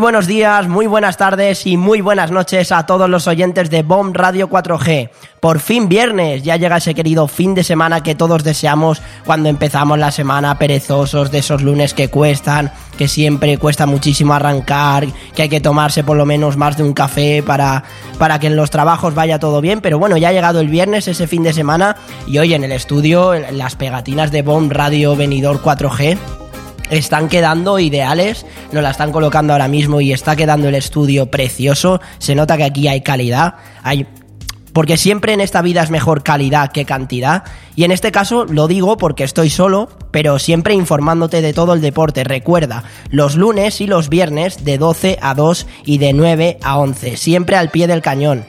buenos días, muy buenas tardes y muy buenas noches a todos los oyentes de Bomb Radio 4G. Por fin viernes, ya llega ese querido fin de semana que todos deseamos cuando empezamos la semana perezosos de esos lunes que cuestan, que siempre cuesta muchísimo arrancar, que hay que tomarse por lo menos más de un café para, para que en los trabajos vaya todo bien. Pero bueno, ya ha llegado el viernes, ese fin de semana, y hoy en el estudio, las pegatinas de Bomb Radio Venidor 4G están quedando ideales, nos la están colocando ahora mismo y está quedando el estudio precioso. Se nota que aquí hay calidad, hay porque siempre en esta vida es mejor calidad que cantidad. Y en este caso lo digo porque estoy solo, pero siempre informándote de todo el deporte. Recuerda, los lunes y los viernes de 12 a 2 y de 9 a 11, siempre al pie del cañón.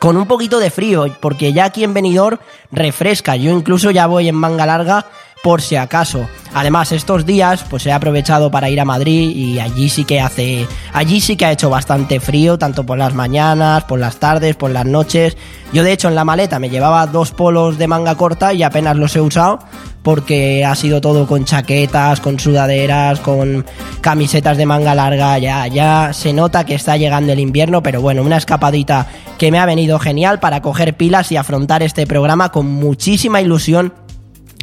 Con un poquito de frío, porque ya aquí en Benidorm refresca. Yo incluso ya voy en manga larga por si acaso. Además, estos días pues he aprovechado para ir a Madrid y allí sí que hace allí sí que ha hecho bastante frío, tanto por las mañanas, por las tardes, por las noches. Yo de hecho en la maleta me llevaba dos polos de manga corta y apenas los he usado porque ha sido todo con chaquetas, con sudaderas, con camisetas de manga larga, ya ya se nota que está llegando el invierno, pero bueno, una escapadita que me ha venido genial para coger pilas y afrontar este programa con muchísima ilusión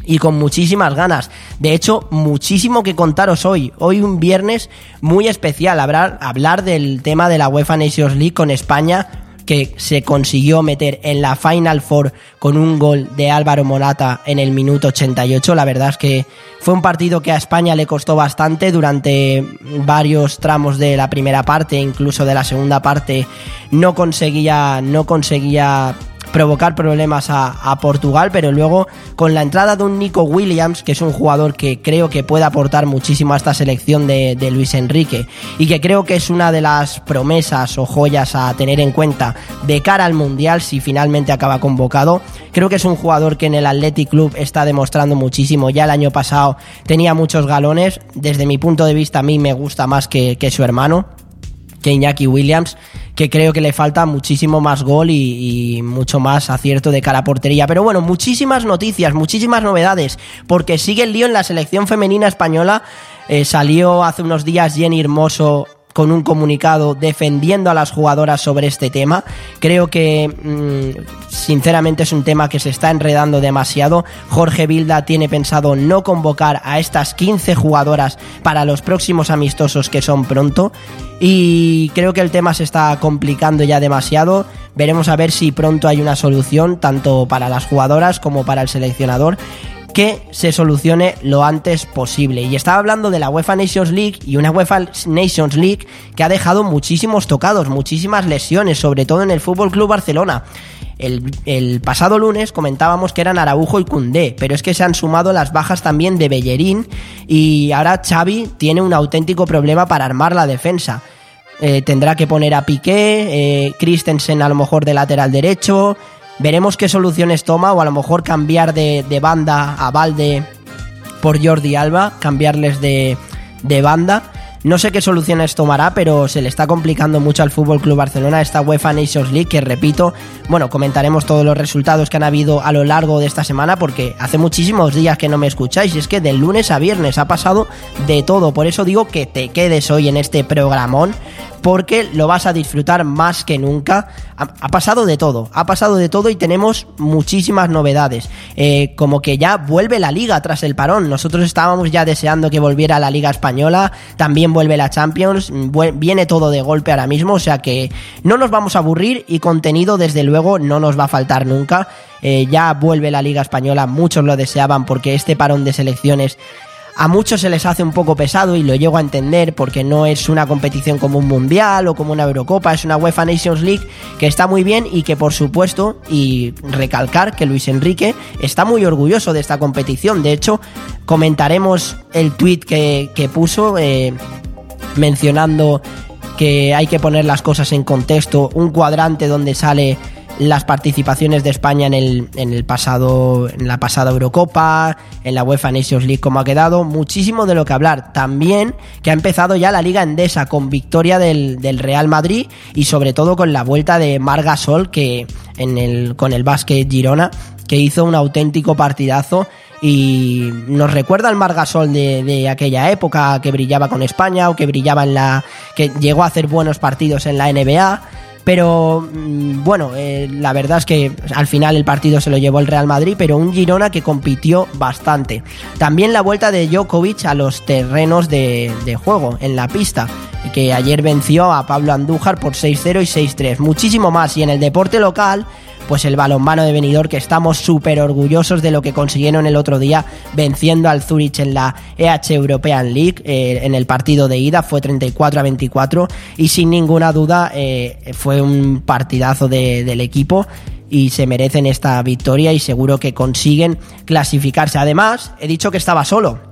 y con muchísimas ganas. De hecho, muchísimo que contaros hoy. Hoy un viernes muy especial. Hablar, hablar del tema de la UEFA Nations League con España que se consiguió meter en la Final Four con un gol de Álvaro Morata en el minuto 88. La verdad es que fue un partido que a España le costó bastante durante varios tramos de la primera parte, incluso de la segunda parte, no conseguía, no conseguía provocar problemas a, Portugal, pero luego con la entrada de un Nico Williams, que es un jugador que creo que puede aportar muchísimo a esta selección de, de Luis Enrique y que creo que es una de las promesas o joyas a tener en cuenta de cara al Mundial si finalmente acaba convocado. Creo que es un jugador que en el Athletic Club está demostrando muchísimo. Ya el año pasado tenía muchos galones. Desde mi punto de vista a mí me gusta más que, que su hermano, que Iñaki Williams que creo que le falta muchísimo más gol y, mucho más acierto de cara a portería. Pero bueno, muchísimas noticias, muchísimas novedades, porque sigue el lío en la selección femenina española. Eh, salió hace unos días Jenny Hermoso con un comunicado defendiendo a las jugadoras sobre este tema. Creo que mm, sinceramente es un tema que se está enredando demasiado. Jorge Vilda tiene pensado no convocar a estas 15 jugadoras para los próximos amistosos que son pronto. Y creo que el tema se está complicando ya demasiado. Veremos a ver si pronto hay una solución, tanto para las jugadoras como para el seleccionador que se solucione lo antes posible. Y estaba hablando de la UEFA Nations League y una UEFA Nations League que ha dejado muchísimos tocados, muchísimas lesiones, sobre todo en el Fútbol Club Barcelona. El, pasado lunes comentábamos que eran Araujo y Cundé, pero es que se han sumado las bajas también de Bellerín y ahora Xavi tiene un auténtico problema para armar la defensa. Eh, tendrá que poner a Piqué, eh, Christensen a lo mejor de lateral derecho, Veremos qué soluciones toma o a lo mejor cambiar de, banda a Valde por Jordi Alba, cambiarles de, de banda. No sé qué soluciones tomará, pero se le está complicando mucho al Fútbol Club Barcelona esta UEFA Nations League, que repito, bueno, comentaremos todos los resultados que han habido a lo largo de esta semana, porque hace muchísimos días que no me escucháis, y es que del lunes a viernes ha pasado de todo. Por eso digo que te quedes hoy en este programón, porque lo vas a disfrutar más que nunca. Ha, pasado de todo, ha pasado de todo y tenemos muchísimas novedades. Eh, como que ya vuelve la liga tras el parón. Nosotros estábamos ya deseando que volviera la liga española, también vuelve la Champions, viene todo de golpe ahora mismo, o sea que no nos vamos a aburrir y contenido desde luego no nos va a faltar nunca. Eh, ya vuelve la liga española, muchos lo deseaban porque este parón de selecciones a muchos se les hace un poco pesado y lo llego a entender porque no es una competición como un mundial o como una Eurocopa, es una UEFA Nations League que está muy bien y que por supuesto, y recalcar que Luis Enrique está muy orgulloso de esta competición. De hecho, comentaremos el tweet que, puso eh, mencionando que hay que poner las cosas en contexto, un cuadrante donde sale las participaciones de España en el, en el pasado, en la pasada Eurocopa, en la UEFA Nations League, como ha quedado, muchísimo de lo que hablar. También que ha empezado ya la Liga Endesa con victoria del, del Real Madrid y sobre todo con la vuelta de Marga Sol que en el, con el básquet Girona, que hizo un auténtico partidazo y nos recuerda al Margasol de, de aquella época que brillaba con España o que brillaba en la que llegó a hacer buenos partidos en la NBA pero mm, bueno, eh, la verdad es que al final el partido se lo llevó el Real Madrid, pero un Girona que compitió bastante. También la vuelta de Djokovic a los terrenos de, de juego, en la pista, que ayer venció a Pablo Andújar por 6-0 y 6-3. Muchísimo más. Y en el deporte local, pues el balonmano de Benidorm, que estamos súper orgullosos de lo que consiguieron el otro día venciendo al Zurich en la EH European League eh, en el partido de ida, fue 34 a 24 y sin ninguna duda eh, fue un partidazo de, del equipo y se merecen esta victoria y seguro que consiguen clasificarse. Además, he dicho que estaba solo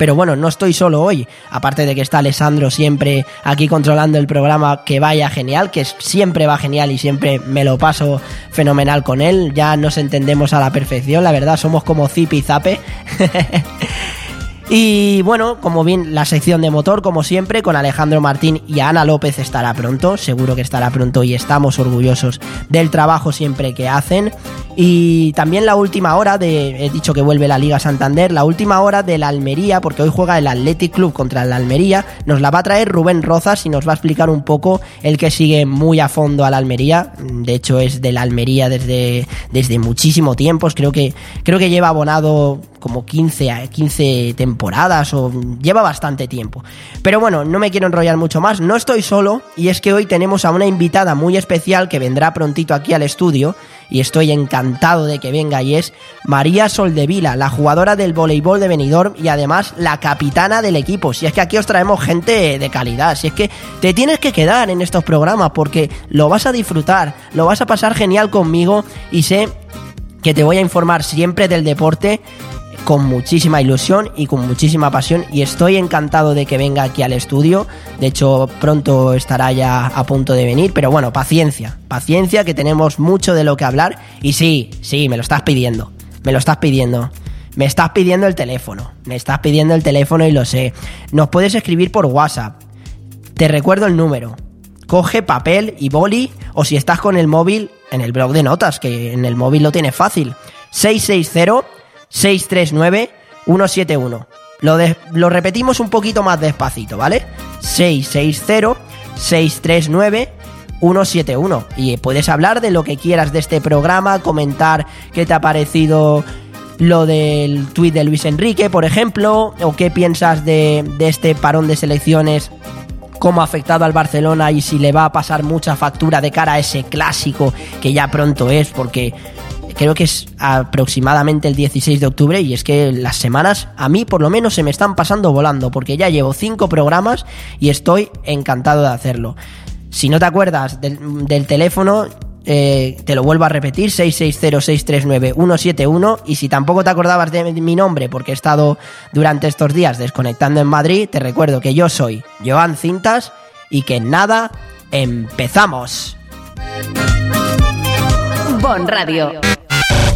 pero bueno, no estoy solo hoy, aparte de que está Alessandro siempre aquí controlando el programa que vaya genial, que siempre va genial y siempre me lo paso fenomenal con él, ya nos entendemos a la perfección, la verdad, somos como zip y zape. Y bueno, como bien, la sección de motor, como siempre, con Alejandro Martín y Ana López estará pronto, seguro que estará pronto y estamos orgullosos del trabajo siempre que hacen. Y también la última hora de, he dicho que vuelve la Liga Santander, la última hora de la Almería, porque hoy juega el Athletic Club contra la Almería, nos la va a traer Rubén Rozas y nos va a explicar un poco el que sigue muy a fondo a la Almería. De hecho, es de la Almería desde, desde muchísimo tiempo, creo que, creo que lleva abonado como 15, 15 temporadas o lleva bastante tiempo. Pero bueno, no me quiero enrollar mucho más, no estoy solo y es que hoy tenemos a una invitada muy especial que vendrá prontito aquí al estudio y estoy encantado de que venga y es María Soldevila, la jugadora del voleibol de Benidorm y además la capitana del equipo. Si es que aquí os traemos gente de calidad, si es que te tienes que quedar en estos programas porque lo vas a disfrutar, lo vas a pasar genial conmigo y sé que te voy a informar siempre del deporte con muchísima ilusión y con muchísima pasión y estoy encantado de que venga aquí al estudio. De hecho, pronto estará ya a punto de venir, pero bueno, paciencia, paciencia que tenemos mucho de lo que hablar y sí, sí, me lo estás pidiendo, me lo estás pidiendo. Me estás pidiendo el teléfono, me estás pidiendo el teléfono y lo sé. Nos puedes escribir por WhatsApp. Te recuerdo el número. Coge papel y boli o si estás con el móvil en el blog de notas, que en el móvil lo tienes fácil. 660 639-171. Lo, lo repetimos un poquito más despacito, ¿vale? 660-639-171. Y puedes hablar de lo que quieras de este programa, comentar qué te ha parecido lo del tuit de Luis Enrique, por ejemplo, o qué piensas de, de este parón de selecciones cómo ha afectado al Barcelona y si le va a pasar mucha factura de cara a ese clásico que ya pronto es, porque creo que es aproximadamente el 16 de octubre y es que las semanas a mí por lo menos se me están pasando volando porque ya llevo cinco programas y estoy encantado de hacerlo. Si no te acuerdas del, teléfono, eh, te lo vuelvo a repetir, 660-639-171 y si tampoco te acordabas de mi nombre porque he estado durante estos días desconectando en Madrid, te recuerdo que yo soy Joan Cintas y que nada, empezamos. Bon Radio.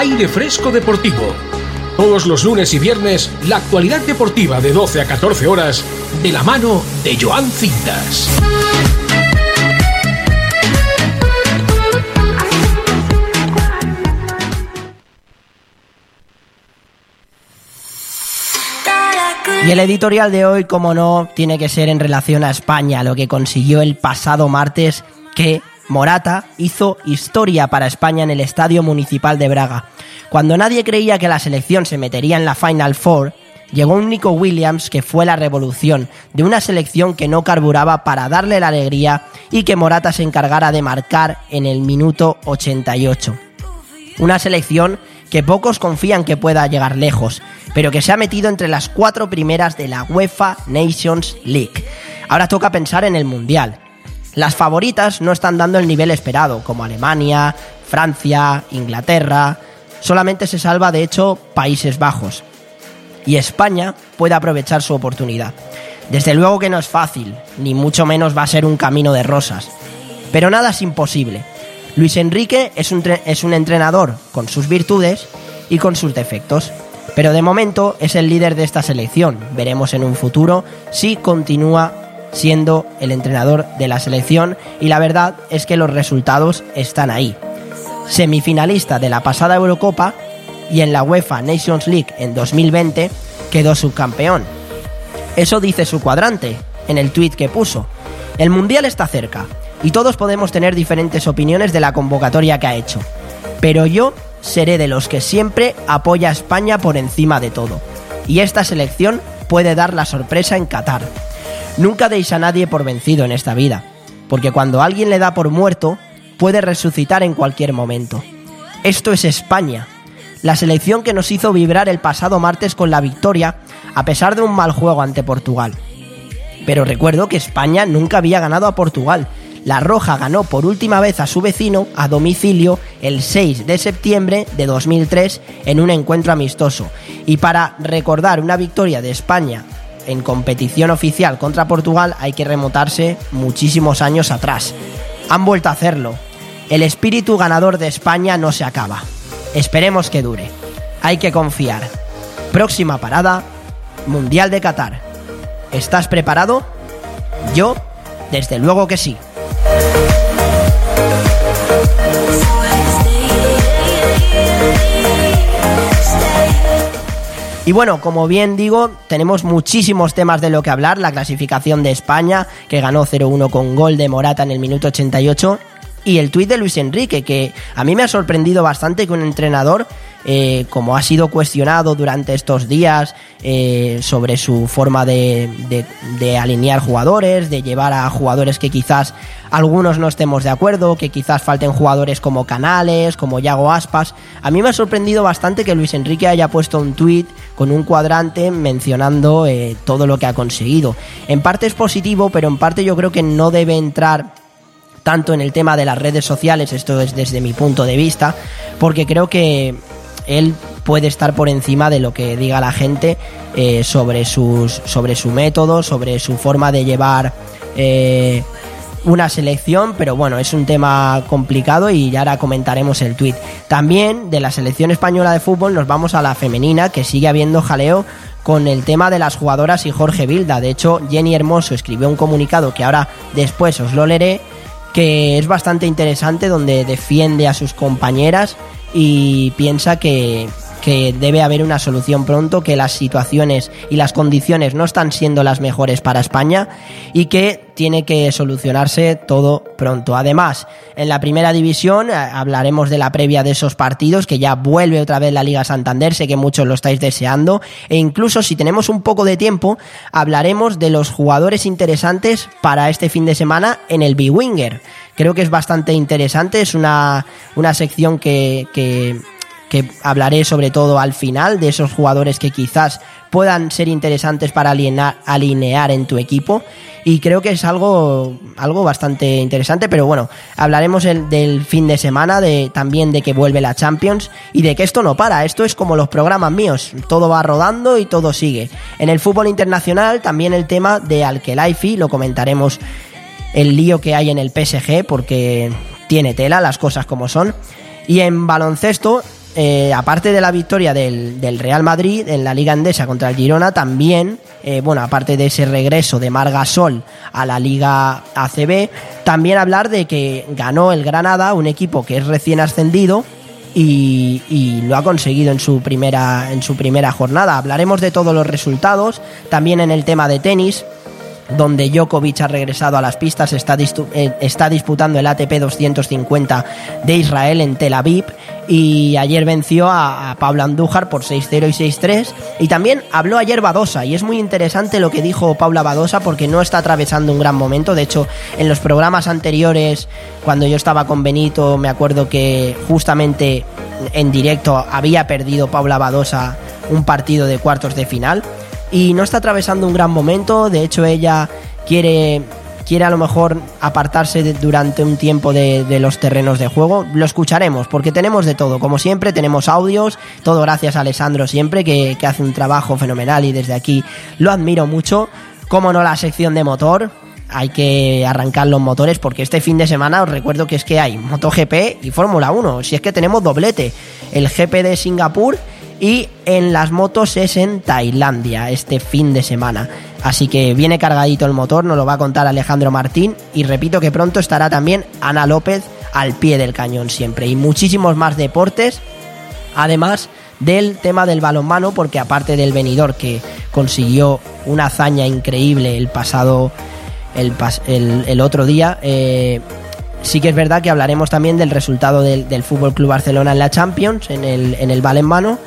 Aire Fresco Deportivo. Todos los lunes y viernes, la actualidad deportiva de 12 a 14 horas, de la mano de Joan Cintas. Y el editorial de hoy, como no, tiene que ser en relación a España, lo que consiguió el pasado martes, que Morata hizo historia para España en el Estadio Municipal de Braga. Cuando nadie creía que la selección se metería en la Final Four, llegó un Nico Williams que fue la revolución de una selección que no carburaba para darle la alegría y que Morata se encargara de marcar en el minuto 88. Una selección que pocos confían que pueda llegar lejos, pero que se ha metido entre las cuatro primeras de la UEFA Nations League. Ahora toca pensar en el Mundial. Las favoritas no están dando el nivel esperado, como Alemania, Francia, Inglaterra. Solamente se salva, de hecho, Países Bajos. Y España puede aprovechar su oportunidad. Desde luego que no es fácil, ni mucho menos va a ser un camino de rosas. Pero nada es imposible. Luis Enrique es un, es un entrenador con sus virtudes y con sus defectos. Pero de momento es el líder de esta selección. Veremos en un futuro si continúa siendo el entrenador de la selección y la verdad es que los resultados están ahí. Semifinalista de la pasada Eurocopa y en la UEFA Nations League en 2020 quedó subcampeón. Eso dice su cuadrante en el tuit que puso. El Mundial está cerca y todos podemos tener diferentes opiniones de la convocatoria que ha hecho. Pero yo seré de los que siempre apoya a España por encima de todo. Y esta selección puede dar la sorpresa en Qatar. Nunca deis a nadie por vencido en esta vida, porque cuando alguien le da por muerto, puede resucitar en cualquier momento. Esto es España, la selección que nos hizo vibrar el pasado martes con la victoria, a pesar de un mal juego ante Portugal. Pero recuerdo que España nunca había ganado a Portugal. La Roja ganó por última vez a su vecino a domicilio el 6 de septiembre de 2003 en un encuentro amistoso. Y para recordar una victoria de España en competición oficial contra Portugal hay que remontarse muchísimos años atrás. Han vuelto a hacerlo. El espíritu ganador de España no se acaba. Esperemos que dure. Hay que confiar. Próxima parada, Mundial de Qatar. ¿Estás preparado? Yo, desde luego que sí. Y bueno, como bien digo, tenemos muchísimos temas de lo que hablar. La clasificación de España, que ganó 0-1 con gol de Morata en el minuto 88. Y el tuit de Luis Enrique, que a mí me ha sorprendido bastante que un entrenador eh, como ha sido cuestionado durante estos días eh, sobre su forma de, de, alinear jugadores, de llevar a jugadores que quizás algunos no estemos de acuerdo, que quizás falten jugadores como Canales, como Yago Aspas. A mí me ha sorprendido bastante que Luis Enrique haya puesto un tuit con un cuadrante mencionando eh, todo lo que ha conseguido. En parte es positivo, pero en parte yo creo que no debe entrar tanto en el tema de las redes sociales, esto es desde mi punto de vista, porque creo que él puede estar por encima de lo que diga la gente eh, sobre, sus, sobre su método, sobre su forma de llevar eh, una selección, pero bueno, es un tema complicado y ya ahora comentaremos el tuit. También de la selección española de fútbol nos vamos a la femenina, que sigue habiendo jaleo con el tema de las jugadoras y Jorge Vilda. De hecho, Jenny Hermoso escribió un comunicado que ahora después os lo leeré que es bastante interesante donde defiende a sus compañeras y piensa que, que debe haber una solución pronto, que las situaciones y las condiciones no están siendo las mejores para España y que tiene que solucionarse todo pronto. Además, en la primera división eh, hablaremos de la previa de esos partidos, que ya vuelve otra vez la Liga Santander, sé que muchos lo estáis deseando, e incluso si tenemos un poco de tiempo, hablaremos de los jugadores interesantes para este fin de semana en el B-Winger. Creo que es bastante interesante, es una, una sección que, que que hablaré sobre todo al final de esos jugadores que quizás puedan ser interesantes para alinear, alinear en tu equipo y creo que es algo, algo bastante interesante, pero bueno, hablaremos el, del fin de semana, de, también de que vuelve la Champions y de que esto no para, esto es como los programas míos, todo va rodando y todo sigue. En el fútbol internacional también el tema de Alkelaifi, lo comentaremos el lío que hay en el PSG porque tiene tela, las cosas como son. Y en baloncesto, eh, aparte de la victoria del, Real Madrid en la Liga Endesa contra el Girona, también, eh, bueno, aparte de ese regreso de Margasol a la Liga ACB, también hablar de que ganó el Granada, un equipo que es recién ascendido. Y, y, lo ha conseguido en su primera en su primera jornada. Hablaremos de todos los resultados, también en el tema de tenis, donde Djokovic ha regresado a las pistas, está, eh, está, disputando el ATP 250 de Israel en Tel Aviv y ayer venció a, a Pablo Andújar por 6-0 y 6-3 y también habló ayer Badosa y es muy interesante lo que dijo Paula Badosa porque no está atravesando un gran momento, de hecho en los programas anteriores cuando yo estaba con Benito me acuerdo que justamente en directo había perdido Paula Badosa un partido de cuartos de final y no está atravesando un gran momento. De hecho, ella quiere, quiere a lo mejor apartarse durante un tiempo de, de, los terrenos de juego. Lo escucharemos porque tenemos de todo. Como siempre, tenemos audios. Todo gracias a Alessandro siempre, que, que hace un trabajo fenomenal y desde aquí lo admiro mucho. Como no la sección de motor, hay que arrancar los motores porque este fin de semana os recuerdo que es que hay MotoGP y Fórmula 1. Si es que tenemos doblete. El GP de Singapur y en las motos es en Tailandia este fin de semana. Así que viene cargadito el motor, nos lo va a contar Alejandro Martín y repito que pronto estará también Ana López al pie del cañón siempre y muchísimos más deportes, además del tema del balonmano porque aparte del venidor que consiguió una hazaña increíble el pasado el, el, otro día eh, sí que es verdad que hablaremos también del resultado del, del Fútbol Club Barcelona en la Champions, en el, en el balonmano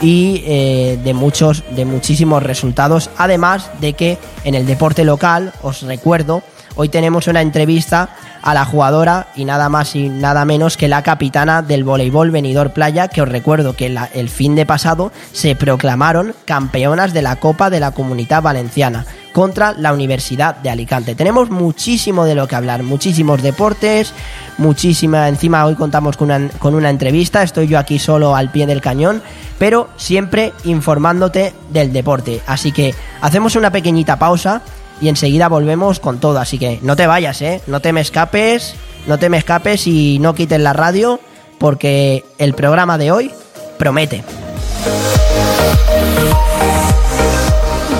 y eh, de muchos, de muchísimos resultados. Además de que en el deporte local, os recuerdo, hoy tenemos una entrevista a la jugadora y nada más y nada menos que la capitana del voleibol Venidor Playa, que os recuerdo que el fin de pasado se proclamaron campeonas de la Copa de la Comunidad Valenciana contra la Universidad de Alicante. Tenemos muchísimo de lo que hablar, muchísimos deportes, muchísima, encima hoy contamos con una, con una entrevista, estoy yo aquí solo al pie del cañón, pero siempre informándote del deporte. Así que hacemos una pequeñita pausa y enseguida volvemos con todo. Así que no te vayas, ¿eh? No te me escapes, no te me escapes y no quites la radio porque el programa de hoy promete.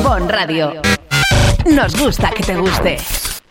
Bon Radio. Nos gusta que te guste.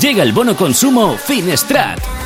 Llega el bono consumo Finestrat.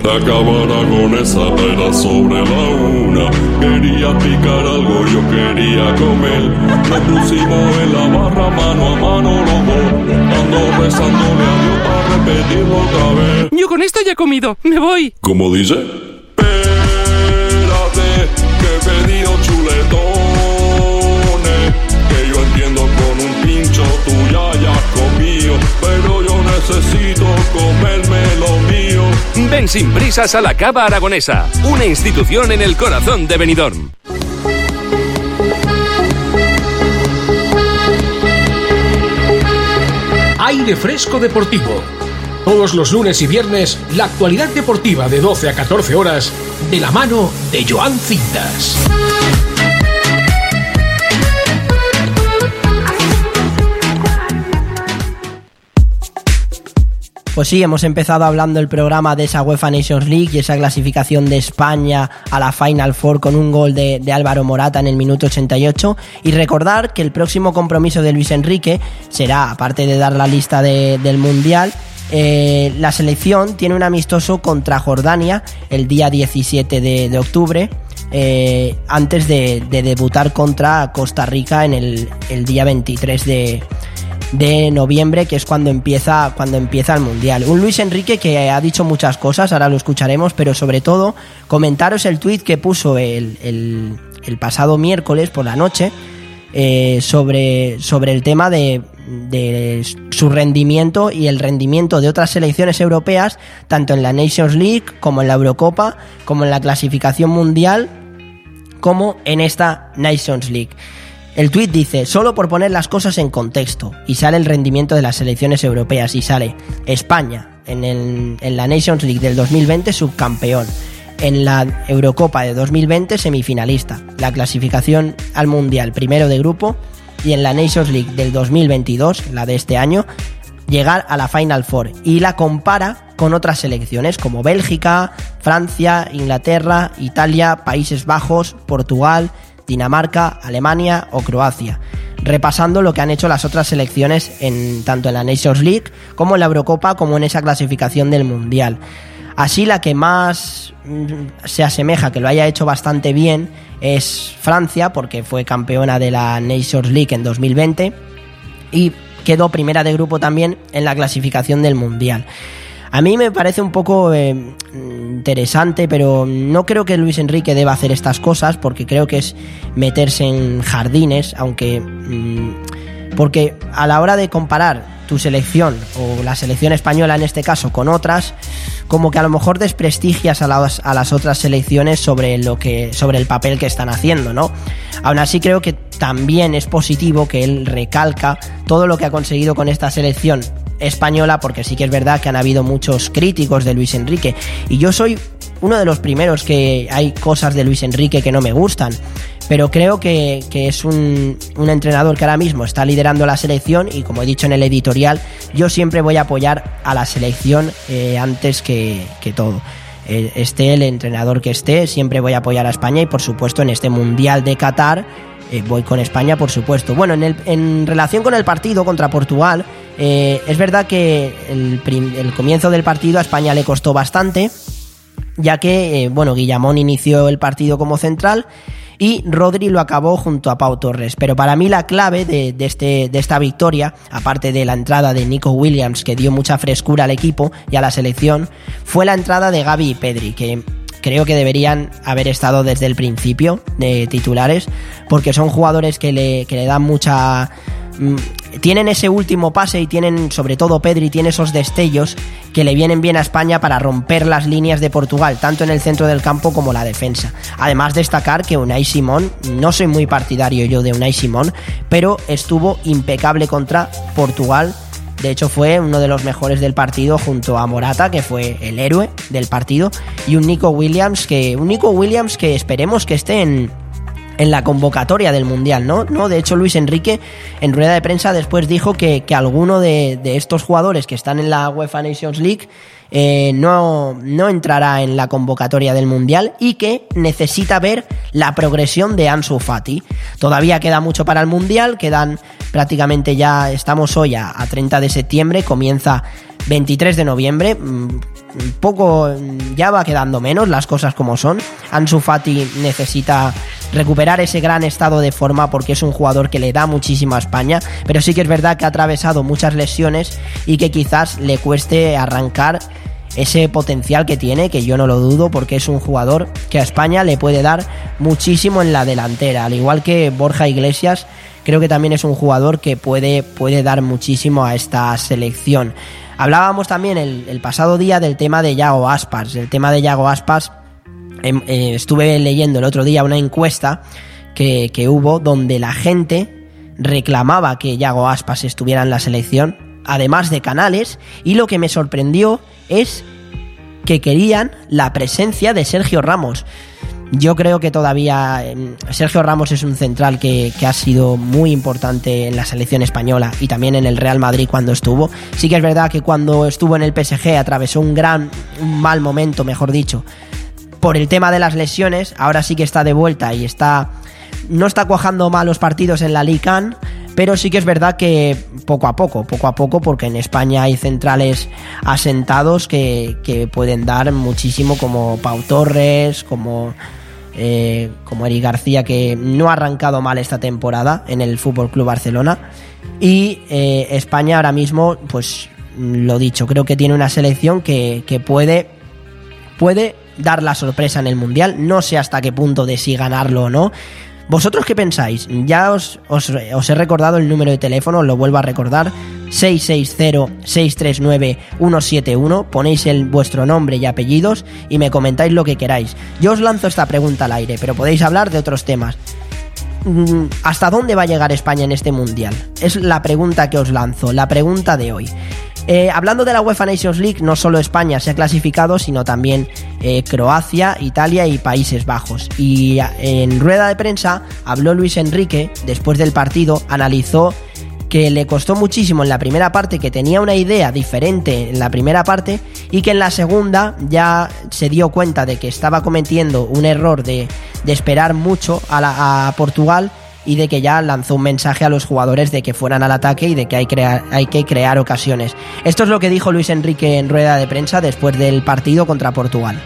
Acabará con esa era sobre la una. Quería picar algo, yo quería comer. Nos pusimos en la barra mano a mano los dos. Ando rezándole a Dios para repetirlo otra vez. Yo con esto ya he comido, me voy. ¿Cómo dice? Espérate, que he pedido chuletones. Que yo entiendo con un pincho tú ya hayas comido, pero necesito comerme lo mío. Ven sin prisas a la Cava Aragonesa, una institución en el corazón de Benidorm. Aire Fresco Deportivo. Todos los lunes y viernes, la actualidad deportiva de 12 a 14 horas, de la mano de Joan Cintas. Pues sí, hemos empezado hablando el programa de esa UEFA Nations League y esa clasificación de España a la Final Four con un gol de, de, Álvaro Morata en el minuto 88. Y recordar que el próximo compromiso de Luis Enrique será, aparte de dar la lista de, del Mundial, eh, la selección tiene un amistoso contra Jordania el día 17 de, octubre. Eh, antes de, de, debutar contra Costa Rica en el, el día 23 de, de noviembre, que es cuando empieza, cuando empieza el Mundial. Un Luis Enrique que ha dicho muchas cosas, ahora lo escucharemos, pero sobre todo comentaros el tuit que puso el, el, pasado miércoles por la noche eh, sobre, sobre el tema de, de su rendimiento y el rendimiento de otras selecciones europeas, tanto en la Nations League como en la Eurocopa, como en la clasificación mundial, como en esta Nations League. El tuit dice, solo por poner las cosas en contexto, y sale el rendimiento de las selecciones europeas, y sale España en, el, en, la Nations League del 2020 subcampeón, en la Eurocopa de 2020 semifinalista, la clasificación al Mundial primero de grupo, y en la Nations League del 2022, la de este año, llegar a la Final Four, y la compara con otras selecciones como Bélgica, Francia, Inglaterra, Italia, Países Bajos, Portugal, Dinamarca, Alemania o Croacia, repasando lo que han hecho las otras selecciones en tanto en la Nations League como en la Eurocopa como en esa clasificación del Mundial. Así la que más se asemeja que lo haya hecho bastante bien es Francia porque fue campeona de la Nations League en 2020 y quedó primera de grupo también en la clasificación del Mundial. A mí me parece un poco eh, interesante, pero no creo que Luis Enrique deba hacer estas cosas porque creo que es meterse en jardines, aunque... Mmm, porque a la hora de comparar tu selección o la selección española en este caso con otras, como que a lo mejor desprestigias a las, a las otras selecciones sobre lo que sobre el papel que están haciendo, ¿no? Aún así creo que también es positivo que él recalca todo lo que ha conseguido con esta selección española, porque sí que es verdad que han habido muchos críticos de Luis Enrique. Y yo soy uno de los primeros que hay cosas de Luis Enrique que no me gustan. Pero creo que, que es un, un, entrenador que ahora mismo está liderando la selección y como he dicho en el editorial, yo siempre voy a apoyar a la selección eh, antes que, que todo. Eh, esté el entrenador que esté, siempre voy a apoyar a España y por supuesto en este Mundial de Qatar eh, voy con España, por supuesto. Bueno, en, el, en relación con el partido contra Portugal, eh, es verdad que el, el, comienzo del partido a España le costó bastante, ya que, eh, bueno, Guillamón inició el partido como central y Rodri lo acabó junto a Pau Torres. Pero para mí la clave de, este, de esta victoria, aparte de la entrada de Nico Williams, que dio mucha frescura al equipo y a la selección, fue la entrada de Gaby Pedri, que creo que deberían haber estado desde el principio de titulares, porque son jugadores que le, que le dan mucha mm, tienen ese último pase y tienen, sobre todo Pedri, tiene esos destellos que le vienen bien a España para romper las líneas de Portugal, tanto en el centro del campo como la defensa. Además, destacar que Unai Simón, no soy muy partidario yo de Unai Simón, pero estuvo impecable contra Portugal. De hecho, fue uno de los mejores del partido junto a Morata, que fue el héroe del partido, y un Nico Williams que, un Nico Williams que esperemos que esté en, en la convocatoria del Mundial, ¿no? ¿no? De hecho, Luis Enrique en rueda de prensa después dijo que, que alguno de, de, estos jugadores que están en la UEFA Nations League eh, no, no entrará en la convocatoria del Mundial y que necesita ver la progresión de Ansu Fati. Todavía queda mucho para el Mundial, quedan prácticamente ya, estamos hoy a, a 30 de septiembre, comienza 23 de noviembre, mm, poco ya va quedando menos las cosas como son. Ansu Fati necesita recuperar ese gran estado de forma porque es un jugador que le da muchísimo a España, pero sí que es verdad que ha atravesado muchas lesiones y que quizás le cueste arrancar ese potencial que tiene, que yo no lo dudo porque es un jugador que a España le puede dar muchísimo en la delantera, al igual que Borja Iglesias, creo que también es un jugador que puede, puede dar muchísimo a esta selección. Hablábamos también el, pasado día del tema de Yago Aspas. El tema de Yago Aspas, eh, eh, estuve leyendo el otro día una encuesta que, que, hubo donde la gente reclamaba que Yago Aspas estuviera en la selección, además de Canales, y lo que me sorprendió es que querían la presencia de Sergio Ramos. Yo creo que todavía eh, Sergio Ramos es un central que, ha sido muy importante en la selección española y también en el Real Madrid cuando estuvo. Sí que es verdad que cuando estuvo en el PSG atravesó un gran, un mal momento, mejor dicho, por el tema de las lesiones. Ahora sí que está de vuelta y está, no está cuajando malos partidos en la Ligue 1, pero sí que es verdad que poco a poco, poco a poco, porque en España hay centrales asentados que pueden dar muchísimo, como Pau Torres, como eh, como Eric García, que no ha arrancado mal esta temporada en el Fútbol Club Barcelona. Y eh, España ahora mismo, pues lo dicho, creo que tiene una selección que, que, puede, puede dar la sorpresa en el Mundial. No sé hasta qué punto de si ganarlo o no. ¿Vosotros qué pensáis? Ya os, os, os, he recordado el número de teléfono, os lo vuelvo a recordar. 660-639-171. Ponéis el, vuestro nombre y apellidos y me comentáis lo que queráis. Yo os lanzo esta pregunta al aire, pero podéis hablar de otros temas. Mm, ¿Hasta dónde va a llegar España en este mundial? Es la pregunta que os lanzo, la pregunta de hoy. Eh, hablando de la UEFA Nations League, no solo España se ha clasificado, sino también eh, Croacia, Italia y Países Bajos. Y en rueda de prensa habló Luis Enrique después del partido, analizó que le costó muchísimo en la primera parte, que tenía una idea diferente en la primera parte y que en la segunda ya se dio cuenta de que estaba cometiendo un error de, de esperar mucho a, la, a Portugal y de que ya lanzó un mensaje a los jugadores de que fueran al ataque y de que hay, crea hay, que crear ocasiones. Esto es lo que dijo Luis Enrique en rueda de prensa después del partido contra Portugal.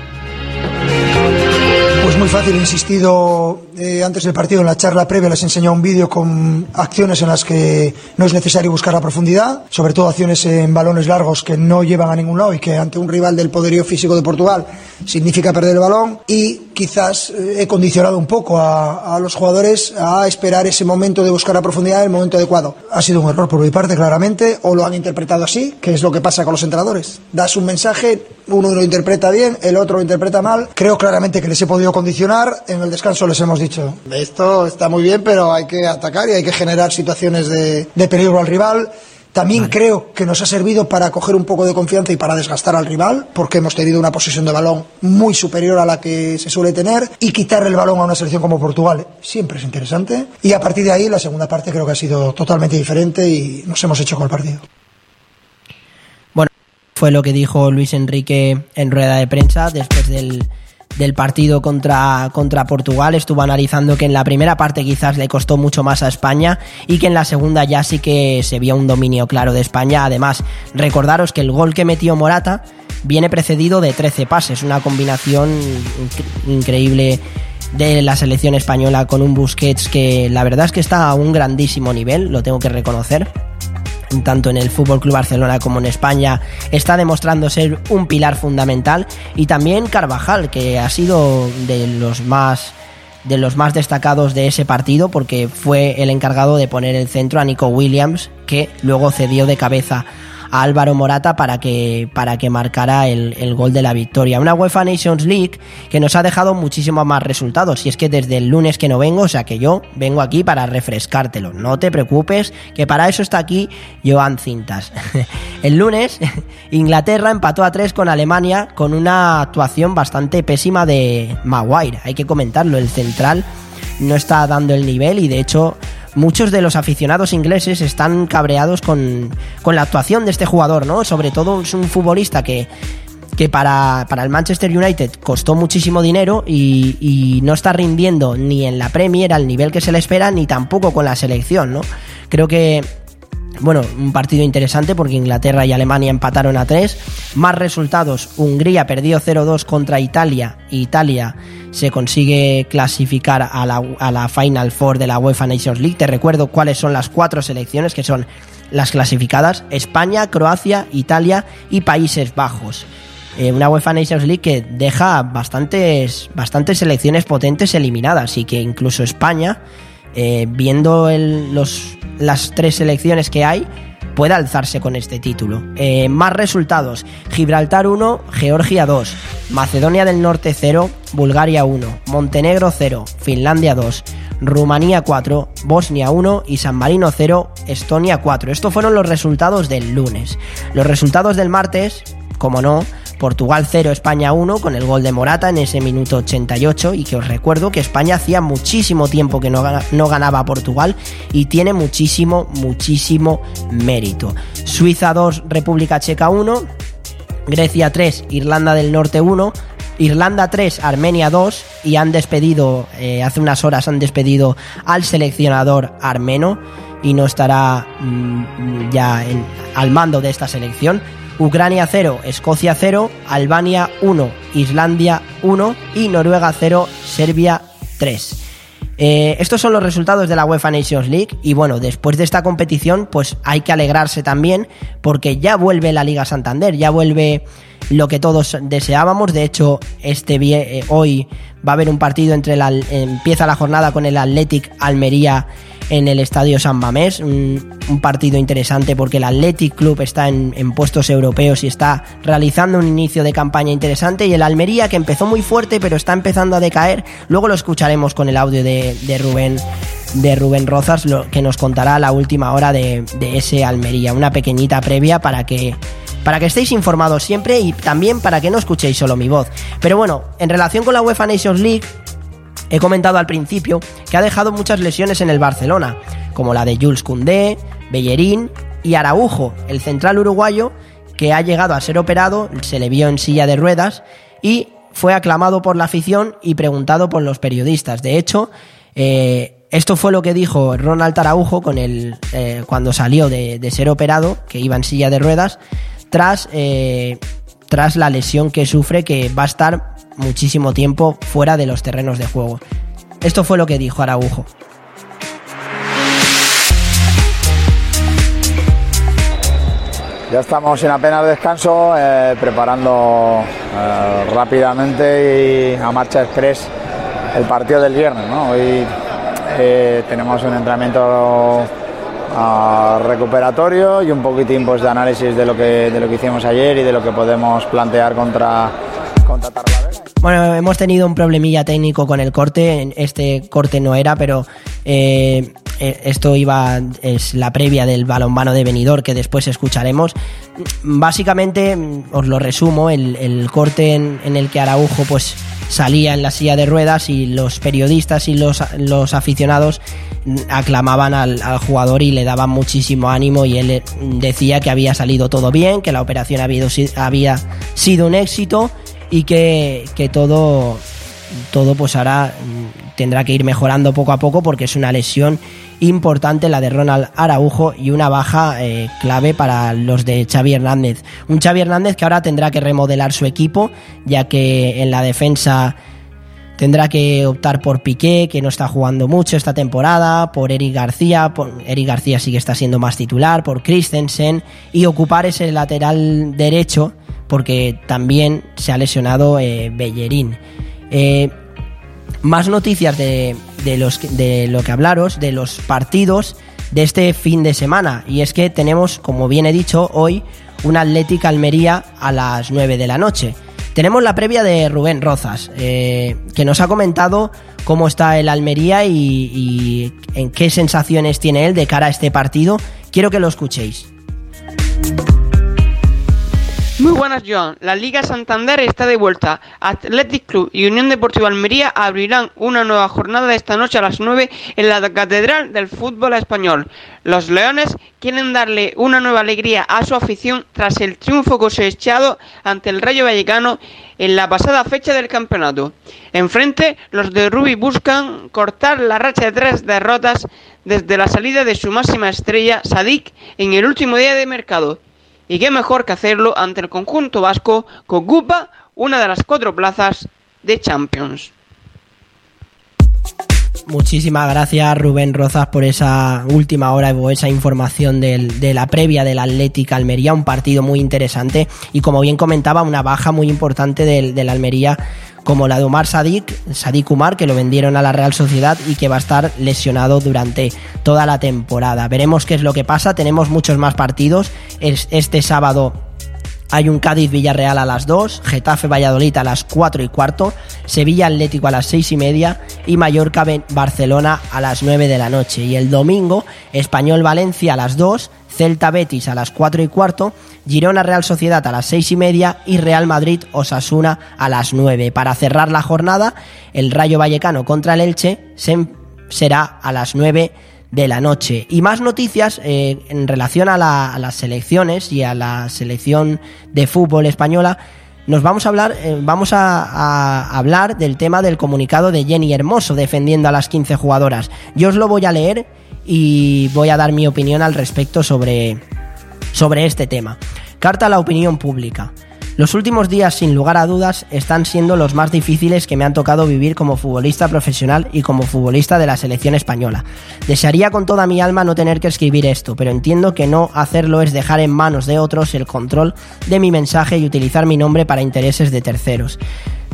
Pues muy fácil, he insistido eh, antes del partido en la charla previa, les enseñado un vídeo con acciones en las que no es necesario buscar la profundidad, sobre todo acciones en balones largos que no llevan a ningún lado y que ante un rival del poderío físico de Portugal significa perder el balón y quizás eh, he condicionado un poco a, los jugadores a esperar ese momento de buscar la profundidad en el momento adecuado. Ha sido un error por mi parte, claramente, o lo han interpretado así, que es lo que pasa con los entrenadores. Das un mensaje, uno lo interpreta bien, el otro lo interpreta mal. Creo claramente que les he podido condicionar. En el descanso les hemos dicho, esto está muy bien, pero hay que atacar y hay que generar situaciones de peligro al rival. También vale. creo que nos ha servido para coger un poco de confianza y para desgastar al rival, porque hemos tenido una posesión de balón muy superior a la que se suele tener y quitarle el balón a una selección como Portugal siempre es interesante. Y a partir de ahí, la segunda parte creo que ha sido totalmente diferente y nos hemos hecho con el partido. Bueno, fue lo que dijo Luis Enrique en rueda de prensa después del del partido contra, contra Portugal. Estuvo analizando que en la primera parte quizás le costó mucho más a España y que en la segunda ya sí que se vio un dominio claro de España. Además, recordaros que el gol que metió Morata viene precedido de 13 pases, una combinación increíble de la selección española con un Busquets que la verdad es que está a un grandísimo nivel, lo tengo que reconocer. tanto en el Fútbol Club Barcelona como en España, está demostrando ser un pilar fundamental. Y también Carvajal, que ha sido de los más de los más destacados de ese partido porque fue el encargado de poner el centro a Nico Williams, que luego cedió de cabeza Álvaro Morata para que, para que marcara el, el, gol de la victoria. Una UEFA Nations League que nos ha dejado muchísimos más resultados. Y es que desde el lunes que no vengo, o sea que yo vengo aquí para refrescártelo. No te preocupes, que para eso está aquí Joan Cintas. el lunes, Inglaterra empató a 3 con Alemania con una actuación bastante pésima de Maguire. Hay que comentarlo, el central no está dando el nivel y de hecho muchos de los aficionados ingleses están cabreados con, con, la actuación de este jugador, ¿no? Sobre todo es un futbolista que, que para, para el Manchester United costó muchísimo dinero y, y, no está rindiendo ni en la Premier al nivel que se le espera, ni tampoco con la selección, ¿no? Creo que bueno, un partido interesante porque Inglaterra y Alemania empataron a 3. Más resultados, Hungría perdió 0-2 contra Italia. Italia se consigue clasificar a la, Final Four de la UEFA Nations League. Te recuerdo cuáles son las cuatro selecciones que son las clasificadas. España, Croacia, Italia y Países Bajos. Eh, una UEFA Nations League que deja bastantes, bastantes selecciones potentes eliminadas y que incluso España eh, viendo el, los, las tres selecciones que hay, puede alzarse con este título. Eh, más resultados: Gibraltar 1, Georgia 2, Macedonia del Norte 0, Bulgaria 1, Montenegro 0, Finlandia 2, Rumanía 4, Bosnia 1 y San Marino 0, Estonia 4. Estos fueron los resultados del lunes. Los resultados del martes, como no, Portugal 0, España 1 con el gol de Morata en ese minuto 88 y que os recuerdo que España hacía muchísimo tiempo que no, ganaba a Portugal y tiene muchísimo, muchísimo mérito. Suiza 2, República Checa 1, Grecia 3, Irlanda del Norte 1, Irlanda 3, Armenia 2 y han despedido, eh, hace unas horas han despedido al seleccionador armeno y no estará mmm, ya al mando de esta selección. Ucrania 0, Escocia 0, Albania 1, Islandia 1 y Noruega 0, Serbia 3. Eh, estos son los resultados de la UEFA Nations League y bueno, después de esta competición pues hay que alegrarse también porque ya vuelve la Liga Santander, ya vuelve lo que todos deseábamos, de hecho este eh, hoy va a haber un partido entre la empieza la jornada con el Athletic Almería en el Estadio San Mamés, un, partido interesante porque el Athletic Club está en, puestos europeos y está realizando un inicio de campaña interesante y el Almería que empezó muy fuerte pero está empezando a decaer, luego lo escucharemos con el audio de, de Rubén de Rubén Rozas lo, que nos contará la última hora de, de ese Almería, una pequeñita previa para que para que estéis informados siempre y también para que no escuchéis solo mi voz. Pero bueno, en relación con la UEFA Nations League, He comentado al principio que ha dejado muchas lesiones en el Barcelona, como la de Jules Koundé, Bellerín y Araujo, el central uruguayo que ha llegado a ser operado, se le vio en silla de ruedas y fue aclamado por la afición y preguntado por los periodistas. De hecho, eh, esto fue lo que dijo Ronald Araujo eh, cuando salió de, de, ser operado, que iba en silla de ruedas, tras, eh, tras la lesión que sufre, que va a estar muchísimo tiempo fuera de los terrenos de juego. Esto fue lo que dijo Araujo. Ya estamos en apenas descanso, eh, preparando eh, rápidamente y a marcha express el partido del viernes. Hoy eh, tenemos un entrenamiento uh, recuperatorio y un poquitín pues, de análisis de lo, que, de lo que hicimos ayer y de lo que podemos plantear contra, contra. Bueno, hemos tenido un problemilla técnico con el corte. Este corte no era, pero eh, esto iba. Es la previa del balonmano de venidor que después escucharemos. Básicamente, os lo resumo: el, corte en, el que Araujo, pues salía en la silla de ruedas y los periodistas y los, aficionados aclamaban al, jugador y le daban muchísimo ánimo y él decía que había salido todo bien, que la operación había sido un éxito y que, que todo, todo pues ahora tendrá que ir mejorando poco a poco porque es una lesión importante la de Ronald Araujo y una baja eh, clave para los de Xavi Hernández. Un Xavi Hernández que ahora tendrá que remodelar su equipo ya que en la defensa Tendrá que optar por Piqué, que no está jugando mucho esta temporada, por Eric García, por Eric García sí que está siendo más titular, por Christensen y ocupar ese lateral derecho porque también se ha lesionado eh, Bellerín. Eh, más noticias de, de, los, de lo que hablaros, de los partidos de este fin de semana. Y es que tenemos, como bien he dicho, hoy una Atlética Almería a las 9 de la noche. Tenemos la previa de Rubén Rozas, eh, que nos ha comentado cómo está el Almería y, y en qué sensaciones tiene él de cara a este partido. Quiero que lo escuchéis. Muy buenas, Joan. La Liga Santander está de vuelta. Athletic Club y Unión Deportiva Almería abrirán una nueva jornada esta noche a las 9 en la Catedral del Fútbol Español. Los Leones quieren darle una nueva alegría a su afición tras el triunfo cosechado ante el Rayo Vallecano en la pasada fecha del campeonato. Enfrente, los de Rubi buscan cortar la racha de tres derrotas desde la salida de su máxima estrella, Sadik, en el último día de mercado. Y qué mejor que hacerlo ante el conjunto vasco que ocupa una de las cuatro plazas de Champions. Muchísimas gracias Rubén Rozas por esa última hora o esa información de la previa del Atlético Almería, un partido muy interesante y como bien comentaba, una baja muy importante del, del Almería como la de Omar Sadik, Sadik Umar, que lo vendieron a la Real Sociedad y que va a estar lesionado durante toda la temporada. Veremos qué es lo que pasa, tenemos muchos más partidos. Este sábado hay un Cádiz Villarreal a las 2, Getafe Valladolid a las 4 y cuarto, Sevilla Atlético a las 6 y media y Mallorca Barcelona a las 9 de la noche. Y el domingo, Español Valencia a las 2, Celta Betis a las 4 y cuarto, Girona Real Sociedad a las 6 y media y Real Madrid Osasuna a las 9. Para cerrar la jornada, el Rayo Vallecano contra el Elche será a las 9 de la noche. Y más noticias eh, en relación a, la, a, las selecciones y a la selección de fútbol española. Nos vamos a hablar, eh, vamos a, a, hablar del tema del comunicado de Jenny Hermoso defendiendo a las 15 jugadoras. Yo os lo voy a leer y voy a dar mi opinión al respecto sobre, sobre este tema. Carta a la opinión pública. Los últimos días, sin lugar a dudas, están siendo los más difíciles que me han tocado vivir como futbolista profesional y como futbolista de la selección española. Desearía con toda mi alma no tener que escribir esto, pero entiendo que no hacerlo es dejar en manos de otros el control de mi mensaje y utilizar mi nombre para intereses de terceros.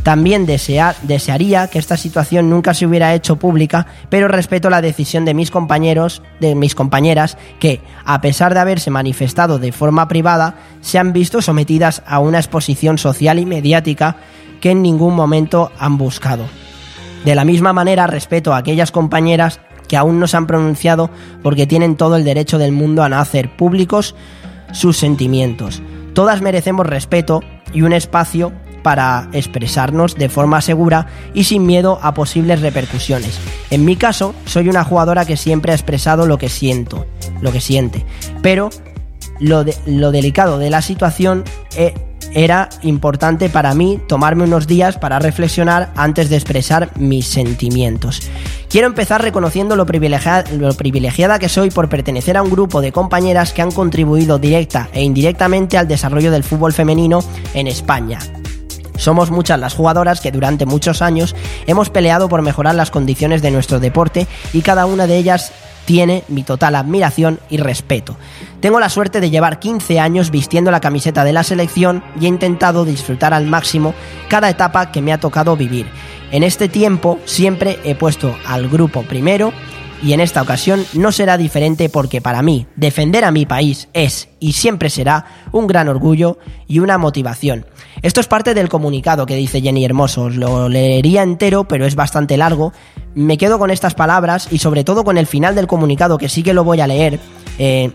También desea, desearía que esta situación nunca se hubiera hecho pública, pero respeto la decisión de mis compañeros, de mis compañeras, que, a pesar de haberse manifestado de forma privada, se han visto sometidas a una exposición social y mediática que en ningún momento han buscado. De la misma manera respeto a aquellas compañeras que aún no se han pronunciado porque tienen todo el derecho del mundo a no hacer públicos sus sentimientos. Todas merecemos respeto y un espacio para expresarnos de forma segura y sin miedo a posibles repercusiones. En mi caso, soy una jugadora que siempre ha expresado lo que siento, lo que siente, pero lo, de, lo delicado de la situación eh, era importante para mí tomarme unos días para reflexionar antes de expresar mis sentimientos. Quiero empezar reconociendo lo privilegiada, que soy por pertenecer a un grupo de compañeras que han contribuido directa e indirectamente al desarrollo del fútbol femenino en España. Somos muchas las jugadoras que durante muchos años hemos peleado por mejorar las condiciones de nuestro deporte y cada una de ellas tiene mi total admiración y respeto. Tengo la suerte de llevar 15 años vistiendo la camiseta de la selección y he intentado disfrutar al máximo cada etapa que me ha tocado vivir. En este tiempo siempre he puesto al grupo primero y en esta ocasión no será diferente porque para mí defender a mi país es y siempre será un gran orgullo y una motivación. Esto es parte del comunicado que dice Jenny Hermoso, Os lo leería entero pero es bastante largo. Me quedo con estas palabras y sobre todo con el final del comunicado que sí que lo voy a leer. Eh,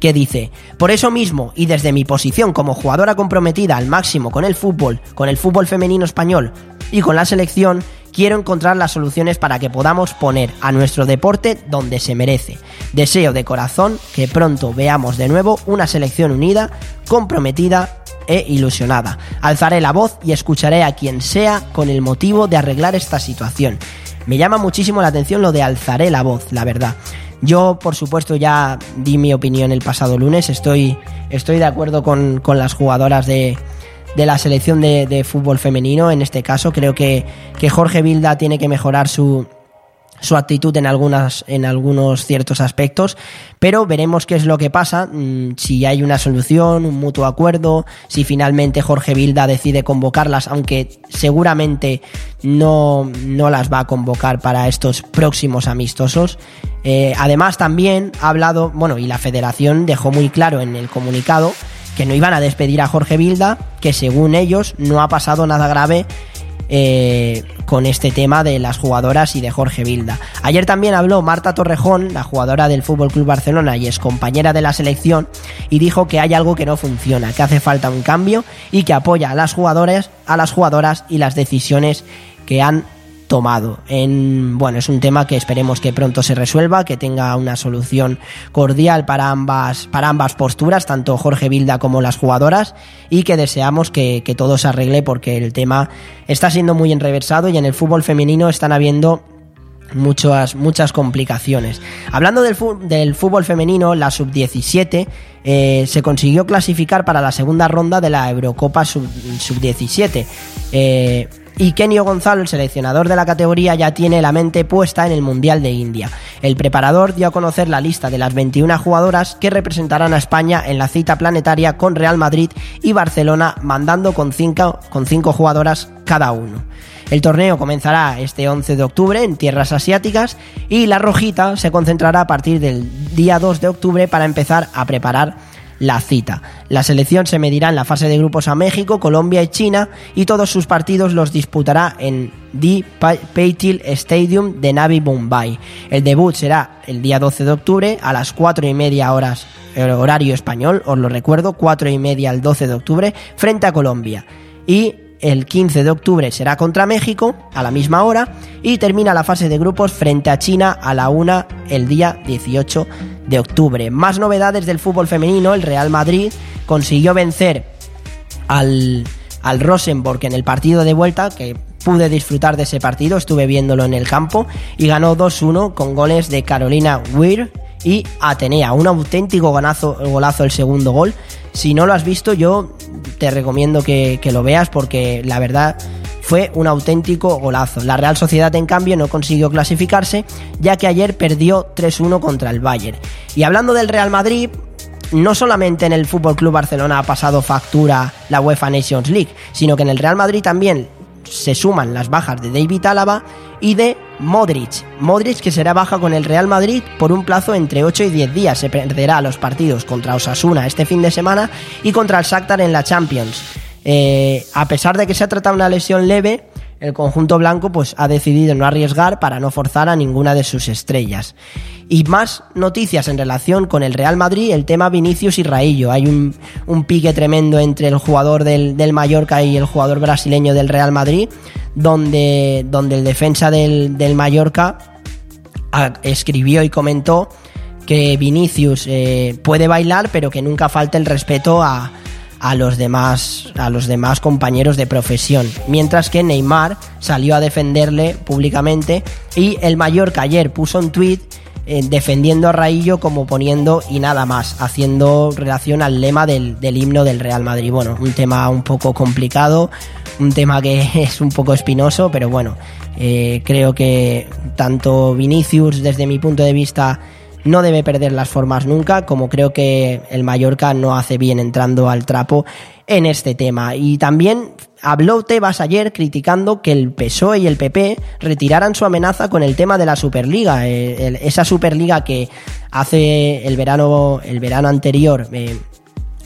que dice, por eso mismo y desde mi posición como jugadora comprometida al máximo con el fútbol, con el fútbol femenino español y con la selección, quiero encontrar las soluciones para que podamos poner a nuestro deporte donde se merece. Deseo de corazón que pronto veamos de nuevo una selección unida, comprometida e ilusionada. Alzaré la voz y escucharé a quien sea con el motivo de arreglar esta situación. Me llama muchísimo la atención lo de alzaré la voz, la verdad. Yo, por supuesto, ya di mi opinión el pasado lunes. Estoy, estoy de acuerdo con, con las jugadoras de, de la selección de, de fútbol femenino. En este caso, creo que, que Jorge Vilda tiene que mejorar su, su actitud en algunas en algunos ciertos aspectos pero veremos qué es lo que pasa mm, si hay una solución un mutuo acuerdo si finalmente Jorge Vilda decide convocarlas aunque seguramente no no las va a convocar para estos próximos amistosos. Eh, además también ha hablado bueno y la Federación dejó muy claro en el comunicado que no iban a despedir a Jorge Vilda que según ellos no ha pasado nada grave eh, con este tema de las jugadoras y de Jorge Vilda. Ayer también habló Marta Torrejón, la jugadora del Fútbol Club Barcelona y es compañera de la selección, y dijo que hay algo que no funciona, que hace falta un cambio y que apoya a las jugadoras, a las jugadoras y las decisiones que han tomado. En, bueno, es un tema que esperemos que pronto se resuelva, que tenga una solución cordial para ambas, para ambas posturas, tanto Jorge Vilda como las jugadoras, y que deseamos que, que todo se arregle porque el tema está siendo muy enreversado y en el fútbol femenino están habiendo muchas, muchas complicaciones. Hablando del, del fútbol femenino, la sub-17 eh, se consiguió clasificar para la segunda ronda de la Eurocopa sub-17. eh, y Kenio Gonzalo, el seleccionador de la categoría, ya tiene la mente puesta en el Mundial de India. El preparador dio a conocer la lista de las 21 jugadoras que representarán a España en la cita planetaria con Real Madrid y Barcelona, mandando con 5 con cinco jugadoras cada uno. El torneo comenzará este 11 de octubre en tierras asiáticas y la rojita se concentrará a partir del día 2 de octubre para empezar a preparar la cita. La selección se medirá en la fase de grupos a México, Colombia y China y todos sus partidos los disputará en The Patil Stadium de Navi Mumbai. El debut será el día 12 de octubre a las 4 y media horas horario español, os lo recuerdo, 4 y media al 12 de octubre frente a Colombia. Y el 15 de octubre será contra México a la misma hora y termina la fase de grupos frente a China a la 1 el día 18 de octubre. Más novedades del fútbol femenino, el Real Madrid consiguió vencer al, al Rosenborg en el partido de vuelta, que pude disfrutar de ese partido, estuve viéndolo en el campo, y ganó 2-1 con goles de Carolina Weir y Atenea. Un auténtico golazo, golazo el segundo gol. Si no lo has visto, yo te recomiendo que, que lo veas porque la verdad fue un auténtico golazo. La Real Sociedad, en cambio, no consiguió clasificarse, ya que ayer perdió 3-1 contra el Bayern. Y hablando del Real Madrid, no solamente en el Fútbol Club Barcelona ha pasado factura la UEFA Nations League, sino que en el Real Madrid también se suman las bajas de David Álava y de Modric. Modric que será baja con el Real Madrid por un plazo entre 8 y 10 días. Se perderá los partidos contra Osasuna este fin de semana y contra el Shakhtar en la Champions. Eh, a pesar de que se ha tratado una lesión leve, el conjunto blanco pues ha decidido no arriesgar para no forzar a ninguna de sus estrellas. Y más noticias en relación con el Real Madrid, el tema Vinicius y Raillo. Hay un, pique tremendo entre el jugador del, del, Mallorca y el jugador brasileño del Real Madrid, donde, donde el defensa del, del Mallorca a, escribió y comentó que Vinicius eh, puede bailar, pero que nunca falte el respeto a, a los demás a los demás compañeros de profesión. Mientras que Neymar salió a defenderle públicamente y el Mallorca ayer puso un tweet eh, defendiendo a Raillo como poniendo y nada más haciendo relación al lema del, del, himno del Real Madrid. Bueno un tema un poco complicado un tema que es un poco espinoso pero bueno eh, creo que tanto Vinicius desde mi punto de vista no debe perder las formas nunca, como creo que el Mallorca no hace bien entrando al trapo en este tema. Y también habló Tebas ayer criticando que el PSOE y el PP retiraran su amenaza con el tema de la Superliga, eh, esa Superliga que hace el verano, el verano anterior. Eh,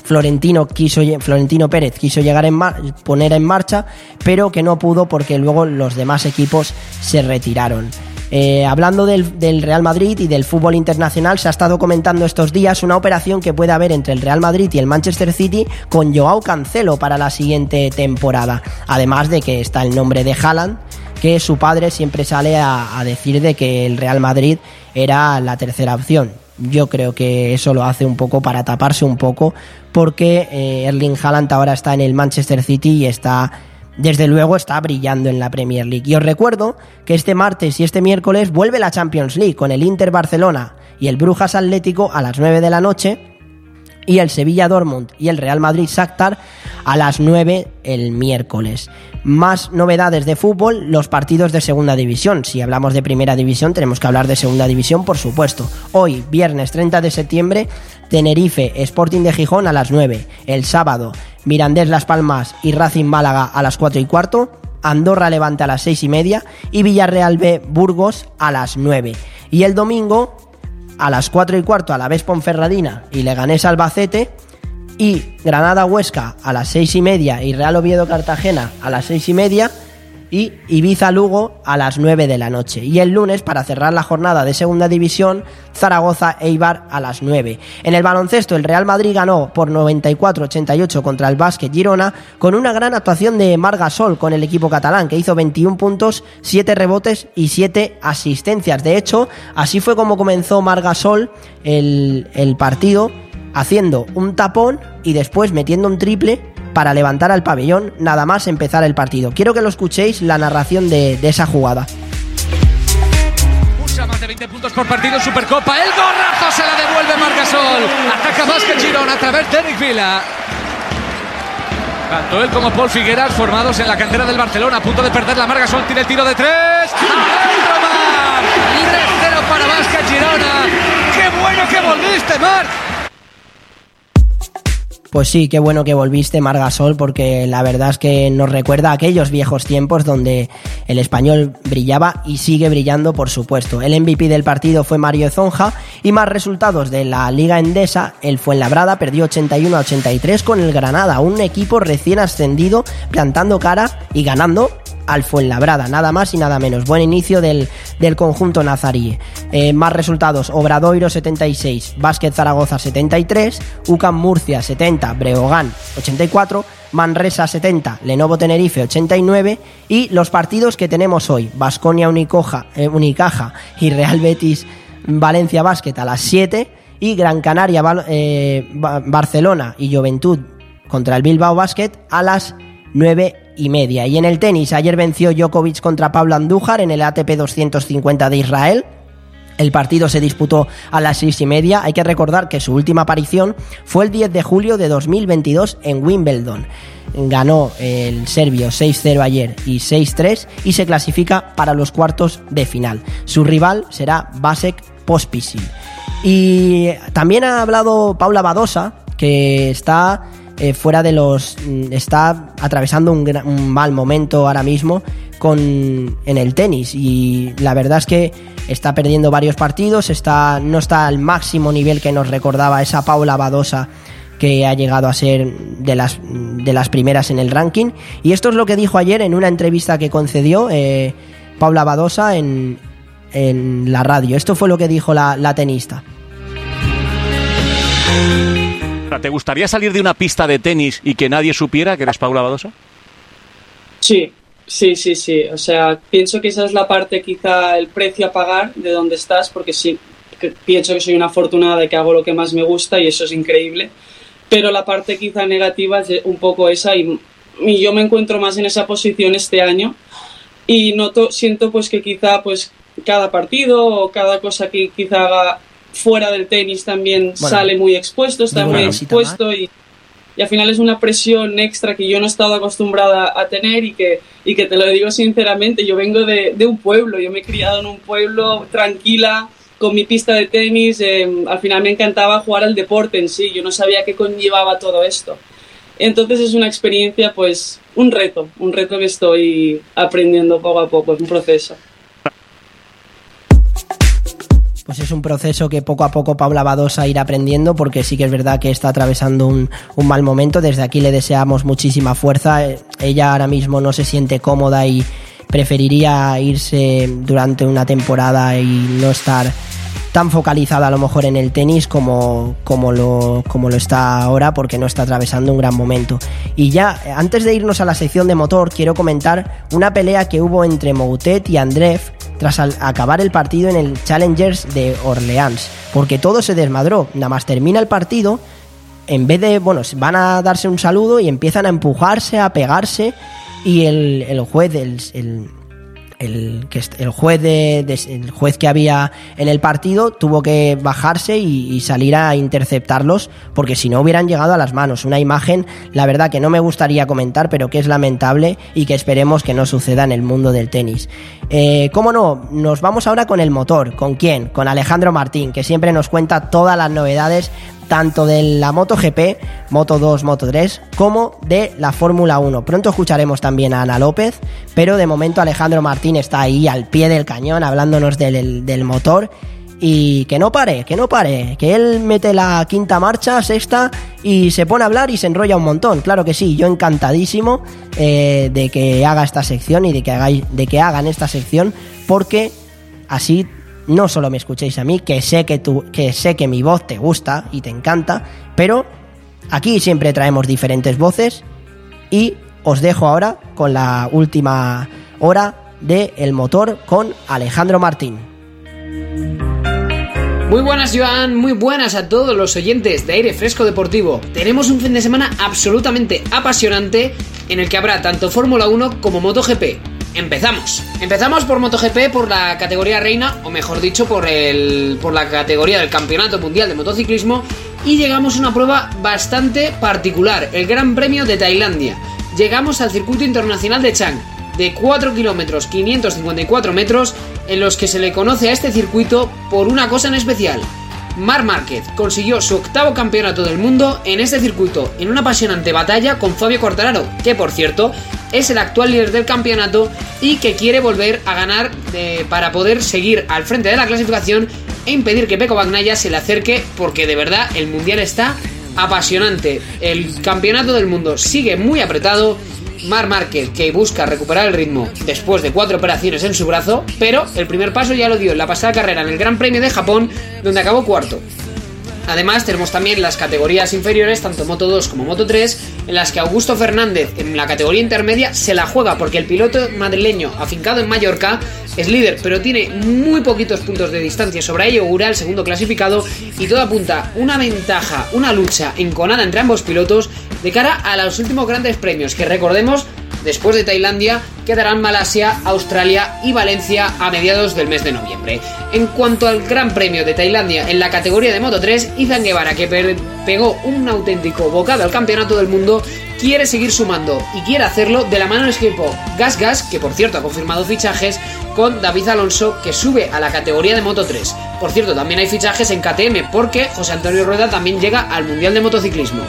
Florentino, quiso, Florentino Pérez quiso llegar en poner en marcha, pero que no pudo porque luego los demás equipos se retiraron. Eh, hablando del, Real Madrid y del fútbol internacional, se ha estado comentando estos días una operación que puede haber entre el Real Madrid y el Manchester City con Joao Cancelo para la siguiente temporada. Además de que está el nombre de Haaland, que su padre siempre sale a, a decir de que el Real Madrid era la tercera opción. Yo creo que eso lo hace un poco para taparse un poco, porque eh, Erling Haaland ahora está en el Manchester City y está desde luego está brillando en la Premier League. Y os recuerdo que este martes y este miércoles vuelve la Champions League con el Inter Barcelona y el Brujas Atlético a las 9 de la noche. Y el Sevilla Dortmund y el Real Madrid Shakhtar a las 9 el miércoles. Más novedades de fútbol, los partidos de segunda división. Si hablamos de primera división, tenemos que hablar de segunda división, por supuesto. Hoy, viernes 30 de septiembre, Tenerife, Sporting de Gijón a las 9. El sábado, Mirandés Las Palmas y Racing Málaga a las 4 y cuarto. Andorra Levante a las 6 y media y Villarreal B Burgos a las 9. Y el domingo, a las 4 y cuarto, a la vez Ponferradina y Leganés Albacete y Granada Huesca a las seis y media y Real Oviedo Cartagena a las seis y media y Ibiza Lugo a las 9 de la noche. Y el lunes, para cerrar la jornada de segunda división, Zaragoza Eibar a las 9. En el baloncesto, el Real Madrid ganó por 94-88 contra el Básquet Girona con una gran actuación de Marga Sol con el equipo catalán, que hizo 21 puntos, 7 rebotes y 7 asistencias. De hecho, así fue como comenzó Marga Sol el, el partido, haciendo un tapón y después metiendo un triple para levantar al pabellón nada más empezar el partido. Quiero que lo escuchéis la narración de, de esa jugada. Usa más de 20 puntos por partido en Supercopa. El gorrazo se la devuelve Margasol. Ataca Vázquez Girón a través de Eric Vila. Tanto él como Paul Figueras formados en la cantera del Barcelona. A punto de perder la Margasol. Tiene el tiro de tres. ¡Adentro, Marc! 3-0 para Vázquez Girona. ¡Qué bueno que volviste, Marc! Pues sí, qué bueno que volviste, Margasol, porque la verdad es que nos recuerda a aquellos viejos tiempos donde el español brillaba y sigue brillando, por supuesto. El MVP del partido fue Mario Zonja y más resultados de la Liga Endesa, el Fuenlabrada perdió 81 a 83 con el Granada, un equipo recién ascendido, plantando cara y ganando al Fuenlabrada, nada más y nada menos. Buen inicio del, del conjunto nazarí. Eh, más resultados, Obradoiro 76, Básquet Zaragoza 73, UCAM Murcia 70, Breogán 84, Manresa 70, Lenovo Tenerife 89 y los partidos que tenemos hoy, Basconia Unicoja, eh, Unicaja y Real Betis Valencia Básquet a las 7 y Gran Canaria eh, Barcelona y Juventud contra el Bilbao Basket a las 9 y media. Y en el tenis, ayer venció Djokovic contra Pablo Andújar en el ATP 250 de Israel. El partido se disputó a las seis y media. Hay que recordar que su última aparición fue el 10 de julio de 2022 en Wimbledon. Ganó el serbio 6-0 ayer y 6-3 y se clasifica para los cuartos de final. Su rival será Basek Pospisil. Y también ha hablado Paula Badosa, que está eh, fuera de los. está atravesando un, un, mal momento ahora mismo con, en el tenis. Y la verdad es que está perdiendo varios partidos, está, no está al máximo nivel que nos recordaba esa Paula Badosa que ha llegado a ser de las, de las primeras en el ranking. Y esto es lo que dijo ayer en una entrevista que concedió eh, Paula Badosa en, en, la radio. Esto fue lo que dijo la, la tenista. ¿Te gustaría salir de una pista de tenis y que nadie supiera que eres Paula Badosa? Sí, sí, sí, sí. O sea, pienso que esa es la parte, quizá el precio a pagar de donde estás, porque sí, que pienso que soy una afortunada de que hago lo que más me gusta y eso es increíble. Pero la parte quizá negativa es un poco esa y, y yo me encuentro más en esa posición este año y noto, siento pues que quizá pues cada partido o cada cosa que quizá haga fuera del tenis también bueno, sale muy expuesto, está muy expuesto y, y, al final es una presión extra que yo no he estado acostumbrada a tener y que, y que te lo digo sinceramente, yo vengo de, de un pueblo, yo me he criado en un pueblo tranquila, con mi pista de tenis, eh, al final me encantaba jugar al deporte en sí, yo no sabía qué conllevaba todo esto. Entonces es una experiencia, pues, un reto, un reto que estoy aprendiendo poco a poco, es un proceso pues es un proceso que poco a poco Paula Badosa irá aprendiendo porque sí que es verdad que está atravesando un, mal momento. Desde aquí le deseamos muchísima fuerza. Ella ahora mismo no se siente cómoda y preferiría irse durante una temporada y no estar tan focalizada a lo mejor en el tenis como, como, lo, como lo está ahora porque no está atravesando un gran momento. Y ya, antes de irnos a la sección de motor, quiero comentar una pelea que hubo entre Moutet y Andreev tras acabar el partido en el Challengers de Orleans, porque todo se desmadró, nada más termina el partido, en vez de, bueno, van a darse un saludo y empiezan a empujarse, a pegarse, y el, el juez, el, el el, que el juez de, de- el juez que había en el partido tuvo que bajarse y, y salir a interceptarlos porque si no hubieran llegado a las manos. Una imagen, la verdad que no me gustaría comentar, pero que es lamentable y que esperemos que no suceda en el mundo del tenis. Eh, ¿Cómo no? Nos vamos ahora con el motor. ¿Con quién? Con Alejandro Martín, que siempre nos cuenta todas las novedades tanto de la MotoGP, Moto 2, Moto 3, como de la Fórmula 1. Pronto escucharemos también a Ana López, pero de momento Alejandro Martín está ahí al pie del cañón hablándonos del, motor. Y que no pare, que no pare, que él mete la quinta marcha, sexta, y se pone a hablar y se enrolla un montón. Claro que sí, yo encantadísimo eh, de que haga esta sección y de que, hagáis, de que hagan esta sección, porque así no solo me escuchéis a mí, que sé que, tú, que sé que mi voz te gusta y te encanta, pero aquí siempre traemos diferentes voces y os dejo ahora con la última hora de El Motor con Alejandro Martín. Muy buenas Joan, muy buenas a todos los oyentes de Aire Fresco Deportivo. Tenemos un fin de semana absolutamente apasionante en el que habrá tanto Fórmula 1 como MotoGP. Empezamos. Empezamos por MotoGP por la categoría reina, o mejor dicho, por, el, por la categoría del Campeonato Mundial de Motociclismo. Y llegamos a una prueba bastante particular, el Gran Premio de Tailandia. Llegamos al circuito internacional de Chang, de 4 kilómetros 554 metros, en los que se le conoce a este circuito por una cosa en especial. Mar Márquez consiguió su octavo campeonato del mundo en este circuito, en una apasionante batalla con Fabio Quartararo, que por cierto es el actual líder del campeonato y que quiere volver a ganar para poder seguir al frente de la clasificación e impedir que Peko Bagnaia se le acerque, porque de verdad el mundial está apasionante. El campeonato del mundo sigue muy apretado. Mar Márquez que busca recuperar el ritmo después de cuatro operaciones en su brazo, pero el primer paso ya lo dio en la pasada carrera en el Gran Premio de Japón, donde acabó cuarto. Además, tenemos también las categorías inferiores, tanto Moto 2 como Moto 3, en las que Augusto Fernández, en la categoría intermedia, se la juega porque el piloto madrileño, afincado en Mallorca, es líder, pero tiene muy poquitos puntos de distancia sobre ello Ura, el segundo clasificado, y todo apunta una ventaja, una lucha enconada entre ambos pilotos de cara a los últimos grandes premios, que recordemos, después de Tailandia, quedarán Malasia, Australia y Valencia a mediados del mes de noviembre. En cuanto al Gran Premio de Tailandia en la categoría de Moto 3, Izan Guevara, que pegó un auténtico bocado al Campeonato del Mundo, quiere seguir sumando y quiere hacerlo de la mano del equipo Gas Gas, que por cierto ha confirmado fichajes, con David Alonso, que sube a la categoría de Moto 3. Por cierto, también hay fichajes en KTM, porque José Antonio Rueda también llega al Mundial de Motociclismo.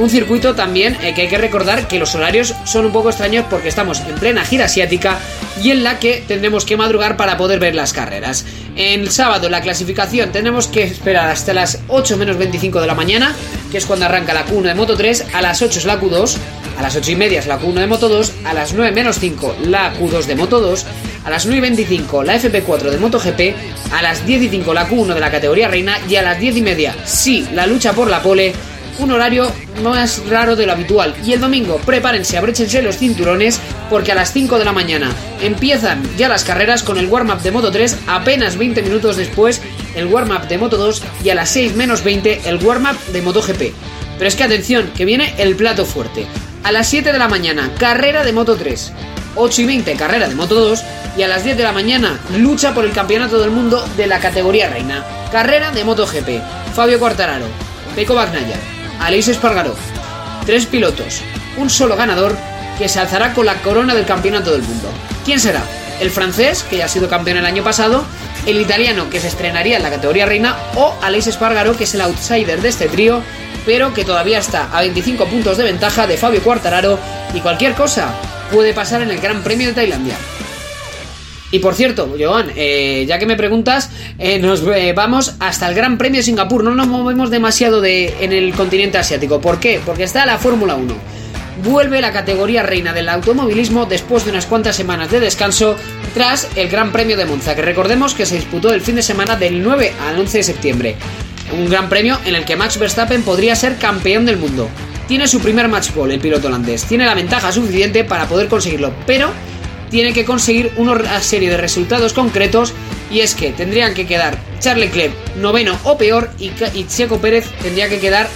Un circuito también eh, que hay que recordar que los horarios son un poco extraños porque estamos en plena gira asiática y en la que tendremos que madrugar para poder ver las carreras. El sábado la clasificación tendremos que esperar hasta las 8 menos 25 de la mañana, que es cuando arranca la Q1 de Moto 3, a las 8 es la Q2, a las 8 y media es la Q1 de Moto 2, a las 9 menos 5 la Q2 de Moto 2, a las 9 y 25 la FP4 de MotoGP, a las 10 y 5 la Q1 de la categoría reina y a las 10 y media, sí, la lucha por la pole, un horario más raro de lo habitual. Y el domingo, prepárense, abróchense los cinturones, porque a las 5 de la mañana empiezan ya las carreras con el warm-up de Moto 3, apenas 20 minutos después el warm-up de Moto 2 y a las 6 menos 20 el warm-up de MotoGP. Pero es que atención, que viene el plato fuerte. A las 7 de la mañana, carrera de Moto 3. 8 y 20, carrera de Moto 2. Y a las 10 de la mañana, lucha por el campeonato del mundo de la categoría reina. Carrera de MotoGP. Fabio Quartararo, Peco Bagnaia, Aleix Espargaró. Tres pilotos, un solo ganador que se alzará con la corona del campeonato del mundo. ¿Quién será? El francés, que ya ha sido campeón el año pasado, el italiano, que se estrenaría en la categoría reina, o Aleix Espargaró, que es el outsider de este trío, pero que todavía está a 25 puntos de ventaja de Fabio Quartararo y cualquier cosa puede pasar en el Gran Premio de Tailandia. Y por cierto, Joan, eh, ya que me preguntas, eh, nos eh, vamos hasta el Gran Premio de Singapur. No nos movemos demasiado de, en el continente asiático. ¿Por qué? Porque está la Fórmula 1. Vuelve la categoría reina del automovilismo después de unas cuantas semanas de descanso tras el Gran Premio de Monza, que recordemos que se disputó el fin de semana del 9 al 11 de septiembre. Un gran premio en el que Max Verstappen podría ser campeón del mundo. Tiene su primer match ball el piloto holandés. Tiene la ventaja suficiente para poder conseguirlo, pero tiene que conseguir una serie de resultados concretos y es que tendrían que quedar Charles Leclerc noveno o peor y, y Checo Pérez tendría que quedar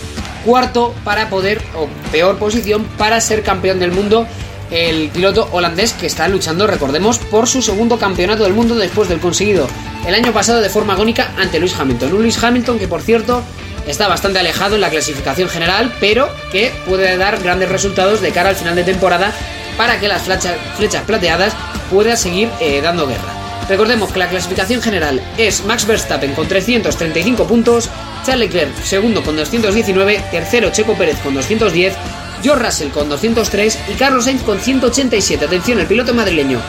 cuarto para poder o peor posición para ser campeón del mundo el piloto holandés que está luchando, recordemos, por su segundo campeonato del mundo después del conseguido el año pasado de forma agónica ante Lewis Hamilton. Lewis Hamilton que, por cierto, está bastante alejado en la clasificación general, pero que puede dar grandes resultados de cara al final de temporada para que las flechas, plateadas puedan seguir eh, dando guerra. Recordemos que la clasificación general es Max Verstappen con 335 puntos, Charles Leclerc segundo con 219, tercero Checo Pérez con 210, George Russell con 203 y Carlos Sainz con 187. Atención, el piloto madrileño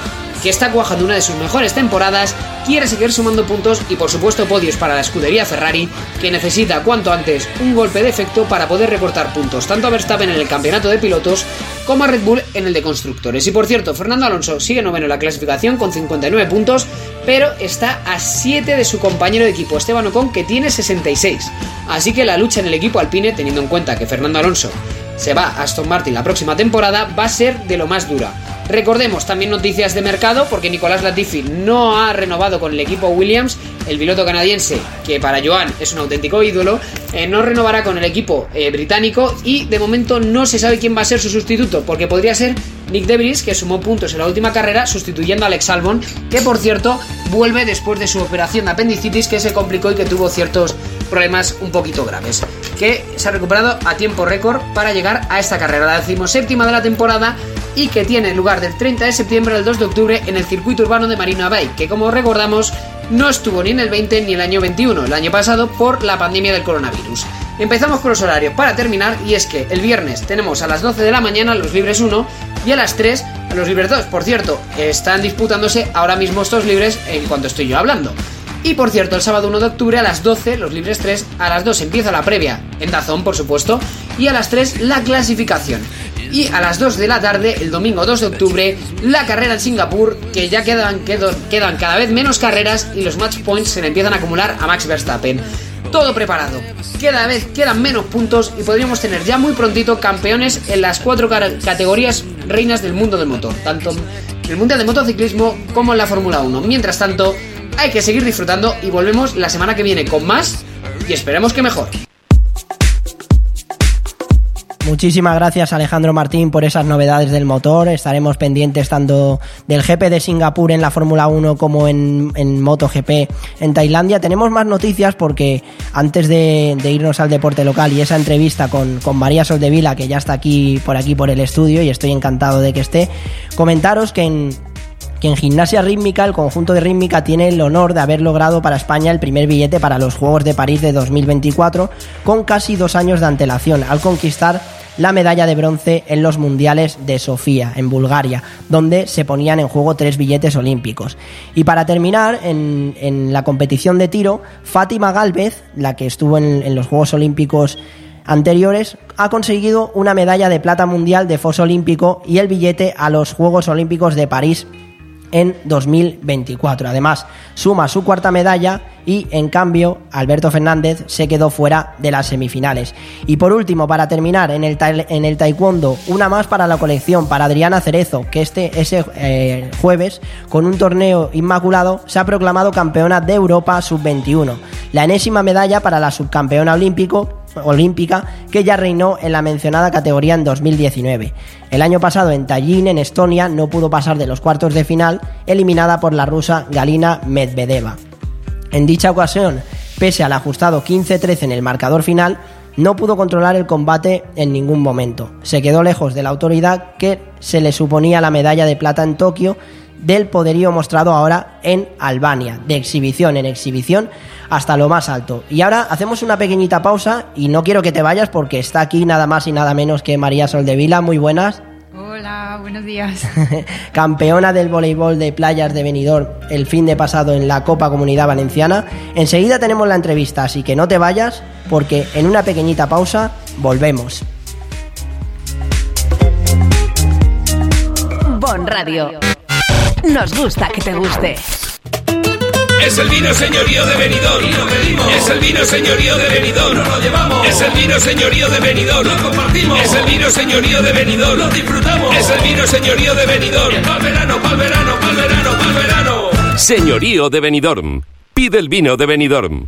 que está cuajando una de sus mejores temporadas, quiere seguir sumando puntos y por supuesto podios para la escudería Ferrari, que necesita cuanto antes un golpe de efecto para poder recortar puntos tanto a Verstappen en el campeonato de pilotos como a Red Bull en el de constructores. Y por cierto, Fernando Alonso sigue noveno en la clasificación con 59 puntos, pero está a 7 de su compañero de equipo Esteban Ocon que tiene 66. Así que la lucha en el equipo alpine, teniendo en cuenta que Fernando Alonso se va a Aston Martin la próxima temporada, va a ser de lo más dura. Recordemos también noticias de mercado porque Nicolás Latifi no ha renovado con el equipo Williams, el piloto canadiense que para Joan es un auténtico ídolo, eh, no renovará con el equipo eh, británico. Y de momento no se sabe quién va a ser su sustituto porque podría ser Nick Debris que sumó puntos en la última carrera sustituyendo a Alex Albon que por cierto vuelve después de su operación de apendicitis que se complicó y que tuvo ciertos problemas un poquito graves que se ha recuperado a tiempo récord para llegar a esta carrera, la decimoséptima de la temporada y que tiene lugar del 30 de septiembre al 2 de octubre en el circuito urbano de Marina Bay, que como recordamos no estuvo ni en el 20 ni el año 21, el año pasado por la pandemia del coronavirus. Empezamos con los horarios para terminar y es que el viernes tenemos a las 12 de la mañana los libres 1 y a las 3 a los libres 2. Por cierto, están disputándose ahora mismo estos libres en cuanto estoy yo hablando. Y por cierto, el sábado 1 de octubre a las 12, los libres 3, a las 2 empieza la previa, en Dazón por supuesto, y a las 3 la clasificación. Y a las 2 de la tarde, el domingo 2 de octubre, la carrera en Singapur, que ya quedan, quedan cada vez menos carreras y los match points se le empiezan a acumular a Max Verstappen. Todo preparado. Cada vez quedan menos puntos y podríamos tener ya muy prontito campeones en las cuatro categorías reinas del mundo del motor, tanto en el Mundial de Motociclismo como en la Fórmula 1. Mientras tanto, hay que seguir disfrutando y volvemos la semana que viene con más y esperemos que mejor. Muchísimas gracias Alejandro Martín por esas novedades del motor. Estaremos pendientes tanto del GP de Singapur en la Fórmula 1 como en, MotoGP en Tailandia. Tenemos más noticias porque antes de, de irnos al deporte local y esa entrevista con, con María Soldevila, que ya está aquí por aquí por el estudio y estoy encantado de que esté, comentaros que en, que en gimnasia rítmica el conjunto de rítmica tiene el honor de haber logrado para España el primer billete para los Juegos de París de 2024 con casi dos años de antelación al conquistar la medalla de bronce en los Mundiales de Sofía, en Bulgaria, donde se ponían en juego tres billetes olímpicos. Y para terminar, en, la competición de tiro, Fátima Galvez, la que estuvo en, en los Juegos Olímpicos anteriores, ha conseguido una medalla de plata mundial de foso olímpico y el billete a los Juegos Olímpicos de París en 2024. Además, suma su cuarta medalla y, en cambio, Alberto Fernández se quedó fuera de las semifinales. Y por último, para terminar, en el, en el taekwondo, una más para la colección, para Adriana Cerezo, que este ese eh, jueves, con un torneo inmaculado, se ha proclamado campeona de Europa sub-21. La enésima medalla para la subcampeona olímpico olímpica que ya reinó en la mencionada categoría en 2019. El año pasado en Tallinn, en Estonia, no pudo pasar de los cuartos de final, eliminada por la rusa Galina Medvedeva. En dicha ocasión, pese al ajustado 15-13 en el marcador final, no pudo controlar el combate en ningún momento. Se quedó lejos de la autoridad que se le suponía la medalla de plata en Tokio del poderío mostrado ahora en Albania, de exhibición en exhibición hasta lo más alto. Y ahora hacemos una pequeñita pausa y no quiero que te vayas porque está aquí nada más y nada menos que María Soldevila. Muy buenas. Hola, buenos días. Campeona del voleibol de playas de Benidorm el fin de pasado en la Copa Comunidad Valenciana. Enseguida tenemos la entrevista, así que no te vayas porque en una pequeñita pausa volvemos. Bon Radio. Nos gusta que te guste. Es el vino señorío de Benidorm. Es el vino señorío de Benidorm. lo llevamos. Es el vino señorío de Benidorm. Lo compartimos. Es el vino señorío de Benidorm. Lo disfrutamos. Es el vino señorío de Benidorm. Pa'l verano, pa'l verano, pa'l verano, pa'l verano. Señorío de Benidorm. Pide el vino de Benidorm.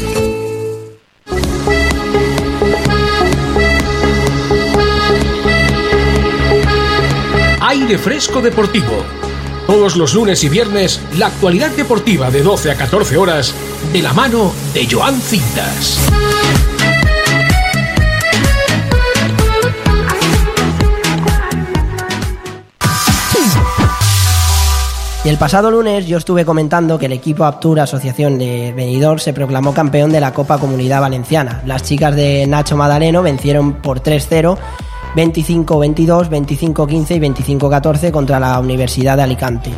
Aire Fresco Deportivo. Todos los lunes y viernes, la actualidad deportiva de 12 a 14 horas, de la mano de Joan Cintas. Y el pasado lunes yo estuve comentando que el equipo Aptur Asociación de Benidorm se proclamó campeón de la Copa Comunidad Valenciana. Las chicas de Nacho Madaleno vencieron por 3-0 25-22, 25-15 y 25-14 contra la Universidad de Alicante.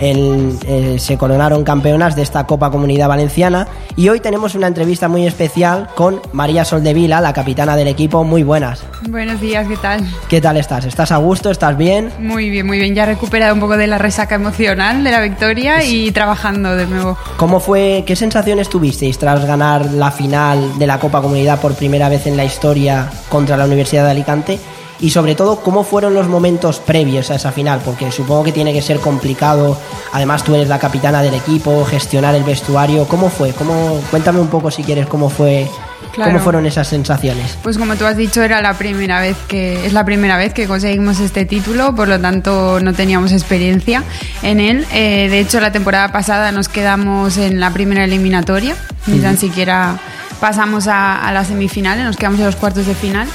El, eh, se coronaron campeonas de esta Copa Comunidad Valenciana y hoy tenemos una entrevista muy especial con María Soldevila, la capitana del equipo. Muy buenas. Buenos días, ¿qué tal? ¿Qué tal estás? ¿Estás a gusto? ¿Estás bien? Muy bien, muy bien. Ya he recuperado un poco de la resaca emocional de la victoria y trabajando de nuevo. ¿Cómo fue, qué sensaciones tuvisteis tras ganar la final de la Copa Comunidad por primera vez en la historia contra la Universidad de Alicante? Y sobre todo cómo fueron los momentos previos a esa final, porque supongo que tiene que ser complicado. Además tú eres la capitana del equipo, gestionar el vestuario. ¿Cómo fue? ¿Cómo, cuéntame un poco si quieres cómo fue. Claro. ¿Cómo fueron esas sensaciones? Pues como tú has dicho, era la primera vez que es la primera vez que conseguimos este título, por lo tanto no teníamos experiencia en él. Eh, de hecho, la temporada pasada nos quedamos en la primera eliminatoria, ni tan siquiera pasamos a, a las semifinales, nos quedamos en los cuartos de final.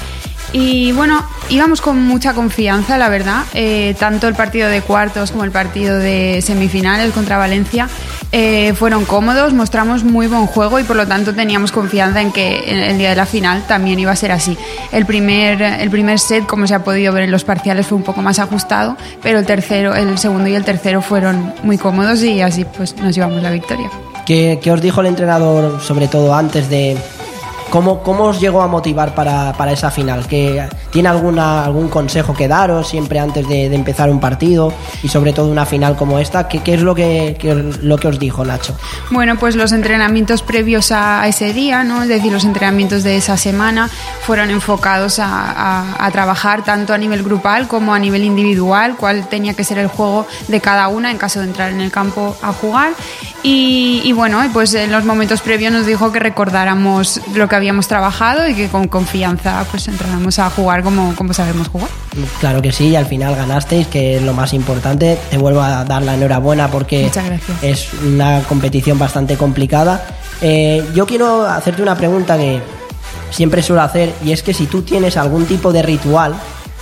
Y bueno, íbamos con mucha confianza, la verdad. Eh, tanto el partido de cuartos como el partido de semifinales contra Valencia eh, fueron cómodos, mostramos muy buen juego y por lo tanto teníamos confianza en que el día de la final también iba a ser así. El primer, el primer set, como se ha podido ver en los parciales, fue un poco más ajustado, pero el tercero, el segundo y el tercero fueron muy cómodos y así pues nos llevamos la victoria. ¿Qué, qué os dijo el entrenador, sobre todo antes de, ¿Cómo, ¿Cómo, os llegó a motivar para, para esa final? ¿Que, ¿Tiene alguna, algún consejo que daros siempre antes de, de, empezar un partido y sobre todo una final como esta? ¿Qué, qué es lo que, lo que os dijo Nacho? Bueno, pues los entrenamientos previos a, a, ese día, ¿no? es decir, los entrenamientos de esa semana fueron enfocados a, a, a, trabajar tanto a nivel grupal como a nivel individual, cuál tenía que ser el juego de cada una en caso de entrar en el campo a jugar. Y, y bueno, pues en los momentos previos nos dijo que recordáramos lo que habíamos trabajado y que con confianza pues entráramos a jugar como, como sabemos jugar. Claro que sí, y al final ganasteis, que es lo más importante. Te vuelvo a dar la enhorabuena porque es una competición bastante complicada. Eh, yo quiero hacerte una pregunta que siempre suelo hacer y es que si tú tienes algún tipo de ritual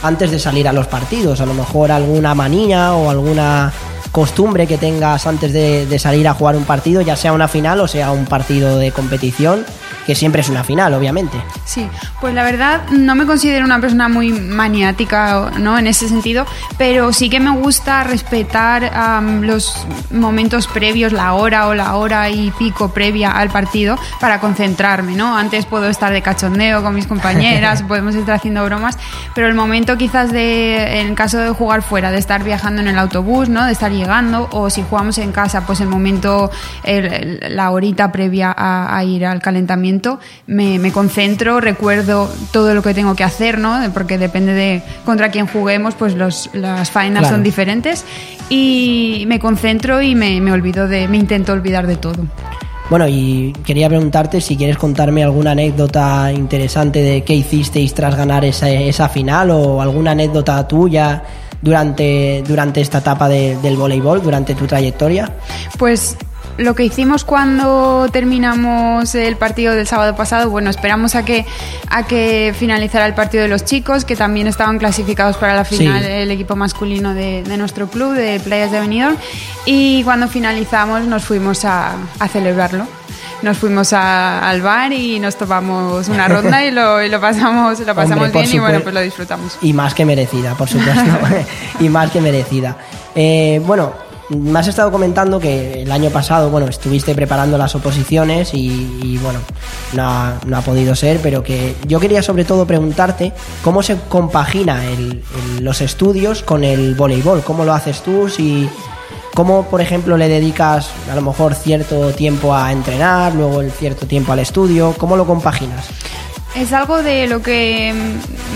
antes de salir a los partidos, a lo mejor alguna manía o alguna costumbre que tengas antes de, de salir a jugar un partido, ya sea una final o sea un partido de competición, que siempre es una final, obviamente. Sí, pues la verdad no me considero una persona muy maniática, ¿no? En ese sentido, pero sí que me gusta respetar am, los momentos previos, la hora o la hora y pico previa al partido para concentrarme, ¿no? Antes puedo estar de cachondeo con mis compañeras, podemos estar haciendo bromas, pero el momento quizás de, en caso de jugar fuera, de estar viajando en el autobús, ¿no? De estar llegando, o si jugamos en casa, pues el momento, el- el- la horita previa a, a ir al calentamiento, me, me concentro, recuerdo todo lo que tengo que hacer, ¿no? Porque depende de contra quién juguemos, pues los, las faenas Claro. son diferentes. Y me concentro y me, me olvido de, me intento olvidar de todo. Bueno, y quería preguntarte si quieres contarme alguna anécdota interesante de qué hicisteis tras ganar esa, esa final o alguna anécdota tuya durante, durante esta etapa de- del voleibol, durante tu trayectoria. Pues lo que hicimos cuando terminamos el partido del sábado pasado, bueno, esperamos a que, a que finalizara el partido de los chicos, que también estaban clasificados para la final Sí. el equipo masculino de, de nuestro club, de Playas de Benidorm, y cuando finalizamos nos fuimos a, a celebrarlo. Nos fuimos a- al bar y nos tomamos una ronda y lo, y lo pasamos, lo pasamos Hombre, bien y bueno, pues lo disfrutamos. Y más que merecida, por supuesto. y más que merecida. Eh, bueno, me has estado comentando que el año pasado, bueno, estuviste preparando las oposiciones y, y, bueno, no ha, no ha podido ser, pero que yo quería sobre todo preguntarte cómo se compagina el- el- los estudios con el voleibol, cómo lo haces tú, si... ¿Cómo, por ejemplo, le dedicas a lo mejor cierto tiempo a entrenar, luego el cierto tiempo al estudio? ¿Cómo lo compaginas? Es algo de lo que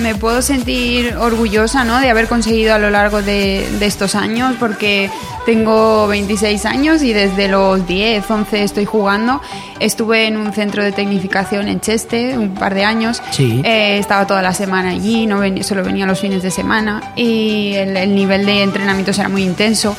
me puedo sentir orgullosa, ¿no? De haber conseguido a lo largo de, de estos años, porque tengo 26 años y desde los 10, 11 estoy jugando. Estuve en un centro de tecnificación en Cheste un par de años. Sí. Eh, estaba toda la semana allí, no ven- solo venía los fines de semana y el, el nivel de entrenamientos era muy intenso.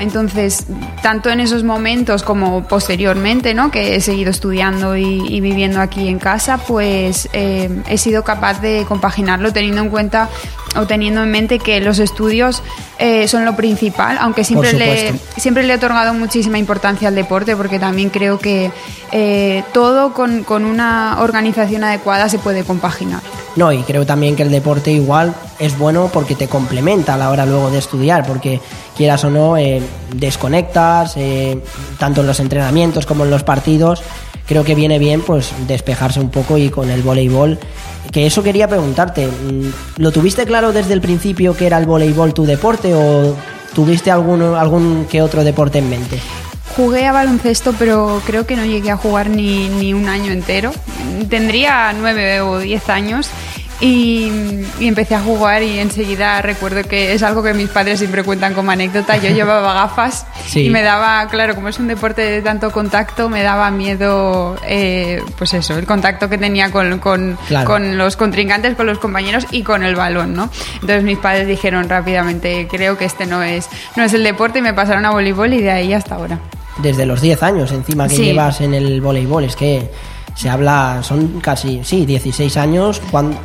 Entonces, tanto en esos momentos como posteriormente, ¿no? que he seguido estudiando y, y viviendo aquí en casa, pues eh, he sido capaz de compaginarlo teniendo en cuenta o teniendo en mente que los estudios eh, son lo principal, aunque siempre le, siempre le he otorgado muchísima importancia al deporte porque también creo que eh, todo con, con una organización adecuada se puede compaginar. No, y creo también que el deporte igual es bueno porque te complementa a la hora luego de estudiar, porque quieras o no, eh, desconectas, eh, tanto en los entrenamientos como en los partidos. Creo que viene bien pues despejarse un poco y con el voleibol. Que eso quería preguntarte, mm, ¿lo tuviste claro desde el principio que era el voleibol tu deporte o tuviste algún, algún que otro deporte en mente? Jugué a baloncesto, pero creo que no llegué a jugar ni, ni un año entero. Tendría nueve o diez años y, y empecé a jugar y enseguida recuerdo que es algo que mis padres siempre cuentan como anécdota. Yo llevaba gafas Sí. y me daba, claro, como es un deporte de tanto contacto, me daba miedo, eh, pues eso, el contacto que tenía con, con, Claro. con los contrincantes, con los compañeros y con el balón, ¿no? Entonces mis padres dijeron rápidamente, creo que este no es, no es el deporte y me pasaron a voleibol y de ahí hasta ahora. Desde los 10 años encima que Sí. llevas en el voleibol, es que se habla, son casi, sí, 16 años, cuando,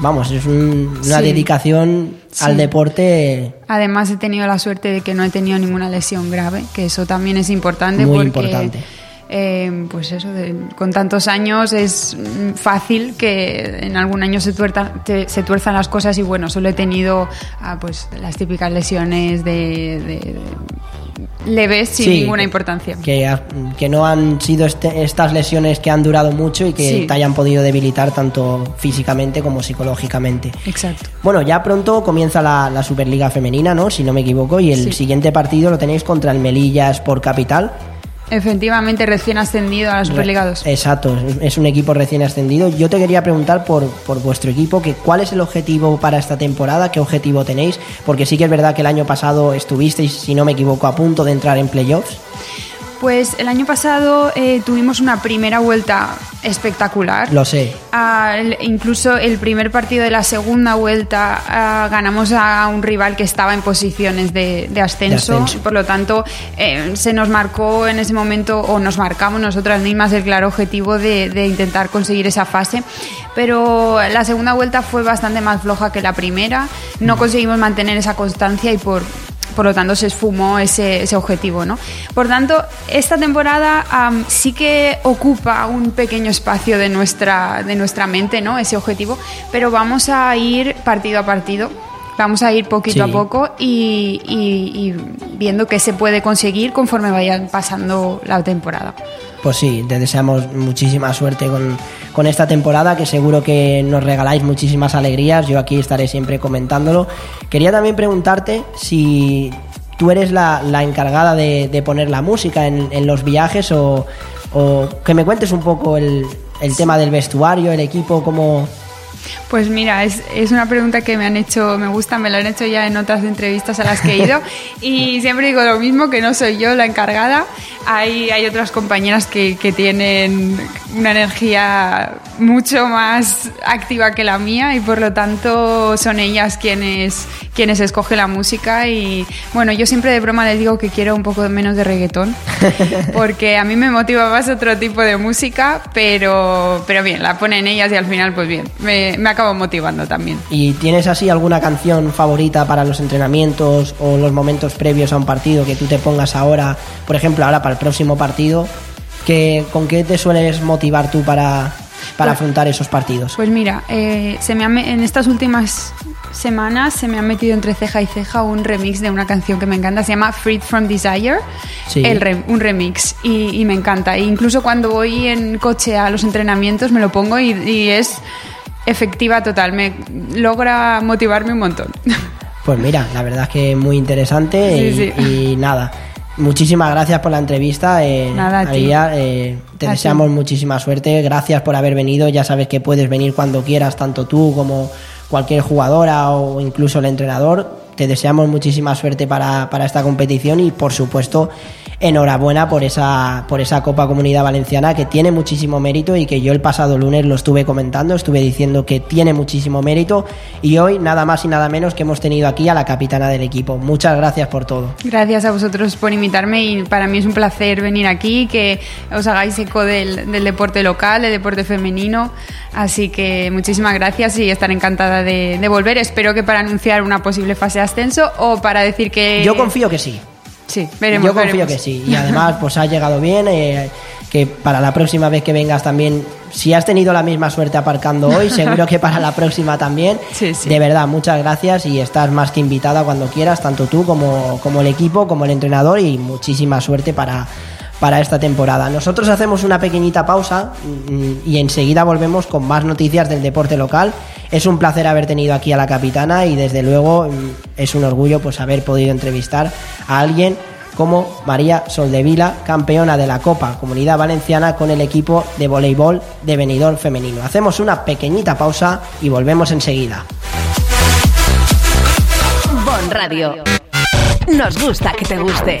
vamos, es un- una Sí. dedicación Sí. al deporte Además he tenido la suerte de que no he tenido ninguna lesión grave, que eso también es importante Muy porque importante. eh, pues eso, de- con tantos años es fácil que en algún año se, tuerta- te- se tuerzan las cosas y bueno, solo he tenido ah, pues las típicas lesiones de, de- de leves sin Sí, ninguna importancia. que, que no han sido este- estas lesiones que han durado mucho y que Sí. te hayan podido debilitar tanto físicamente como psicológicamente. Exacto. Bueno, ya pronto comienza la, la Superliga Femenina, ¿no? Si no me equivoco, y el Sí. siguiente partido lo tenéis contra el Melilla Sport Capital. Efectivamente, recién ascendido a la Superliga 2. Exacto, es- un equipo recién ascendido. Yo te quería preguntar por, por vuestro equipo, que cuál es el objetivo para esta temporada, qué objetivo tenéis, porque sí que es verdad que el año pasado estuvisteis, si no me equivoco, a punto de entrar en playoffs. Pues el año pasado eh, tuvimos una primera vuelta espectacular. Lo sé. Ah, incluso el primer partido de la segunda vuelta ah, ganamos a un rival que estaba en posiciones de, de ascenso. De ascenso. Por lo tanto, eh, se nos marcó en ese momento, o nos marcamos nosotras mismas, el claro objetivo de, de intentar conseguir esa fase. Pero la segunda vuelta fue bastante más floja que la primera. No conseguimos mantener esa constancia y por por lo tanto se esfumó ese, ese objetivo, ¿no? Por tanto, esta temporada am, sí que ocupa un pequeño espacio de nuestra, de nuestra mente, ¿no? Ese objetivo, pero vamos a ir partido a partido. Vamos a ir poquito Sí. a poco y, y- y viendo qué se puede conseguir conforme vayan pasando la temporada. Pues sí, te deseamos muchísima suerte con, con esta temporada, que seguro que nos regaláis muchísimas alegrías. Yo aquí estaré siempre comentándolo. Quería también preguntarte si tú eres la, la encargada de, de poner la música en, en los viajes o, o que me cuentes un poco el, el tema del vestuario, el equipo, cómo... Pues mira, es, es una pregunta que me han hecho, me gusta, me la han hecho ya en otras entrevistas a las que he ido. Y siempre digo lo mismo, que no soy yo la encargada, hay, hay otras compañeras que, que tienen una energía mucho más activa que la mía y por lo tanto son ellas quienes, quienes escogen la música. Y bueno, yo siempre de broma les digo que quiero un poco menos de reggaetón porque a mí me motiva más otro tipo de música, pero, pero bien, la ponen ellas y al final pues bien, me, me acabo motivando también. ¿Y tienes así alguna canción favorita para los entrenamientos o los momentos previos a un partido que tú te pongas ahora, por ejemplo, ahora para el próximo partido? Que, ¿Con qué te sueles motivar tú para, para Pues- afrontar esos partidos? Pues mira, eh, se me ha en estas últimas semanas se me ha metido entre ceja y ceja un remix de una canción que me encanta, se llama Freed from Desire, Sí. el re- un remix y, y me encanta. E incluso cuando voy en coche a los entrenamientos me lo pongo y, y es efectiva total, me logra motivarme un montón. Pues mira, la verdad es que es muy interesante Sí, y, sí. y nada. Muchísimas gracias por la entrevista. eh, Nada. María, eh, te A deseamos ti. muchísima suerte. Gracias por haber venido. Ya sabes que puedes venir cuando quieras, tanto tú como cualquier jugadora o incluso el entrenador. Te deseamos muchísima suerte para, para esta competición y, por supuesto, enhorabuena por esa, por esa Copa Comunidad Valenciana que tiene muchísimo mérito y que yo el pasado lunes lo estuve comentando, estuve diciendo que tiene muchísimo mérito y hoy nada más y nada menos que hemos tenido aquí a la capitana del equipo. Muchas gracias por todo. Gracias a vosotros por invitarme y para mí es un placer venir aquí, que os hagáis eco del, del deporte local, del deporte femenino. Así que muchísimas gracias y estaré encantada de, de volver. Espero que para anunciar una posible fase ascenso o para decir que... Yo confío que sí. Sí, veremos. Yo confío veremos. que sí. Y además, pues ha llegado bien. eh, que para la próxima vez que vengas también, si has tenido la misma suerte aparcando hoy, seguro que para la próxima también. De verdad, muchas gracias y estás más que invitada cuando quieras, tanto tú como, como el equipo, como el entrenador y muchísima suerte para, para esta temporada. Nosotros hacemos una pequeñita pausa mm, y enseguida volvemos con más noticias del deporte local. Es un placer haber tenido aquí a la capitana y desde luego mm, es un orgullo pues haber podido entrevistar a alguien como María Soldevila, campeona de la Copa Comunidad Valenciana con el equipo de voleibol de Benidorm femenino. Hacemos una pequeñita pausa y volvemos enseguida. Bon Radio. Nos gusta que te guste.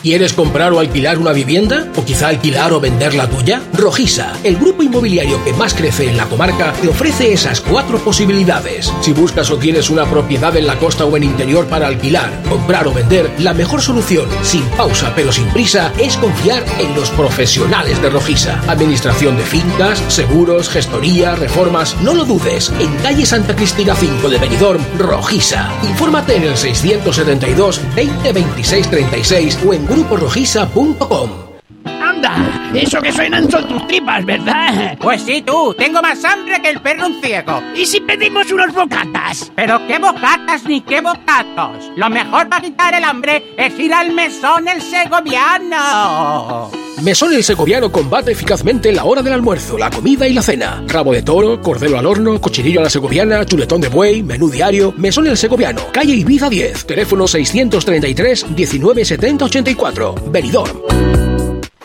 ¿Quieres comprar o alquilar una vivienda? ¿O quizá alquilar o vender la tuya? Rojisa, el grupo inmobiliario que más crece en la comarca, te ofrece esas cuatro posibilidades. Si buscas o tienes una propiedad en la costa o en interior para alquilar, comprar o vender, la mejor solución, sin pausa pero sin prisa, es confiar en los profesionales de Rojisa. Administración de fincas, seguros, gestoría, reformas, no lo dudes. En calle Santa Cristina 5 de Benidorm, Rojisa. Infórmate en el 672 20 26 36 o en gruporojisa.com. ¡Anda! Eso que suenan son tus tripas, ¿verdad? Pues sí, tú. Tengo más hambre que el perro un ciego. ¿Y si pedimos unos bocatas? Pero qué bocatas ni qué bocatos. Lo mejor para quitar el hambre es ir al mesón el segoviano. Mesón el Segoviano combate eficazmente la hora del almuerzo, la comida y la cena. Rabo de toro, cordero al horno, cochinillo a la segoviana, chuletón de buey, menú diario. Mesón el Segoviano, calle Ibiza 10, teléfono 633 19 70 84, Benidorm.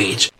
language.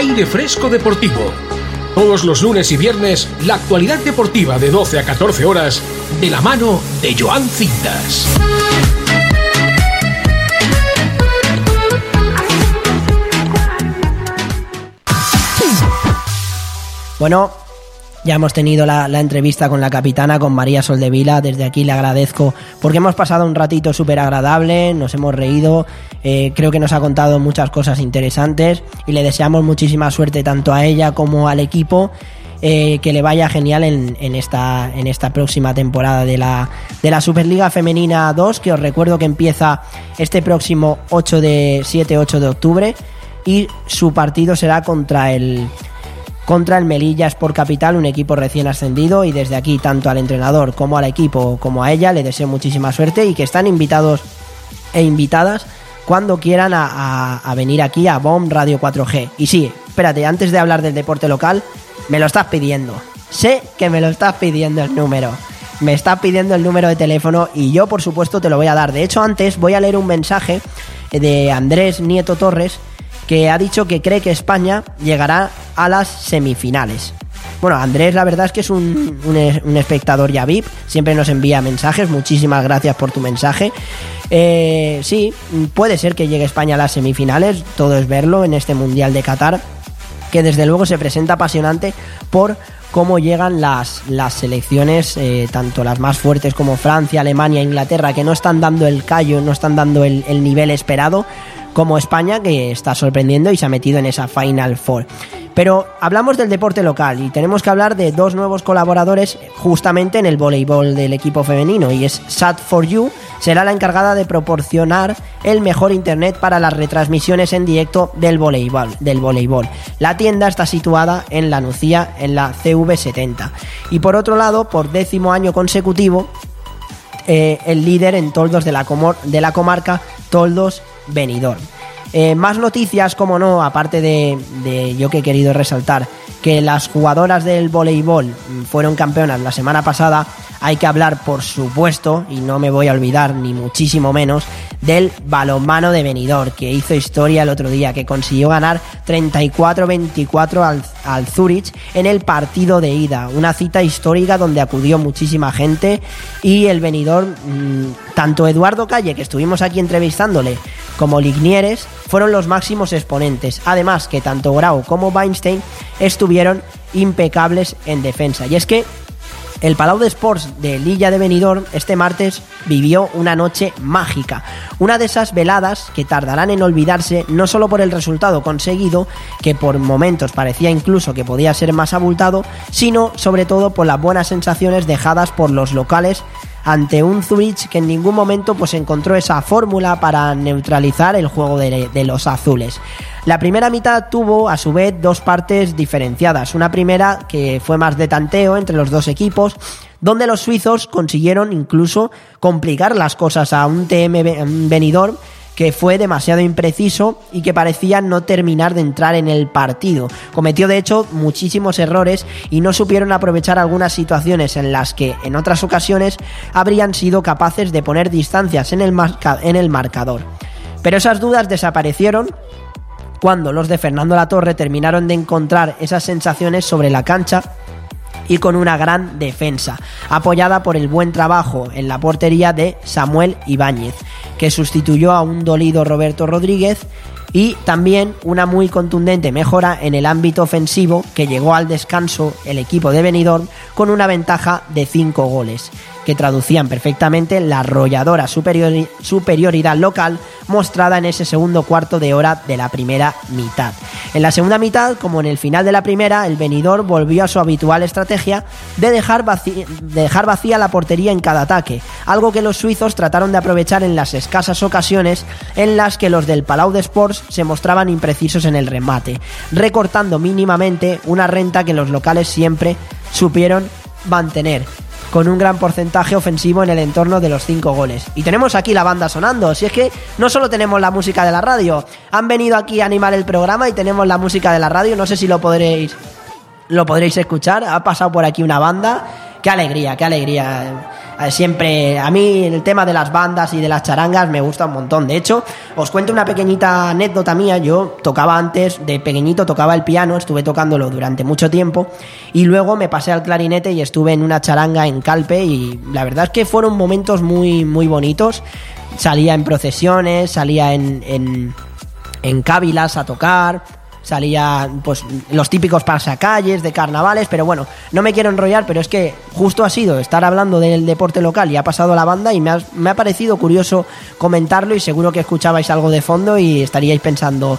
Aire Fresco Deportivo. Todos los lunes y viernes, la actualidad deportiva de 12 a 14 horas, de la mano de Joan Cintas. Bueno, ya hemos tenido la, entrevista con la capitana, con María Soldevila. Desde aquí le agradezco porque hemos pasado un ratito súper agradable, nos hemos reído, eh, creo que nos ha contado muchas cosas interesantes y le deseamos muchísima suerte tanto a ella como al equipo. Eh, que le vaya genial en, esta, en esta próxima temporada de la, de la Superliga Femenina 2, que os recuerdo que empieza este próximo 8 de 7-8 de octubre y su partido será contra el, contra el Melilla Sport Capital, un equipo recién ascendido y desde aquí tanto al entrenador como al equipo como a ella le deseo muchísima suerte y que están invitados e invitadas cuando quieran a, venir aquí a BOM Radio 4G. Y sí, espérate, antes de hablar del deporte local, me lo estás pidiendo. Sé que me lo estás pidiendo el número. Me estás pidiendo el número de teléfono y yo por supuesto te lo voy a dar. De hecho antes voy a leer un mensaje de Andrés Nieto Torres que ha dicho que cree que España llegará a las semifinales. Bueno, Andrés, la verdad es que es un, un, espectador ya VIP, siempre nos envía mensajes, muchísimas gracias por tu mensaje. Eh, sí, puede ser que llegue España a las semifinales, todo es verlo en este Mundial de Qatar, que desde luego se presenta apasionante por cómo llegan las, las selecciones, eh, tanto las más fuertes como Francia, Alemania, Inglaterra, que no están dando el callo, no están dando el nivel esperado, como España, que está sorprendiendo y se ha metido en esa Final Four. Pero hablamos del deporte local y tenemos que hablar de dos nuevos colaboradores justamente en el voleibol del equipo femenino y es Sat4U, será la encargada de proporcionar el mejor internet para las retransmisiones en directo del voleibol, del voleibol. La tienda está situada en La Nucía, en la CV70. Y por otro lado, por décimo año consecutivo, eh, el líder en toldos de la, comor de la comarca Toldos Benidorm. Eh, más noticias, como no, aparte de, de, yo que he querido resaltar que las jugadoras del voleibol fueron campeonas la semana pasada, hay que hablar, por supuesto, y no me voy a olvidar ni muchísimo menos, del balonmano de Benidorm, que hizo historia el otro día, que consiguió ganar 34-24 al, al Zurich en el partido de ida. Una cita histórica donde acudió muchísima gente y el Benidorm, mmm, tanto Eduardo Calle, que estuvimos aquí entrevistándole, como Lignieres, fueron los máximos exponentes. Además que tanto Grau como Weinstein estuvieron impecables en defensa. Y es que el Palau de Sports de Lilla de Benidorm este martes vivió una noche mágica, una de esas veladas que tardarán en olvidarse no solo por el resultado conseguido, que por momentos parecía incluso que podía ser más abultado, sino sobre todo por las buenas sensaciones dejadas por los locales ante un Zurich que en ningún momento pues encontró esa fórmula para neutralizar el juego de, de, los azules. La primera mitad tuvo a su vez dos partes diferenciadas. Una primera que fue más de tanteo entre los dos equipos, donde los suizos consiguieron incluso complicar las cosas a un TM Benidorm que fue demasiado impreciso y que parecía no terminar de entrar en el partido. Cometió de hecho muchísimos errores y no supieron aprovechar algunas situaciones en las que en otras ocasiones habrían sido capaces de poner distancias en el, en el marcador. Pero esas dudas desaparecieron cuando los de Fernando Latorre terminaron de encontrar esas sensaciones sobre la cancha y con una gran defensa, apoyada por el buen trabajo en la portería de Samuel Ibáñez, que sustituyó a un dolido Roberto Rodríguez y también una muy contundente mejora en el ámbito ofensivo que llegó al descanso el equipo de Benidorm con una ventaja de 5 goles que traducían perfectamente la arrolladora superiori- superioridad local mostrada en ese segundo cuarto de hora de la primera mitad. En la segunda mitad, como en el final de la primera, el venidor volvió a su habitual estrategia de dejar, de dejar vacía la portería en cada ataque, algo que los suizos trataron de aprovechar en las escasas ocasiones en las que los del Palau de Sports se mostraban imprecisos en el remate, recortando mínimamente una renta que los locales siempre supieron mantener con un gran porcentaje ofensivo en el entorno de los 5 goles. Y tenemos aquí la banda sonando, si es que no solo tenemos la música de la radio, han venido aquí a animar el programa y tenemos la música de la radio, no sé si lo podréis lo podréis escuchar, ha pasado por aquí una banda, qué alegría, qué alegría. Eh, Siempre, a mí el tema de las bandas y de las charangas me gusta un montón. De hecho, os cuento una pequeñita anécdota mía. Yo tocaba antes, de pequeñito tocaba el piano, estuve tocándolo durante mucho tiempo y luego me pasé al clarinete y estuve en una charanga en Calpe y la verdad es que fueron momentos muy, muy bonitos. Salía en procesiones, salía en, en, en cávilas a tocar, salía pues los típicos pasacalles de carnavales, pero bueno, no me quiero enrollar, pero es que justo ha sido estar hablando del deporte local y ha pasado la banda y me ha, me ha parecido curioso comentarlo y seguro que escuchabais algo de fondo y estaríais pensando,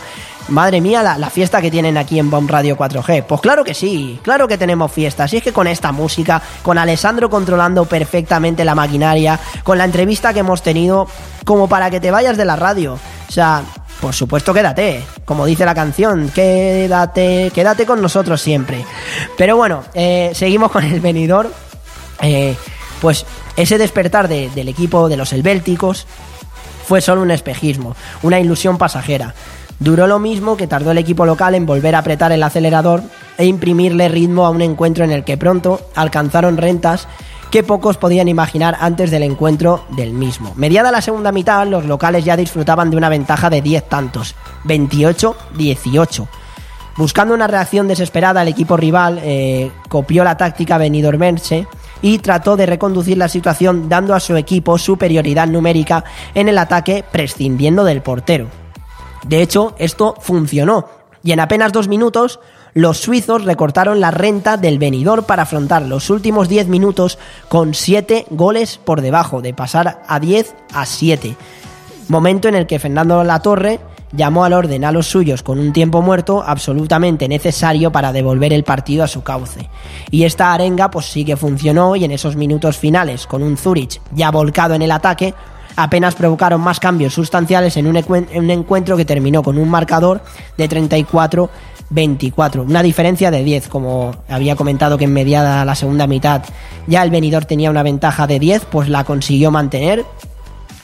madre mía, la, fiesta que tienen aquí en Bomb Radio 4G. Pues claro que sí, claro que tenemos fiestas, y es que con esta música, con Alessandro controlando perfectamente la maquinaria, con la entrevista que hemos tenido, como para que te vayas de la radio, o sea, por supuesto, quédate, como dice la canción, quédate, quédate con nosotros siempre. Pero bueno, eh, seguimos con el venidor. Eh, pues ese despertar de- del equipo de los helvéticos fue solo un espejismo, una ilusión pasajera. Duró lo mismo que tardó el equipo local en volver a apretar el acelerador e imprimirle ritmo a un encuentro en el que pronto alcanzaron rentas que pocos podían imaginar antes del encuentro del mismo. Mediada la segunda mitad, los locales ya disfrutaban de una ventaja de 10 tantos, 28-18. Buscando una reacción desesperada, el equipo rival eh, copió la táctica benidormense y trató de reconducir la situación dando a su equipo superioridad numérica en el ataque prescindiendo del portero. De hecho, esto funcionó y en apenas dos minutos los suizos recortaron la renta del venidor para afrontar los últimos 10 minutos con 7 goles por debajo, de pasar a 10 a 7. Momento en el que Fernando Latorre llamó al orden a los suyos con un tiempo muerto absolutamente necesario para devolver el partido a su cauce. Y esta arenga pues sí que funcionó y en esos minutos finales, con un Zurich ya volcado en el ataque, apenas provocaron más cambios sustanciales en un, encuentro que terminó con un marcador de 34-24, una diferencia de 10, como había comentado que en mediada la segunda mitad ya el venidor tenía una ventaja de 10, pues la consiguió mantener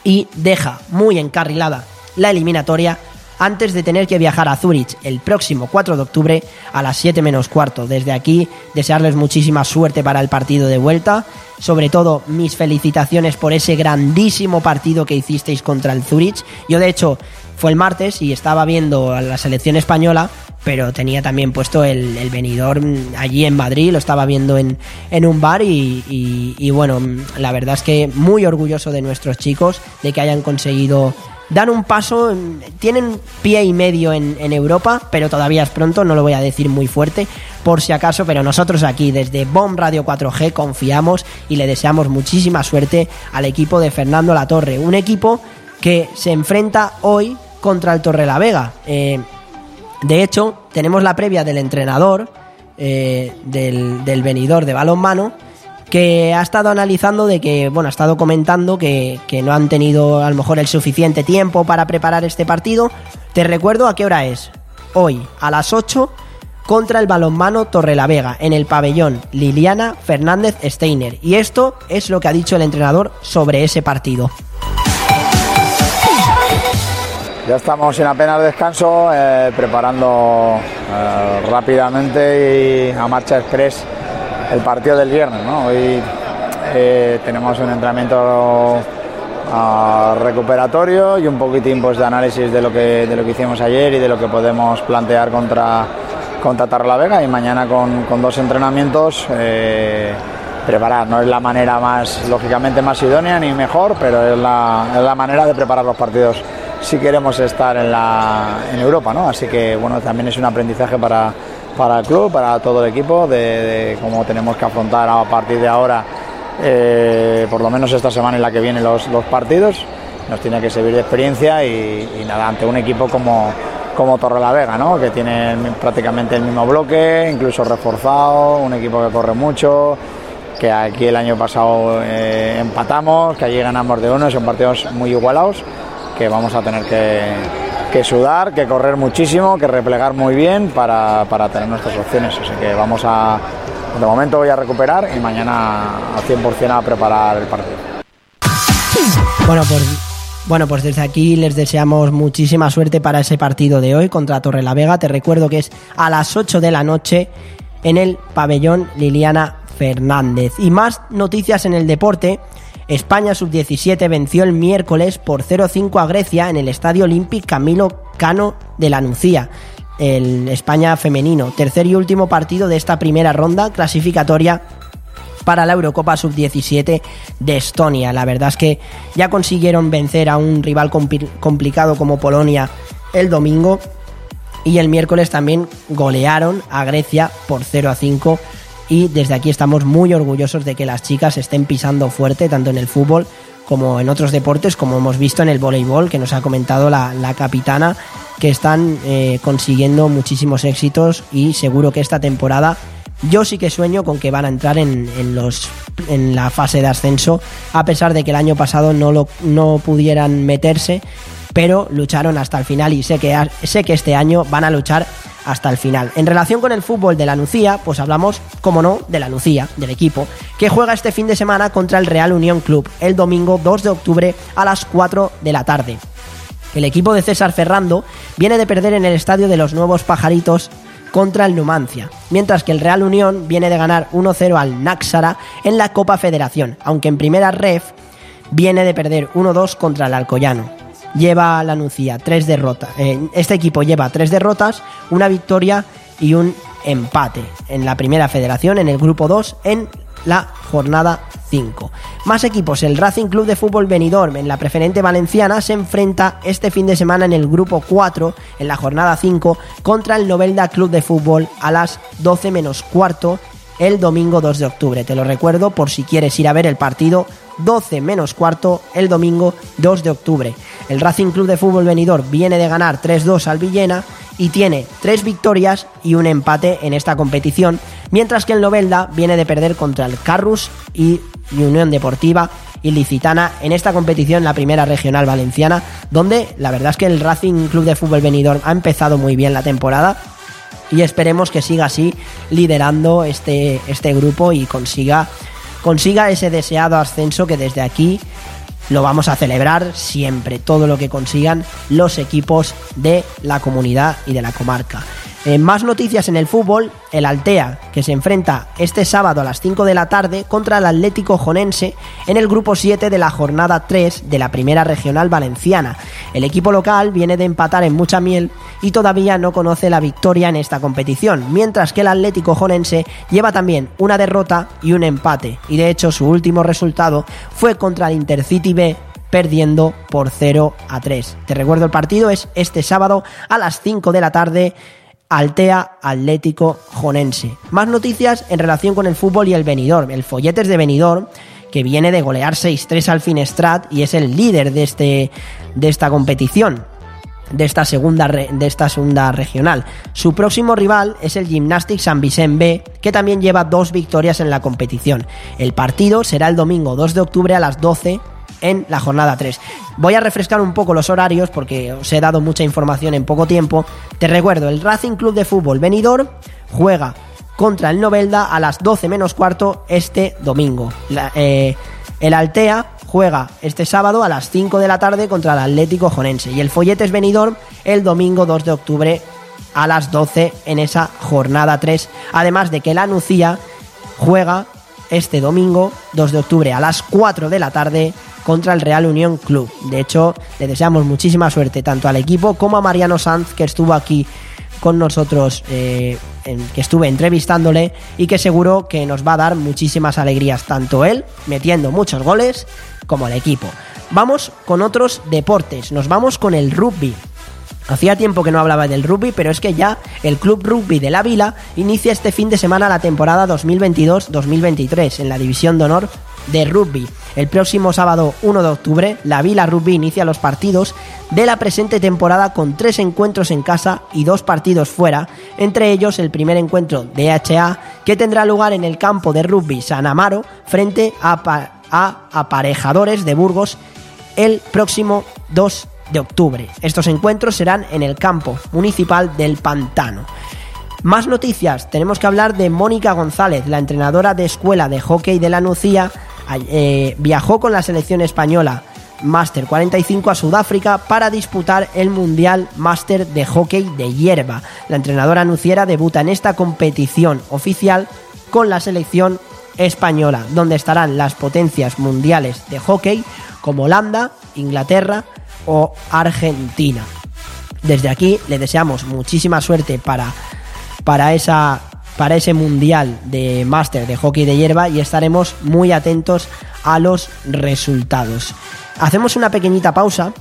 y deja muy encarrilada la eliminatoria antes de tener que viajar a Zurich el próximo 4 de octubre a las 7 menos cuarto. Desde aquí, desearles muchísima suerte para el partido de vuelta. Sobre todo, mis felicitaciones por ese grandísimo partido que hicisteis contra el Zurich. Yo, de hecho, fue el martes y estaba viendo a la selección española, pero tenía también puesto el, el venidor allí en Madrid, lo estaba viendo en, en un bar y, y- bueno, la verdad es que muy orgulloso de nuestros chicos, de que hayan conseguido dar un paso, tienen pie y medio en, en Europa, pero todavía es pronto, no lo voy a decir muy fuerte, por si acaso, pero nosotros aquí desde Bomb Radio 4G confiamos y le deseamos muchísima suerte al equipo de Fernando Latorre, un equipo que se enfrenta hoy contra el Torrelavega. Eh, de hecho, tenemos la previa del entrenador eh, del, del venidor de balonmano que ha estado analizando de que, bueno, ha estado comentando que, que no han tenido a lo mejor el suficiente tiempo para preparar este partido. Te recuerdo a qué hora es. Hoy, a las 8, contra el balonmano Torrelavega, en el pabellón Liliana Fernández Steiner. Y esto es lo que ha dicho el entrenador sobre ese partido. Ya estamos en apenas descanso, eh, preparando eh, rápidamente y a marcha express el partido del viernes. Hoy eh, tenemos un entrenamiento ah, recuperatorio y un poquitín pues, de análisis de lo, que, de lo que hicimos ayer y de lo que podemos plantear contra, contra Vega y mañana con, con dos entrenamientos preparar. No es la manera más, lógicamente, más idónea ni mejor, pero es la, es la manera de preparar los partidos si queremos estar en, la, en Europa, ¿no? Así que, bueno, también es un aprendizaje para, para el club, para todo el equipo, de, de cómo tenemos que afrontar a partir de ahora, eh, por lo menos esta semana en la que vienen los, los partidos. Nos tiene que servir de experiencia y, y nada, ante un equipo como, como Torrelavega, ¿no? que tiene prácticamente el mismo bloque, incluso reforzado, un equipo que corre mucho, que aquí el año pasado eh, empatamos, que allí ganamos de uno, son partidos muy igualados, que vamos a tener que, sudar, que correr muchísimo, que replegar muy bien para, para tener nuestras opciones. Así que vamos a, de momento voy a recuperar y mañana al 100% a preparar el partido. Bueno, pues, bueno, pues desde aquí les deseamos muchísima suerte para ese partido de hoy contra Torrelavega. Te recuerdo que es a las 8 de la noche en el pabellón Liliana Fernández. Y más noticias en el deporte. España sub-17 venció el miércoles por 0-5 a Grecia en el Estadio Olímpic Camilo Cano de la Nucía. El España femenino, tercer y último partido de esta primera ronda clasificatoria para la Eurocopa Sub-17 de Estonia. La verdad es que ya consiguieron vencer a un rival compli- complicado como Polonia el domingo y el miércoles también golearon a Grecia por 0 a 5 y desde aquí estamos muy orgullosos de que las chicas estén pisando fuerte tanto en el fútbol como en otros deportes, como hemos visto en el voleibol, que nos ha comentado la, la capitana, que están eh, consiguiendo muchísimos éxitos y seguro que esta temporada yo sí que sueño con que van a entrar en, los, en la fase de ascenso, a pesar de que el año pasado no, lo, no pudieran meterse, pero lucharon hasta el final y sé que, sé que este año van a luchar hasta el final. En relación con el fútbol de la Nucía, pues hablamos, como no, de la Nucía, del equipo, que juega este fin de semana contra el Real Unión Club el domingo 2 de octubre a las 4 de la tarde. El equipo de César Ferrando viene de perder en el estadio de los Nuevos Pajaritos contra el Numancia, mientras que el Real Unión viene de ganar 1-0 al Náxara en la Copa Federación, aunque en primera ref viene de perder 1-2 contra el Alcoyano. Lleva la Nucía tres derrotas. eh, este equipo lleva tres derrotas, una victoria y un empate en la primera federación, en el grupo 2, en la jornada 5. Más equipos, el Racing Club de Fútbol Benidorm en la preferente valenciana se enfrenta este fin de semana en el grupo 4, en la jornada 5, contra el Novelda Club de Fútbol a las 12 menos cuarto el domingo 2 de octubre. Te lo recuerdo por si quieres ir a ver el partido 12 menos cuarto el domingo 2 de octubre. El Racing Club de Fútbol Benidorm viene de ganar 3-2 al Villena y tiene tres victorias y un empate en esta competición, mientras que el Novelda viene de perder contra el Carrus y Unión Deportiva Ilicitana en esta competición, la primera regional valenciana, donde la verdad es que el Racing Club de Fútbol Benidorm ha empezado muy bien la temporada y esperemos que siga así liderando este, este grupo y consiga, consiga ese deseado ascenso que desde aquí lo vamos a celebrar siempre, todo lo que consigan los equipos de la comunidad y de la comarca. Eh, más noticias en el fútbol, el Altea, que se enfrenta este sábado a las 5 de la tarde contra el Atlético Jonense en el grupo 7 de la jornada 3 de la primera regional valenciana. El equipo local viene de empatar en mucha miel y todavía no conoce la victoria en esta competición, mientras que el Atlético Jonense lleva también una derrota y un empate, y de hecho su último resultado fue contra el Intercity B perdiendo por 0 a 3. Te recuerdo el partido es este sábado a las 5 de la tarde Altea Atlético Jonense. Más noticias en relación con el fútbol y el Benidorm. El Folletes de Benidorm, que viene de golear 6-3 al Finestrat y es el líder de, este, de esta competición. De esta, segunda de esta segunda regional. Su próximo rival es el Gymnastic San Vicente B, que también lleva dos victorias en la competición. El partido será el domingo 2 de octubre a las 12 en la jornada 3. Voy a refrescar un poco los horarios porque os he dado mucha información en poco tiempo. Te recuerdo, el Racing Club de Fútbol Benidorm juega contra el Novelda a las 12 menos cuarto este domingo. Eh, el Altea juega este sábado a las 5 de la tarde contra el Atlético Jonense y el Folletes Benidorm el domingo 2 de octubre a las 12 en esa jornada 3. Además de que la Nucía juega este domingo 2 de octubre a las 4 de la tarde contra el Real Unión Club. De hecho, le deseamos muchísima suerte tanto al equipo como a Mariano Sanz que estuvo aquí con nosotros, eh, que estuve entrevistándole y que seguro que nos va a dar muchísimas alegrías, tanto él metiendo muchos goles como el equipo. Vamos con otros deportes, nos vamos con el rugby. Hacía tiempo que no hablaba del rugby, pero es que ya el Club Rugby de la Vila inicia este fin de semana la temporada 2022-2023 en la División de Honor de Rugby. El próximo sábado 1 de octubre, la Vila Rugby inicia los partidos de la presente temporada con tres encuentros en casa y dos partidos fuera, entre ellos el primer encuentro de HA que tendrá lugar en el campo de rugby San Amaro frente a, pa- a aparejadores de Burgos el próximo 2 de octubre. Estos encuentros serán en el campo municipal del Pantano. Más noticias, tenemos que hablar de Mónica González, la entrenadora de escuela de hockey de la Nucía, eh, viajó con la selección española Master 45 a Sudáfrica para disputar el Mundial Master de Hockey de Hierba. La entrenadora nuciera debuta en esta competición oficial con la selección española, donde estarán las potencias mundiales de hockey como Holanda, Inglaterra o Argentina. Desde aquí le deseamos muchísima suerte para, para, esa, para ese mundial de máster de hockey de hierba y estaremos muy atentos a los resultados. Hacemos una pequeñita pausa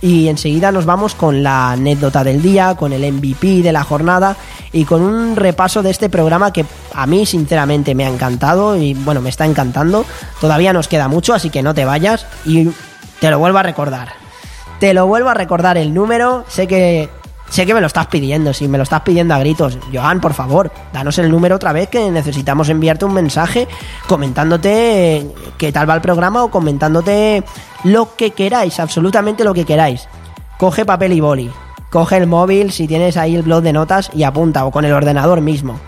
y enseguida nos vamos con la anécdota del día, con el MVP de la jornada y con un repaso de este programa que a mí sinceramente me ha encantado y bueno, me está encantando. Todavía nos queda mucho, así que no te vayas y te lo vuelvo a recordar. Te lo vuelvo a recordar el número, sé que sé que me lo estás pidiendo, si me lo estás pidiendo a gritos. Joan, por favor, danos el número otra vez que necesitamos enviarte un mensaje comentándote qué tal va el programa o comentándote lo que queráis, absolutamente lo que queráis. Coge papel y boli, coge el móvil si tienes ahí el blog de notas y apunta o con el ordenador mismo.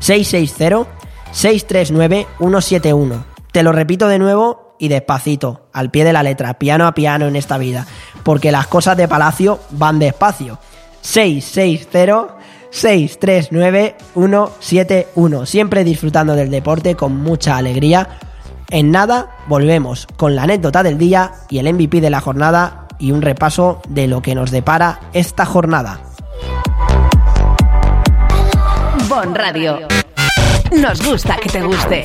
660-639-171. Te lo repito de nuevo y despacito, al pie de la letra, piano a piano en esta vida, porque las cosas de Palacio van despacio. 660-639-171. Siempre disfrutando del deporte con mucha alegría. En nada, volvemos con la anécdota del día y el MVP de la jornada y un repaso de lo que nos depara esta jornada. Bon Radio. Nos gusta que te guste.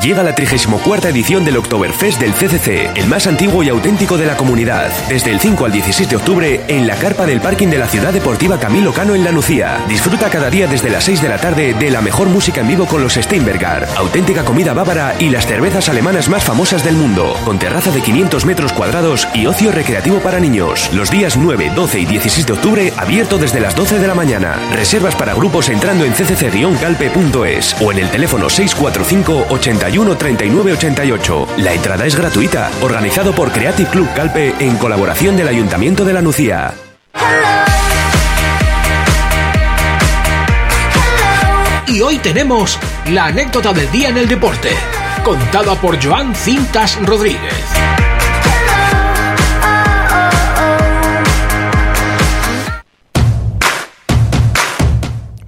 Llega la 34 edición del Oktoberfest del CCC, el más antiguo y auténtico de la comunidad. Desde el 5 al 16 de octubre, en la carpa del parking de la Ciudad Deportiva Camilo Cano en La Nucía. Disfruta cada día desde las 6 de la tarde de la mejor música en vivo con los Steinberger, auténtica comida bávara y las cervezas alemanas más famosas del mundo, con terraza de 500 metros cuadrados y ocio recreativo para niños. Los días 9, 12 y 16 de octubre, abierto desde las 12 de la mañana. Reservas para grupos entrando en ccc-calpe.es o en el teléfono 645 81 39 88. La entrada es gratuita, organizado por Creative Club Calpe en colaboración del Ayuntamiento de la Nucía. Y hoy tenemos la anécdota del día en el deporte, contada por Joan Cintas Rodríguez.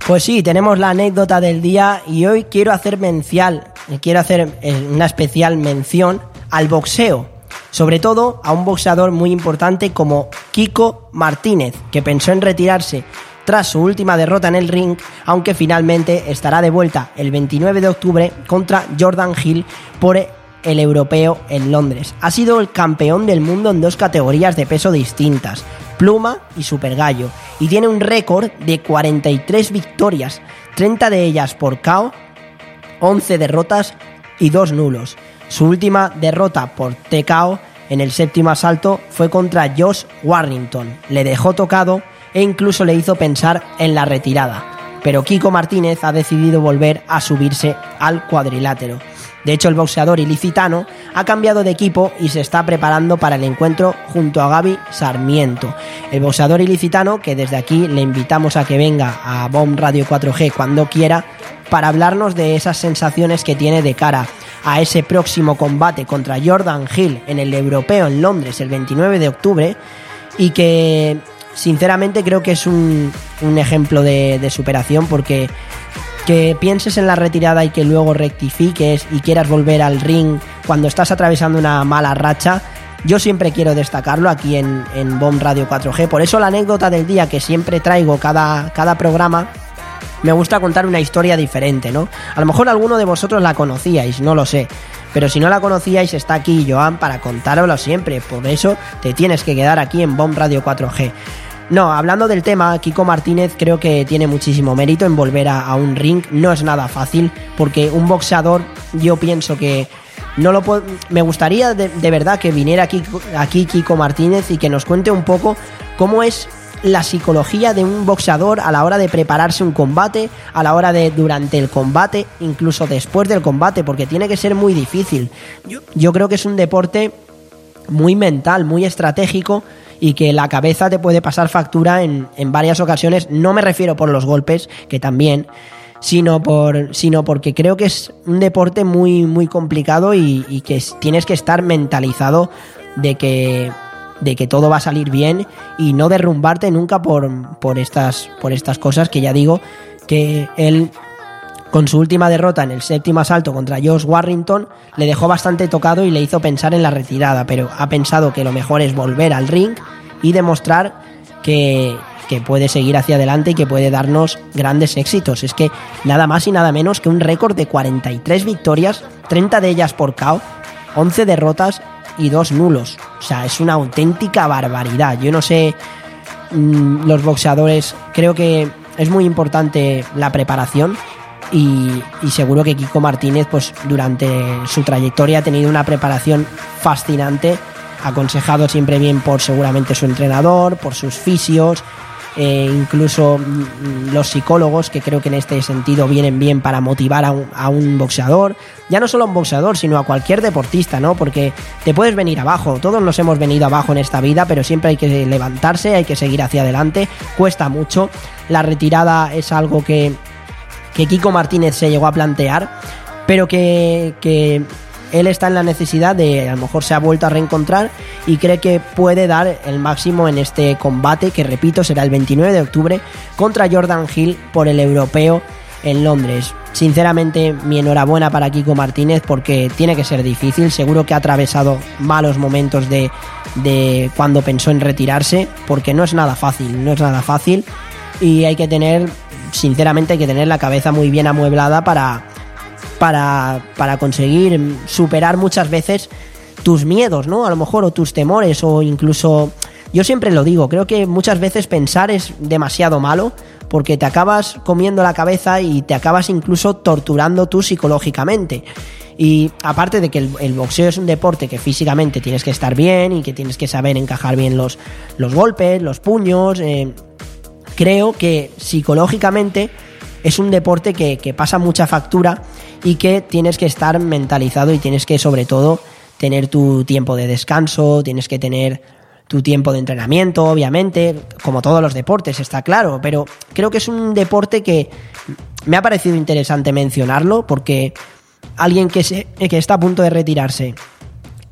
Pues sí, tenemos la anécdota del día y hoy quiero hacer mencial, quiero hacer eh, una especial mención al boxeo, sobre todo a un boxeador muy importante como Kiko Martínez, que pensó en retirarse tras su última derrota en el ring, aunque finalmente estará de vuelta el 29 de octubre contra Jordan Hill por el europeo en Londres. Ha sido el campeón del mundo en dos categorías de peso distintas, pluma y super gallo, y tiene un récord de 43 victorias, 30 de ellas por KO, 11 derrotas y 2 nulos. Su última derrota por TKO en el séptimo asalto fue contra Josh Warrington. Le dejó tocado e incluso le hizo pensar en la retirada. pero Kiko Martínez ha decidido volver a subirse al cuadrilátero. De hecho, el boxeador ilicitano ha cambiado de equipo y se está preparando para el encuentro junto a Gaby Sarmiento. El boxeador ilicitano, que desde aquí le invitamos a que venga a Bomb Radio 4G cuando quiera, para hablarnos de esas sensaciones que tiene de cara a ese próximo combate contra Jordan Hill en el Europeo en Londres el 29 de octubre y que sinceramente creo que es un, ejemplo de, de superación porque que pienses en la retirada y que luego rectifiques y quieras volver al ring cuando estás atravesando una mala racha, yo siempre quiero destacarlo aquí en, en Bomb Radio 4G. Por eso la anécdota del día que siempre traigo cada, cada programa, me gusta contar una historia diferente, ¿no? A lo mejor alguno de vosotros la conocíais, no lo sé. Pero si no la conocíais, está aquí Joan para contároslo siempre. Por eso te tienes que quedar aquí en Bomb Radio 4G. No, hablando del tema, Kiko Martínez creo que tiene muchísimo mérito en volver a, un ring. No es nada fácil, porque un boxeador, yo pienso que no lo puedo, me gustaría de, de verdad que viniera aquí, aquí Kiko Martínez y que nos cuente un poco cómo es la psicología de un boxeador a la hora de prepararse un combate, a la hora de durante el combate, incluso después del combate, porque tiene que ser muy difícil. Yo, yo creo que es un deporte muy mental, muy estratégico y que la cabeza te puede pasar factura en, en varias ocasiones. No me refiero por los golpes, que también, sino, por, sino porque creo que es un deporte muy, muy complicado y, y que tienes que estar mentalizado de que de que todo va a salir bien y no derrumbarte nunca por, por, estas, por estas cosas que ya digo que él con su última derrota en el séptimo asalto contra Josh Warrington le dejó bastante tocado y le hizo pensar en la retirada, pero ha pensado que lo mejor es volver al ring y demostrar que, que puede seguir hacia adelante y que puede darnos grandes éxitos. Es que nada más y nada menos que un récord de 43 victorias, 30 de ellas por KO, 11 derrotas y dos nulos. O sea, es una auténtica barbaridad. Yo no sé, mmm, los boxeadores, creo que es muy importante la preparación y, y, seguro que Kiko Martínez, pues durante su trayectoria ha tenido una preparación fascinante, aconsejado siempre bien por seguramente su entrenador, por sus fisios, eh, incluso mm, los psicólogos, que creo que en este sentido vienen bien para motivar a un, a un, boxeador, ya no solo a un boxeador, sino a cualquier deportista, ¿no? Porque te puedes venir abajo, todos nos hemos venido abajo en esta vida, pero siempre hay que levantarse, hay que seguir hacia adelante, cuesta mucho, la retirada es algo que, que Kiko Martínez se llegó a plantear, pero que, que él está en la necesidad de, a lo mejor se ha vuelto a reencontrar y cree que puede dar el máximo en este combate, que repito, será el 29 de octubre contra Jordan Hill por el europeo en Londres. Sinceramente, mi enhorabuena para Kiko Martínez porque tiene que ser difícil. Seguro que ha atravesado malos momentos de, de cuando pensó en retirarse, porque no es nada fácil, no es nada fácil. Y hay que tener, sinceramente, hay que tener la cabeza muy bien amueblada para, para, para conseguir superar muchas veces tus miedos, ¿no? A lo mejor, o tus temores, o incluso. Yo siempre lo digo, creo que muchas veces pensar es demasiado malo porque te acabas comiendo la cabeza y te acabas incluso torturando tú psicológicamente. Y aparte de que el, boxeo es un deporte que físicamente tienes que estar bien y que tienes que saber encajar bien los, los golpes, los puños, eh, creo que psicológicamente es un deporte que, pasa mucha factura y que tienes que estar mentalizado y tienes que sobre todo tener tu tiempo de descanso, tienes que tener tu tiempo de entrenamiento, obviamente, como todos los deportes, está claro, pero creo que es un deporte que me ha parecido interesante mencionarlo porque alguien que, que está a punto de retirarse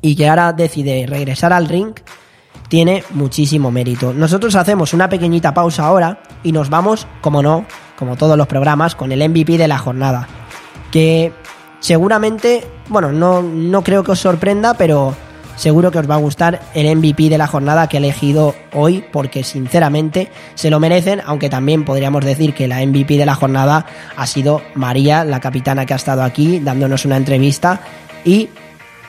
y que ahora decide regresar al ring, tiene muchísimo mérito. Nosotros hacemos una pequeñita pausa ahora y nos vamos, como no, como todos los programas, con el MVP de la jornada. Que seguramente, bueno, no, no creo que os sorprenda, pero seguro que os va a gustar el MVP de la jornada que he elegido hoy, porque sinceramente se lo merecen, aunque también podríamos decir que la MVP de la jornada ha sido María, la capitana que ha estado aquí dándonos una entrevista y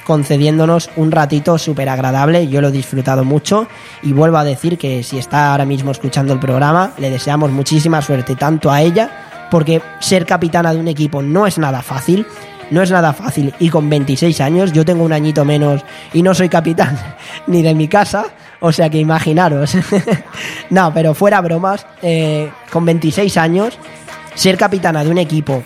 concediéndonos un ratito súper agradable, yo lo he disfrutado mucho y vuelvo a decir que si está ahora mismo escuchando el programa, le deseamos muchísima suerte tanto a ella, porque ser capitana de un equipo no es nada fácil, no es nada fácil y con 26 años, yo tengo un añito menos y no soy capitán ni de mi casa, o sea que imaginaros. no, pero fuera bromas, eh, con 26 años ser capitana de un equipo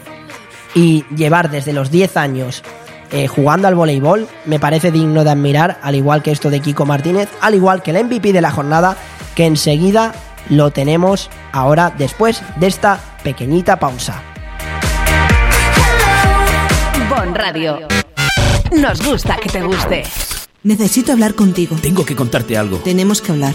y llevar desde los 10 años eh, jugando al voleibol me parece digno de admirar, al igual que esto de Kiko Martínez, al igual que el MVP de la jornada, que enseguida lo tenemos ahora después de esta pequeñita pausa. Bon Radio. Nos gusta que te guste. Necesito hablar contigo. Tengo que contarte algo. Tenemos que hablar.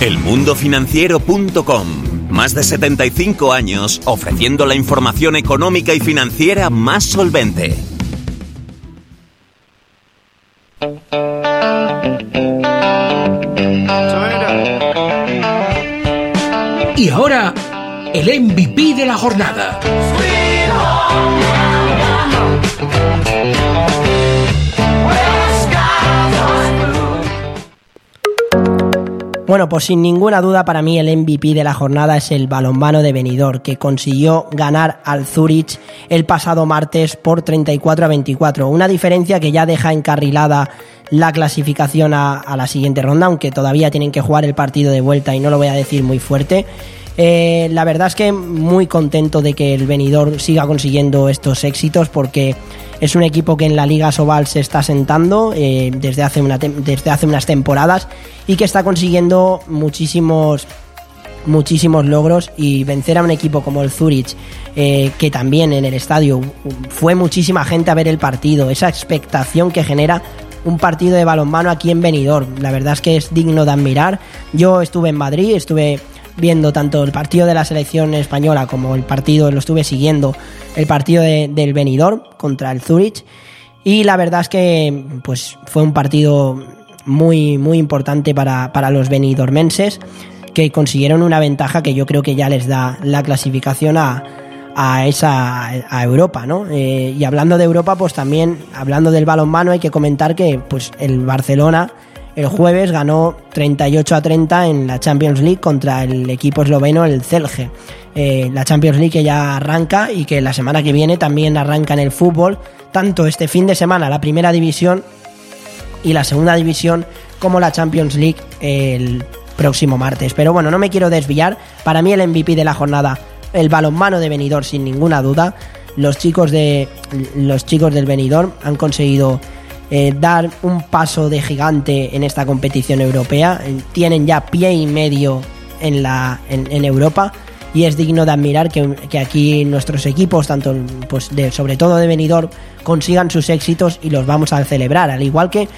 Elmundofinanciero.com. Más de 75 años ofreciendo la información económica y financiera más solvente. Y ahora, el MVP de la jornada. Bueno, pues sin ninguna duda para mí el MVP de la jornada es el balonmano de Benidorm, que consiguió ganar al Zurich el pasado martes por 34 a 24. Una diferencia que ya deja encarrilada la clasificación a, a la siguiente ronda, aunque todavía tienen que jugar el partido de vuelta y no lo voy a decir muy fuerte. Eh, la verdad es que muy contento de que el Benidorm siga consiguiendo estos éxitos porque es un equipo que en la Liga Sobal se está sentando eh, desde, hace una desde hace unas temporadas y que está consiguiendo muchísimos muchísimos logros y vencer a un equipo como el Zurich, eh, que también en el estadio fue muchísima gente a ver el partido, esa expectación que genera un partido de balonmano aquí en Benidorm. La verdad es que es digno de admirar. Yo estuve en Madrid, estuve viendo tanto el partido de la selección española como el partido, lo estuve siguiendo, el partido de- del Benidorm contra el Zurich. Y la verdad es que pues, fue un partido muy, muy importante para, para los benidormenses, que consiguieron una ventaja que yo creo que ya les da la clasificación a, a esa a Europa, ¿no? Eh, y hablando de Europa, pues también hablando del balonmano hay que comentar que pues el Barcelona el jueves ganó 38 a 30 en la Champions League contra el equipo esloveno el Celje. Eh, la Champions League que ya arranca y que la semana que viene también arranca en el fútbol, tanto este fin de semana la primera división y la segunda división como la Champions League el próximo martes. Pero bueno, no me quiero desviar. Para mí el MVP de la jornada, el balonmano de Benidorm sin ninguna duda. Los chicos de los chicos del Benidorm han conseguido eh, dar un paso de gigante en esta competición europea. Eh, Tienen ya pie y medio en la en, Europa y es digno de admirar que, que aquí nuestros equipos, tanto pues de, sobre todo de Benidorm, consigan sus éxitos y los vamos a celebrar. Al igual que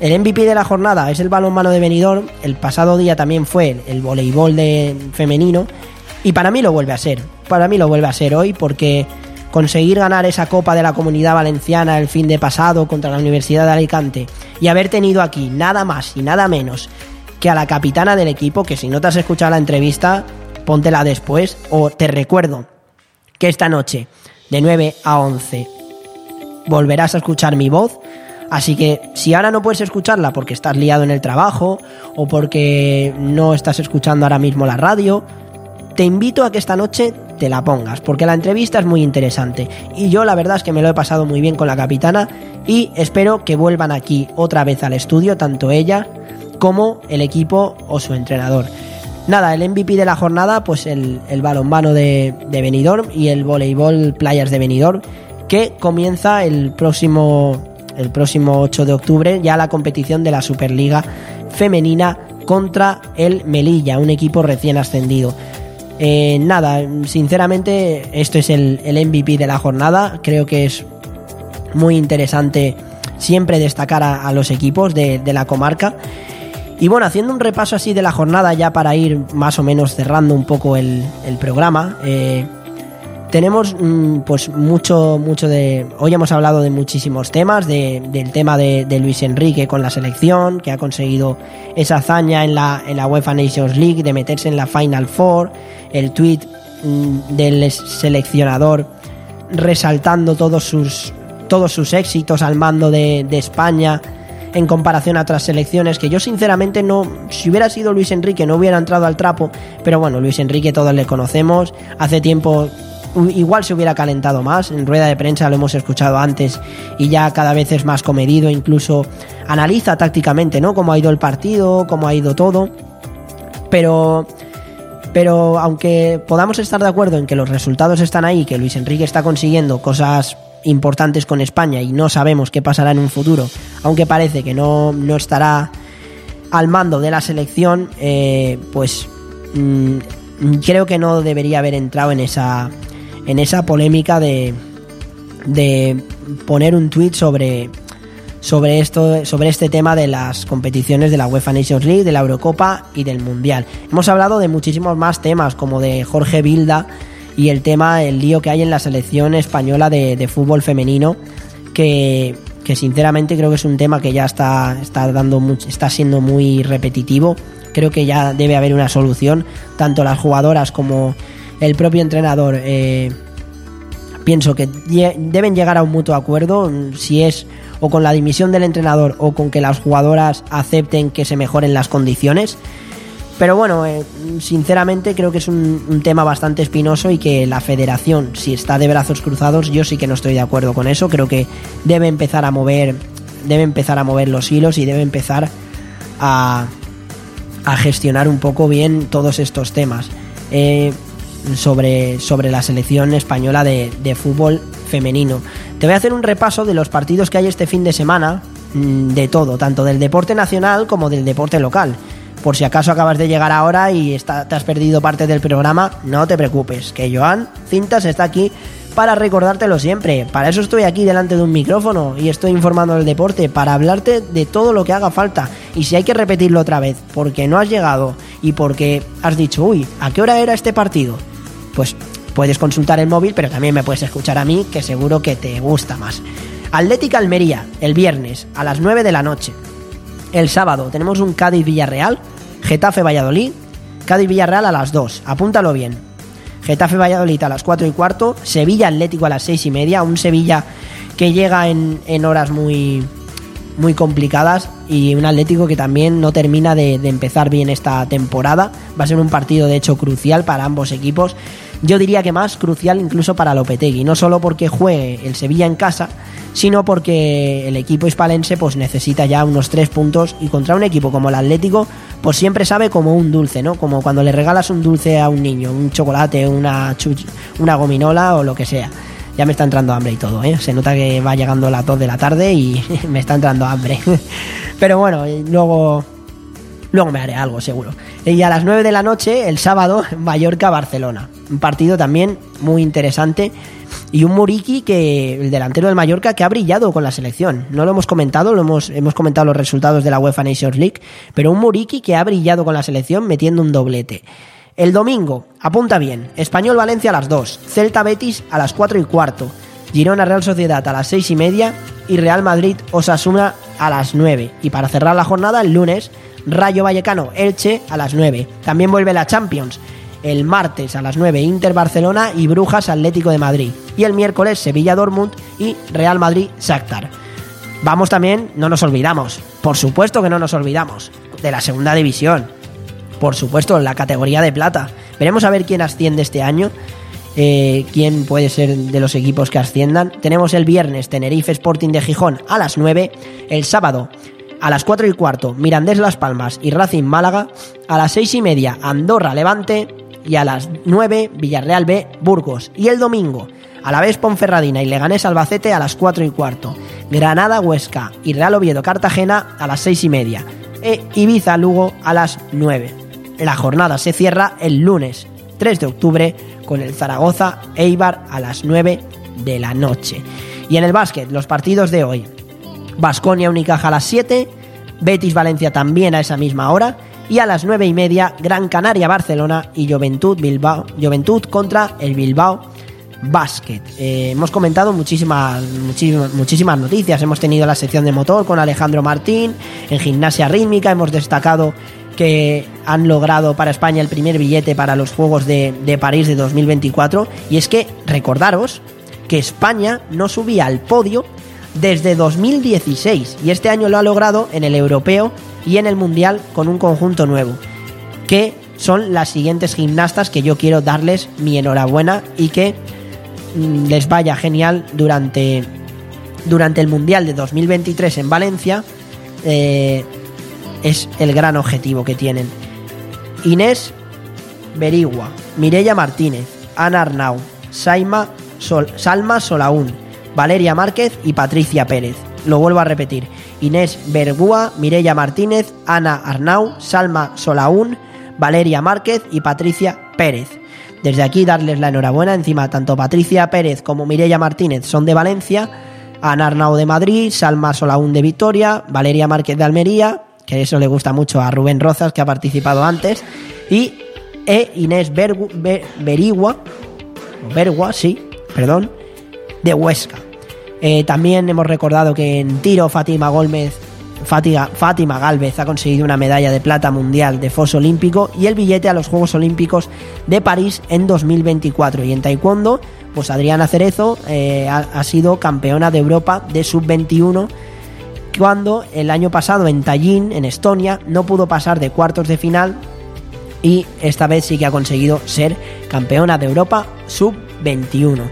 el MVP de la jornada es el balonmano de Benidorm, el pasado día también fue el voleibol de femenino y para mí lo vuelve a ser. Para mí lo vuelve a ser hoy porque conseguir ganar esa Copa de la Comunidad Valenciana el fin de pasado contra la Universidad de Alicante y haber tenido aquí nada más y nada menos que a la capitana del equipo, que si no te has escuchado la entrevista, póntela después o te recuerdo que esta noche de 9 a 11 volverás a escuchar mi voz. Así que si ahora no puedes escucharla porque estás liado en el trabajo o porque no estás escuchando ahora mismo la radio, te invito a que esta noche te la pongas, porque la entrevista es muy interesante. Y yo la verdad es que me lo he pasado muy bien con la capitana y espero que vuelvan aquí otra vez al estudio, tanto ella como el equipo o su entrenador. Nada, el MVP de la jornada, pues el, balonmano de, de Benidorm y el voleibol Playas de Benidorm, que comienza el próximo, el próximo 8 de octubre ya la competición de la Superliga femenina contra el Melilla, un equipo recién ascendido. Eh, nada, sinceramente, esto es el, el MVP de la jornada. Creo que es muy interesante siempre destacar a, los equipos de, de la comarca. Y bueno, haciendo un repaso así de la jornada ya para ir más o menos cerrando un poco el, el programa, eh, tenemos mm, pues mucho, mucho de... Hoy hemos hablado de muchísimos temas, de- del tema de, Luis Enrique con la selección, que ha conseguido esa hazaña en la, en la UEFA Nations League de meterse en la Final Four, el tweet mm, del seleccionador resaltando todos sus, todos sus éxitos al mando de, de España en comparación a otras selecciones que yo sinceramente no si hubiera sido Luis Enrique no hubiera entrado al trapo pero bueno Luis Enrique todos le conocemos hace tiempo igual se hubiera calentado más. En rueda de prensa lo hemos escuchado antes y ya cada vez es más comedido incluso analiza tácticamente no cómo ha ido el partido cómo ha ido todo. Pero pero aunque podamos estar de acuerdo en que los resultados están ahí, que Luis Enrique está consiguiendo cosas importantes con España y no sabemos qué pasará en un futuro, aunque parece que no, no estará al mando de la selección, eh, pues mm, creo que no debería haber entrado en esa, en esa polémica de, de poner un tuit sobre, sobre esto, sobre este tema de las competiciones de la UEFA Nations League, de la Eurocopa y del Mundial. Hemos hablado de muchísimos más temas, como de Jorge Vilda y el tema, el lío que hay en la selección española de, de fútbol femenino, que, que sinceramente creo que es un tema que ya está, está dando está siendo muy repetitivo. Creo que ya debe haber una solución, tanto las jugadoras como el propio entrenador. eh, pienso que deben llegar a un mutuo acuerdo, mm, si es o con la dimisión del entrenador o con que las jugadoras acepten que se mejoren las condiciones. Pero bueno, eh, sinceramente creo que es un, un tema bastante espinoso y que la federación, si está de brazos cruzados, yo sí que no estoy de acuerdo con eso. Creo que debe empezar a mover, debe empezar a mover los hilos y debe empezar a, a gestionar un poco bien todos estos temas eh, sobre, sobre la selección española de, de fútbol femenino. Te voy a hacer un repaso de los partidos que hay este fin de semana, mm, de todo, tanto del deporte nacional como del deporte local. Por si acaso acabas de llegar ahora y está- te has perdido parte del programa, no te preocupes, que Joan Cintas está aquí para recordártelo siempre. Para eso estoy aquí delante de un micrófono y estoy informando del deporte, para hablarte de todo lo que haga falta. Y si hay que repetirlo otra vez, porque no has llegado y porque has dicho, uy, ¿a qué hora era este partido? Pues puedes consultar el móvil, pero también me puedes escuchar a mí, que seguro que te gusta más. Atlética Almería, el viernes, a las 9 de la noche. El sábado tenemos un Cádiz Villarreal, Getafe Valladolid, Cádiz Villarreal a las 2, apúntalo bien. Getafe Valladolid a las 4 y cuarto, Sevilla Atlético a las 6 y media, un Sevilla que llega en, en horas muy, muy complicadas y un Atlético que también no termina de, empezar bien esta temporada. Va a ser un partido de hecho crucial para ambos equipos. Yo diría que más crucial incluso para Lopetegui, no solo porque juegue el Sevilla en casa, sino porque el equipo hispalense pues necesita ya unos tres puntos y contra un equipo como el Atlético pues siempre sabe como un dulce, ¿no? Como cuando le regalas un dulce a un niño, un chocolate, una, una gominola o lo que sea. Ya me está entrando hambre y todo, ¿eh? Se nota que va llegando las 2 de la tarde y me está entrando hambre. Pero bueno, luego, luego me haré algo seguro. Y a las 9 de la noche, el sábado, Mallorca-Barcelona. Un partido también muy interesante. Y un Muriqui que, el delantero del Mallorca, que ha brillado con la selección. No lo hemos comentado, lo hemos, hemos comentado los resultados de la UEFA Nations League, pero un Muriqui que ha brillado con la selección metiendo un doblete. El domingo, apunta bien, Español Valencia a las 2, Celta Betis a las 4 y cuarto, Girona Real Sociedad a las 6 y media y Real Madrid Osasuna a las 9. Y para cerrar la jornada, el lunes, Rayo Vallecano Elche a las 9. También vuelve la Champions. El martes a las 9 Inter Barcelona y Brujas Atlético de Madrid. Y el miércoles Sevilla Dortmund y Real Madrid Shakhtar. Vamos también, no nos olvidamos, por supuesto que no nos olvidamos, de la segunda división. Por supuesto, la categoría de plata. Veremos a ver quién asciende este año. eh, quién puede ser de los equipos que asciendan. Tenemos el viernes Tenerife Sporting de Gijón a las 9. El sábado a las 4 y cuarto Mirandés Las Palmas y Racing Málaga. A las 6 y media Andorra Levante. Y a las 9 Villarreal B Burgos. Y el domingo a la vez Ponferradina y Leganés Albacete a las 4 y cuarto. Granada Huesca y Real Oviedo Cartagena a las 6 y media. E Ibiza Lugo a las 9. La jornada se cierra el lunes 3 de octubre con el Zaragoza Eibar a las 9 de la noche. Y en el básquet, los partidos de hoy. Basconia Unicaja a las 7, Betis Valencia también a esa misma hora y a las 9 y media Gran Canaria Barcelona y Juventud Bilbao, Juventud contra el Bilbao Basket. Eh, hemos comentado muchísimas, muchísimas, muchísimas noticias. Hemos tenido la sección de motor con Alejandro Martín, en gimnasia rítmica hemos destacado que han logrado para España el primer billete para los Juegos de, París de 2024. Y es que recordaros que España no subía al podio desde 2016 y este año lo ha logrado en el europeo y en el mundial con un conjunto nuevo, que son las siguientes gimnastas que yo quiero darles mi enhorabuena y que mm, les vaya genial durante, durante el mundial de 2023 en Valencia. Eh, es el gran objetivo que tienen. Inés Berigua, Mirella Martínez, Ana Arnau, Salma Solaún, Valeria Márquez y Patricia Pérez. Lo vuelvo a repetir. Inés Bergúa, Mirella Martínez, Ana Arnau, Salma Solaún, Valeria Márquez y Patricia Pérez. Desde aquí darles la enhorabuena. Encima, tanto Patricia Pérez como Mirella Martínez son de Valencia, Ana Arnau de Madrid, Salma Solaún de Vitoria, Valeria Márquez de Almería, que eso le gusta mucho a Rubén Rozas, que ha participado antes, y e Inés Berigua, Bergua, sí, perdón, de Huesca. Eh, también hemos recordado que en tiro Fátima Gómez, Fátima, ha conseguido una medalla de plata mundial de foso olímpico y el billete a los Juegos Olímpicos de París en 2024. Y en taekwondo, pues Adriana Cerezo eh, ha, ha sido campeona de Europa de sub-21 cuando el año pasado en Tallinn, en Estonia, no pudo pasar de cuartos de final y esta vez sí que ha conseguido ser campeona de Europa sub-21.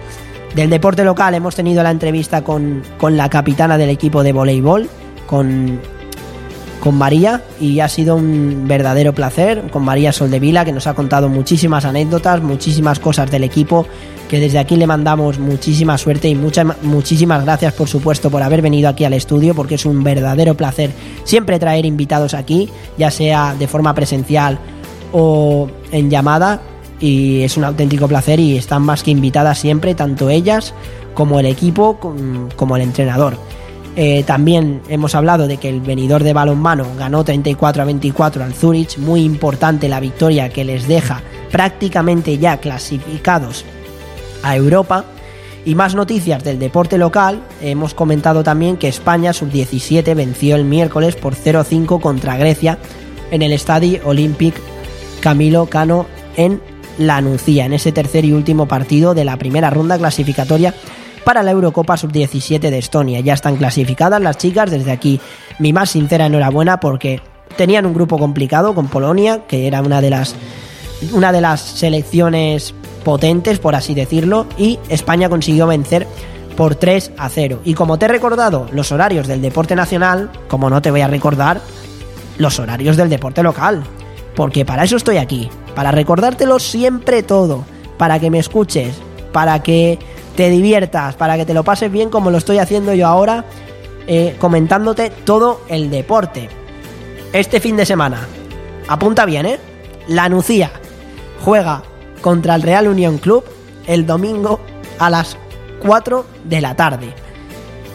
Del deporte local hemos tenido la entrevista con, con la capitana del equipo de voleibol, con, con María, y ha sido un verdadero placer, con María Soldevila, que nos ha contado muchísimas anécdotas, muchísimas cosas del equipo, que desde aquí le mandamos muchísima suerte y muchísimas gracias, por supuesto, por haber venido aquí al estudio, porque es un verdadero placer siempre traer invitados aquí, ya sea de forma presencial o en llamada, y es un auténtico placer y están más que invitadas siempre, tanto ellas como el equipo, como el entrenador. Eh, también hemos hablado de que el venidor de balonmano ganó 34 a 24 al Zurich, muy importante la victoria que les deja prácticamente ya clasificados a Europa. Y más noticias del deporte local, hemos comentado también que España sub-17 venció el miércoles por 0-5 contra Grecia en el Estadio Olympic Camilo Cano en La Nucía, en ese tercer y último partido de la primera ronda clasificatoria para la Eurocopa Sub-17 de Estonia. Ya están clasificadas las chicas, desde aquí mi más sincera enhorabuena porque tenían un grupo complicado con Polonia, que era una de las, una de las selecciones potentes, por así decirlo, y España consiguió vencer por 3 a 0. Y como te he recordado los horarios del deporte nacional, como no te voy a recordar los horarios del deporte local, porque para eso estoy aquí, para recordártelo siempre todo, para que me escuches, para que te diviertas, para que te lo pases bien como lo estoy haciendo yo ahora, eh, comentándote todo el deporte. Este fin de semana, apunta bien, ¿eh? La Nucía juega contra el Real Unión Club el domingo a las 4 de la tarde.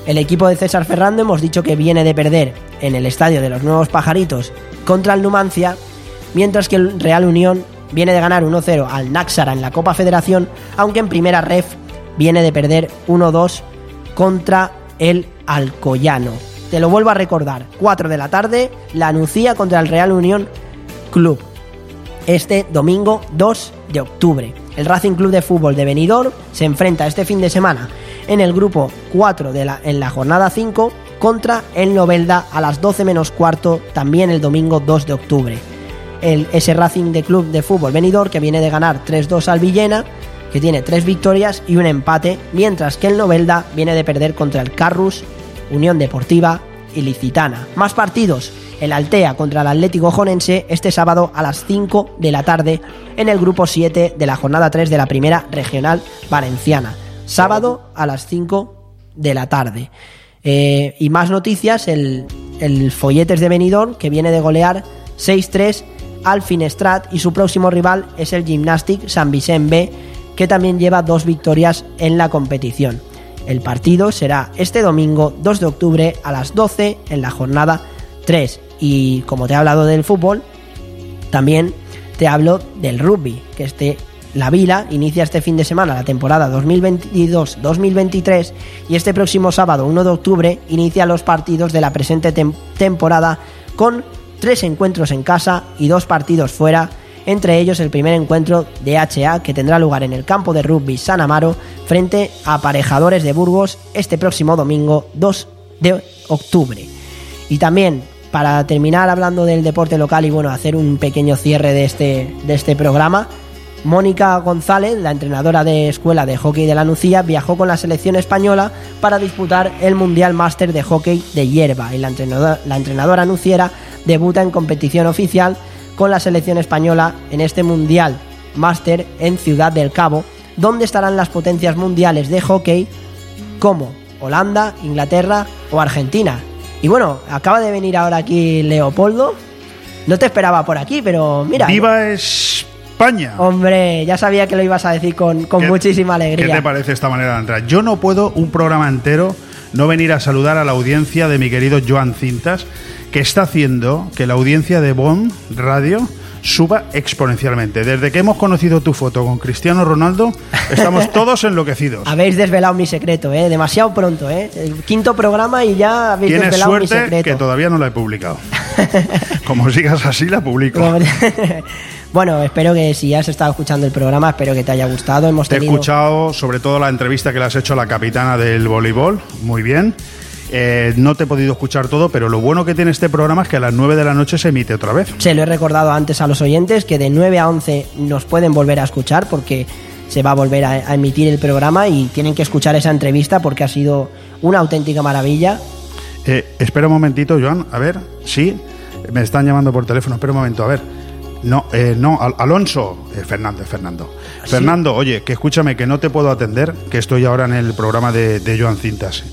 El equipo de César Ferrando hemos dicho que viene de perder en el estadio de los Nuevos Pajaritos contra el Numancia, mientras que el Real Unión viene de ganar 1-0 al Naxara en la Copa Federación, aunque en primera ref viene de perder 1-2 contra el Alcoyano. Te lo vuelvo a recordar, 4 de la tarde, la Nucía contra el Real Unión Club. Este domingo 2 de octubre. El Racing Club de Fútbol de Benidorm se enfrenta este fin de semana en el grupo 4 de la, en la jornada 5 contra el Novelda a las 12 menos cuarto también el domingo 2 de octubre. Ese Racing de Club de Fútbol Benidorm que viene de ganar 3-2 al Villena que tiene tres victorias y un empate, mientras que el Novelda viene de perder contra el Carrus, Unión Deportiva y Licitana. Más partidos, el Altea contra el Atlético Jonense este sábado a las 5 de la tarde en el grupo 7 de la jornada 3 de la primera regional valenciana. Sábado a las 5 de la tarde. Eh, y más noticias, el, el Folletes de Benidorm que viene de golear 6-3 al Finestrat y su próximo rival es el Gymnastic San Vicente que también lleva dos victorias en la competición. El partido será este domingo 2 de octubre a las 12 en la jornada 3. Y como te he hablado del fútbol, también te hablo del rugby, que este la Vila inicia este fin de semana la temporada 2022-2023 y este próximo sábado 1 de octubre inicia los partidos de la presente tem- temporada con tres encuentros en casa y dos partidos fuera, entre ellos el primer encuentro de HA que tendrá lugar en el campo de rugby San Amaro frente a Aparejadores de Burgos este próximo domingo 2 de octubre. Y también para terminar hablando del deporte local y bueno, hacer un pequeño cierre de este, de este programa, Mónica González, la entrenadora de escuela de hockey de la Nucía, viajó con la selección española para disputar el Mundial Máster de Hockey de Hierba y la entrenadora, la entrenadora nuciera debuta en competición oficial con la selección española en este Mundial Máster en Ciudad del Cabo, donde estarán las potencias mundiales de hockey como Holanda, Inglaterra o Argentina. Y bueno, acaba de venir ahora aquí Leopoldo. No te esperaba por aquí, pero mira. ¡Viva España! Hombre, ya sabía que lo ibas a decir con, con ¿Qué- muchísima ¿Qué te alegría. parece esta manera de entrar? Yo no puedo un programa entero no venir a saludar a la audiencia de mi querido Joan Cintas, que está haciendo que la audiencia de Bon Radio suba exponencialmente. Desde que hemos conocido tu foto con Cristiano Ronaldo, estamos todos enloquecidos. Habéis desvelado mi secreto, ¿eh? Demasiado pronto, ¿eh? El quinto programa y ya habéis Tienes desvelado mi suerte secreto. que todavía no la he publicado. Como sigas así, la publico. bueno, espero que si has estado escuchando el programa, espero que te haya gustado. Hemos Te he tenido... escuchado sobre todo la entrevista que le has hecho a la capitana del voleibol, muy bien. Eh, no te he podido escuchar todo, pero lo bueno que tiene este programa es que a las 9 de la noche se emite otra vez. Se lo he recordado antes a los oyentes que de 9 a 11 nos pueden volver a escuchar porque se va a volver a, emitir el programa y tienen que escuchar esa entrevista porque ha sido una auténtica maravilla. Eh, espera un momentito, Joan, a ver, sí, me están llamando por teléfono, espera un momento, a ver. No, eh, no, Al- Alonso, eh, Fernando, es Fernando. Fernando, oye, que escúchame, que no te puedo atender, que estoy ahora en el programa de, de Joan Cintas.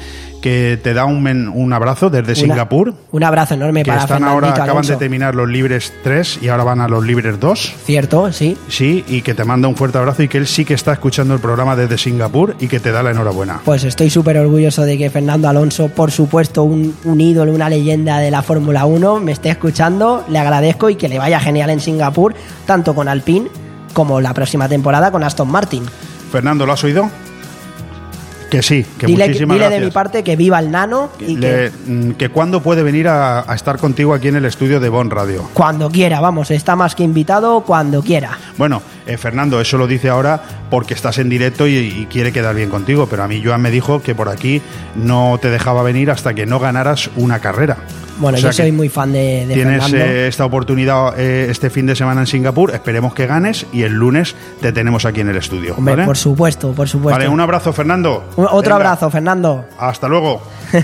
Que te da un, men- un abrazo desde Una- Singapur. Un abrazo enorme Que para están ahora, Fernandito acaban de terminar los libres 3 y ahora van a los libres 2. Cierto, sí. Sí, y que te manda un fuerte abrazo y que él sí que está escuchando el programa desde Singapur y que te da la enhorabuena. Pues estoy súper orgulloso de que Fernando Alonso, por supuesto, un, un ídolo, una leyenda de la Fórmula 1, me esté escuchando. Le agradezco y que le vaya genial en Singapur, tanto con Alpine como la próxima temporada con Aston Martin. Fernando, ¿lo has oído? Que sí, que dile muchísimas dile de gracias. mi parte que viva el nano y que Le- mm, que cuándo puede venir a, a estar contigo aquí en el estudio de Bon Radio. cuando quiera, vamos, está más que invitado cuando quiera. Bueno, eh, Fernando, eso lo dice ahora porque estás en directo y, y quiere quedar bien contigo, pero a mí Joan me dijo que por aquí no te dejaba venir hasta que no ganaras una carrera. Bueno, O sea yo soy muy fan de, de Tienes Fernando. eh, esta oportunidad eh, este fin de semana en Singapur, esperemos que ganes y el lunes te tenemos aquí en el estudio. Hombre, ¿vale? por supuesto, por supuesto. Vale, un abrazo, Fernando. Un- Otro Venga, abrazo, Fernando. Hasta luego.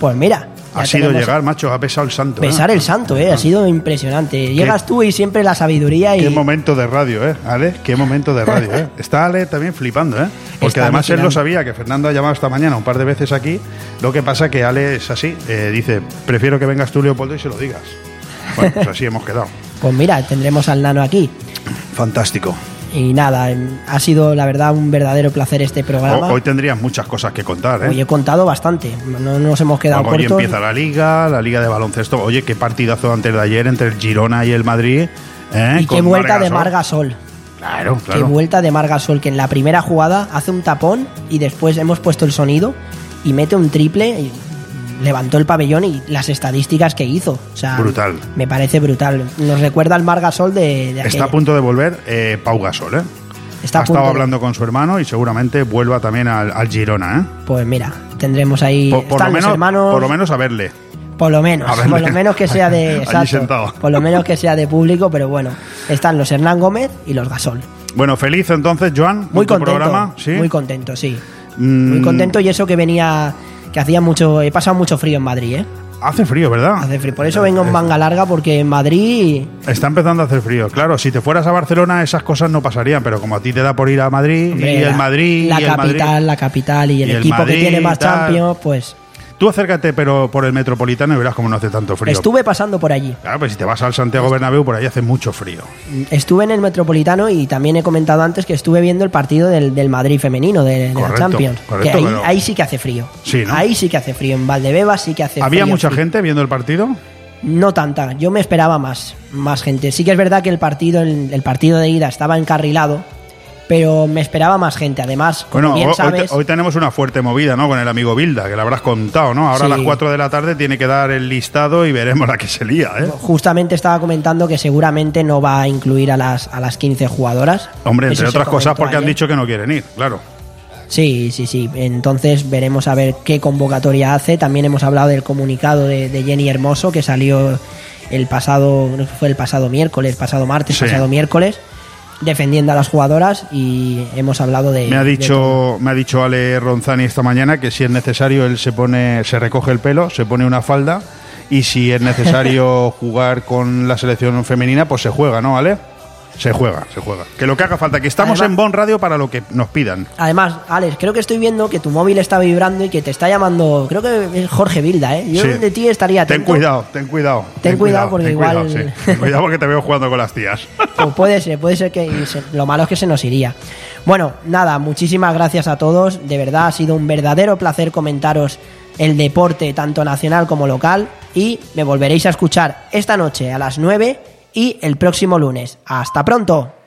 Pues mira. Ha sido llegar, macho, ha pesado el santo. ¿eh? Besar el santo, eh, ha sido impresionante. Llegas tú y siempre la sabiduría y Qué momento de radio, ¿eh? Ale, qué momento de radio, ¿eh? Está Ale también flipando, ¿eh? Porque Está además él lo sabía, que Fernando ha llamado esta mañana un par de veces aquí. Lo que pasa que Ale es así, eh, dice, prefiero que vengas tú, Leopoldo, y se lo digas. Bueno, pues así hemos quedado. pues mira, tendremos al nano aquí. Fantástico. Y nada, em, ha sido la verdad un verdadero placer este programa. Ho- Hoy tendrías muchas cosas que contar, ¿eh? Hoy he contado bastante, no nos hemos quedado Hoy cortos. empieza la liga, la liga de baloncesto. Oye, qué partidazo antes de ayer entre el Girona y el Madrid. ¿eh? Y qué vuelta de Margasol. Margasol. Claro, Qué claro. vuelta de Margasol, que en la primera jugada hace un tapón y después hemos puesto el sonido y mete un triple, y levantó el pabellón y las estadísticas que hizo. O sea, Brutal. Me parece brutal. Nos recuerda al Margasol de, de Está a punto de volver eh, Pau Gasol, ¿eh? Está ha estado de- hablando con su hermano y seguramente vuelva también al, al Girona, ¿eh? Pues mira, tendremos ahí. Por, por están lo los menos, hermanos. por lo menos a verle. Por lo menos, por lo menos que sea de. Exacto. Por lo menos que sea de público, pero bueno. Están los Hernán Gómez y los Gasol. Bueno, feliz entonces, Joan, Muy contento. programa. ¿sí? Muy contento, sí. Mm, Muy contento y eso que venía. Que hacía mucho. He pasado mucho frío en Madrid, ¿eh? Hace frío, ¿verdad? Hace frío. Por eso vengo en manga larga, porque en Madrid. Está empezando a hacer frío. Claro, si te fueras a Barcelona esas cosas no pasarían, pero como a ti te da por ir a Madrid hombre, y el la- Madrid La y el capital, Madrid, la capital y el y el equipo Madrid que tiene más. Champions, pues. Tú acércate, pero por el metropolitano y verás cómo no hace tanto frío. Estuve pasando por allí. Claro, pues si te vas al Santiago Bernabéu, por ahí hace mucho frío. Estuve en el Metropolitano y también he comentado antes que estuve viendo el partido del, del Madrid femenino de, de la Champions. correcto, que ahí, pero- ahí sí que hace frío. Sí, ¿no? Ahí sí que hace frío. En Valdebebas sí que hace ¿Había frío, mucha frío. gente viendo el partido? No tanta. Yo me esperaba más, más gente. Sí que es verdad que el partido, el, el partido de ida estaba encarrilado, pero me esperaba más gente. Además, como Bueno, bien hoy, sabes, hoy tenemos una fuerte movida, ¿no? Con el amigo Bilda, que lo habrás contado, ¿no? Ahora a las 4 de la tarde tiene que dar el listado y veremos la que se lía, ¿eh? justamente estaba comentando que seguramente no va a incluir a las, a las 15 jugadoras. Hombre, Eso entre otras cosas porque han dicho que no quieren ir, claro. Sí, sí, sí. Entonces veremos a ver qué convocatoria hace. También hemos hablado del comunicado de, de Jenny Hermoso que salió el pasado, fue el pasado miércoles, pasado martes, Sí. pasado miércoles, defendiendo a las jugadoras y hemos hablado de. Me ha de dicho, me ha dicho Ale Ronzani esta mañana que si es necesario él se pone, se recoge el pelo, se pone una falda y si es necesario jugar con la selección femenina, pues se juega, ¿no, Ale? Se juega, se juega. Que lo que haga falta, que estamos Además- en Bon Radio para lo que nos pidan. Además, Alex, creo que estoy viendo que tu móvil está vibrando y que te está llamando, creo que es Jorge Vilda, ¿eh? Yo Sí. de ti estaría Ten atento. cuidado, ten cuidado. Ten cuidado porque ten igual- cuidado, sí. Ten cuidado porque te veo jugando con las tías. O puede ser, puede ser que se- lo malo es que se nos iría. Bueno, nada, muchísimas gracias a todos. De verdad ha sido un verdadero placer comentaros el deporte tanto nacional como local y me volveréis a escuchar esta noche a las 9 y el próximo lunes. Hasta pronto.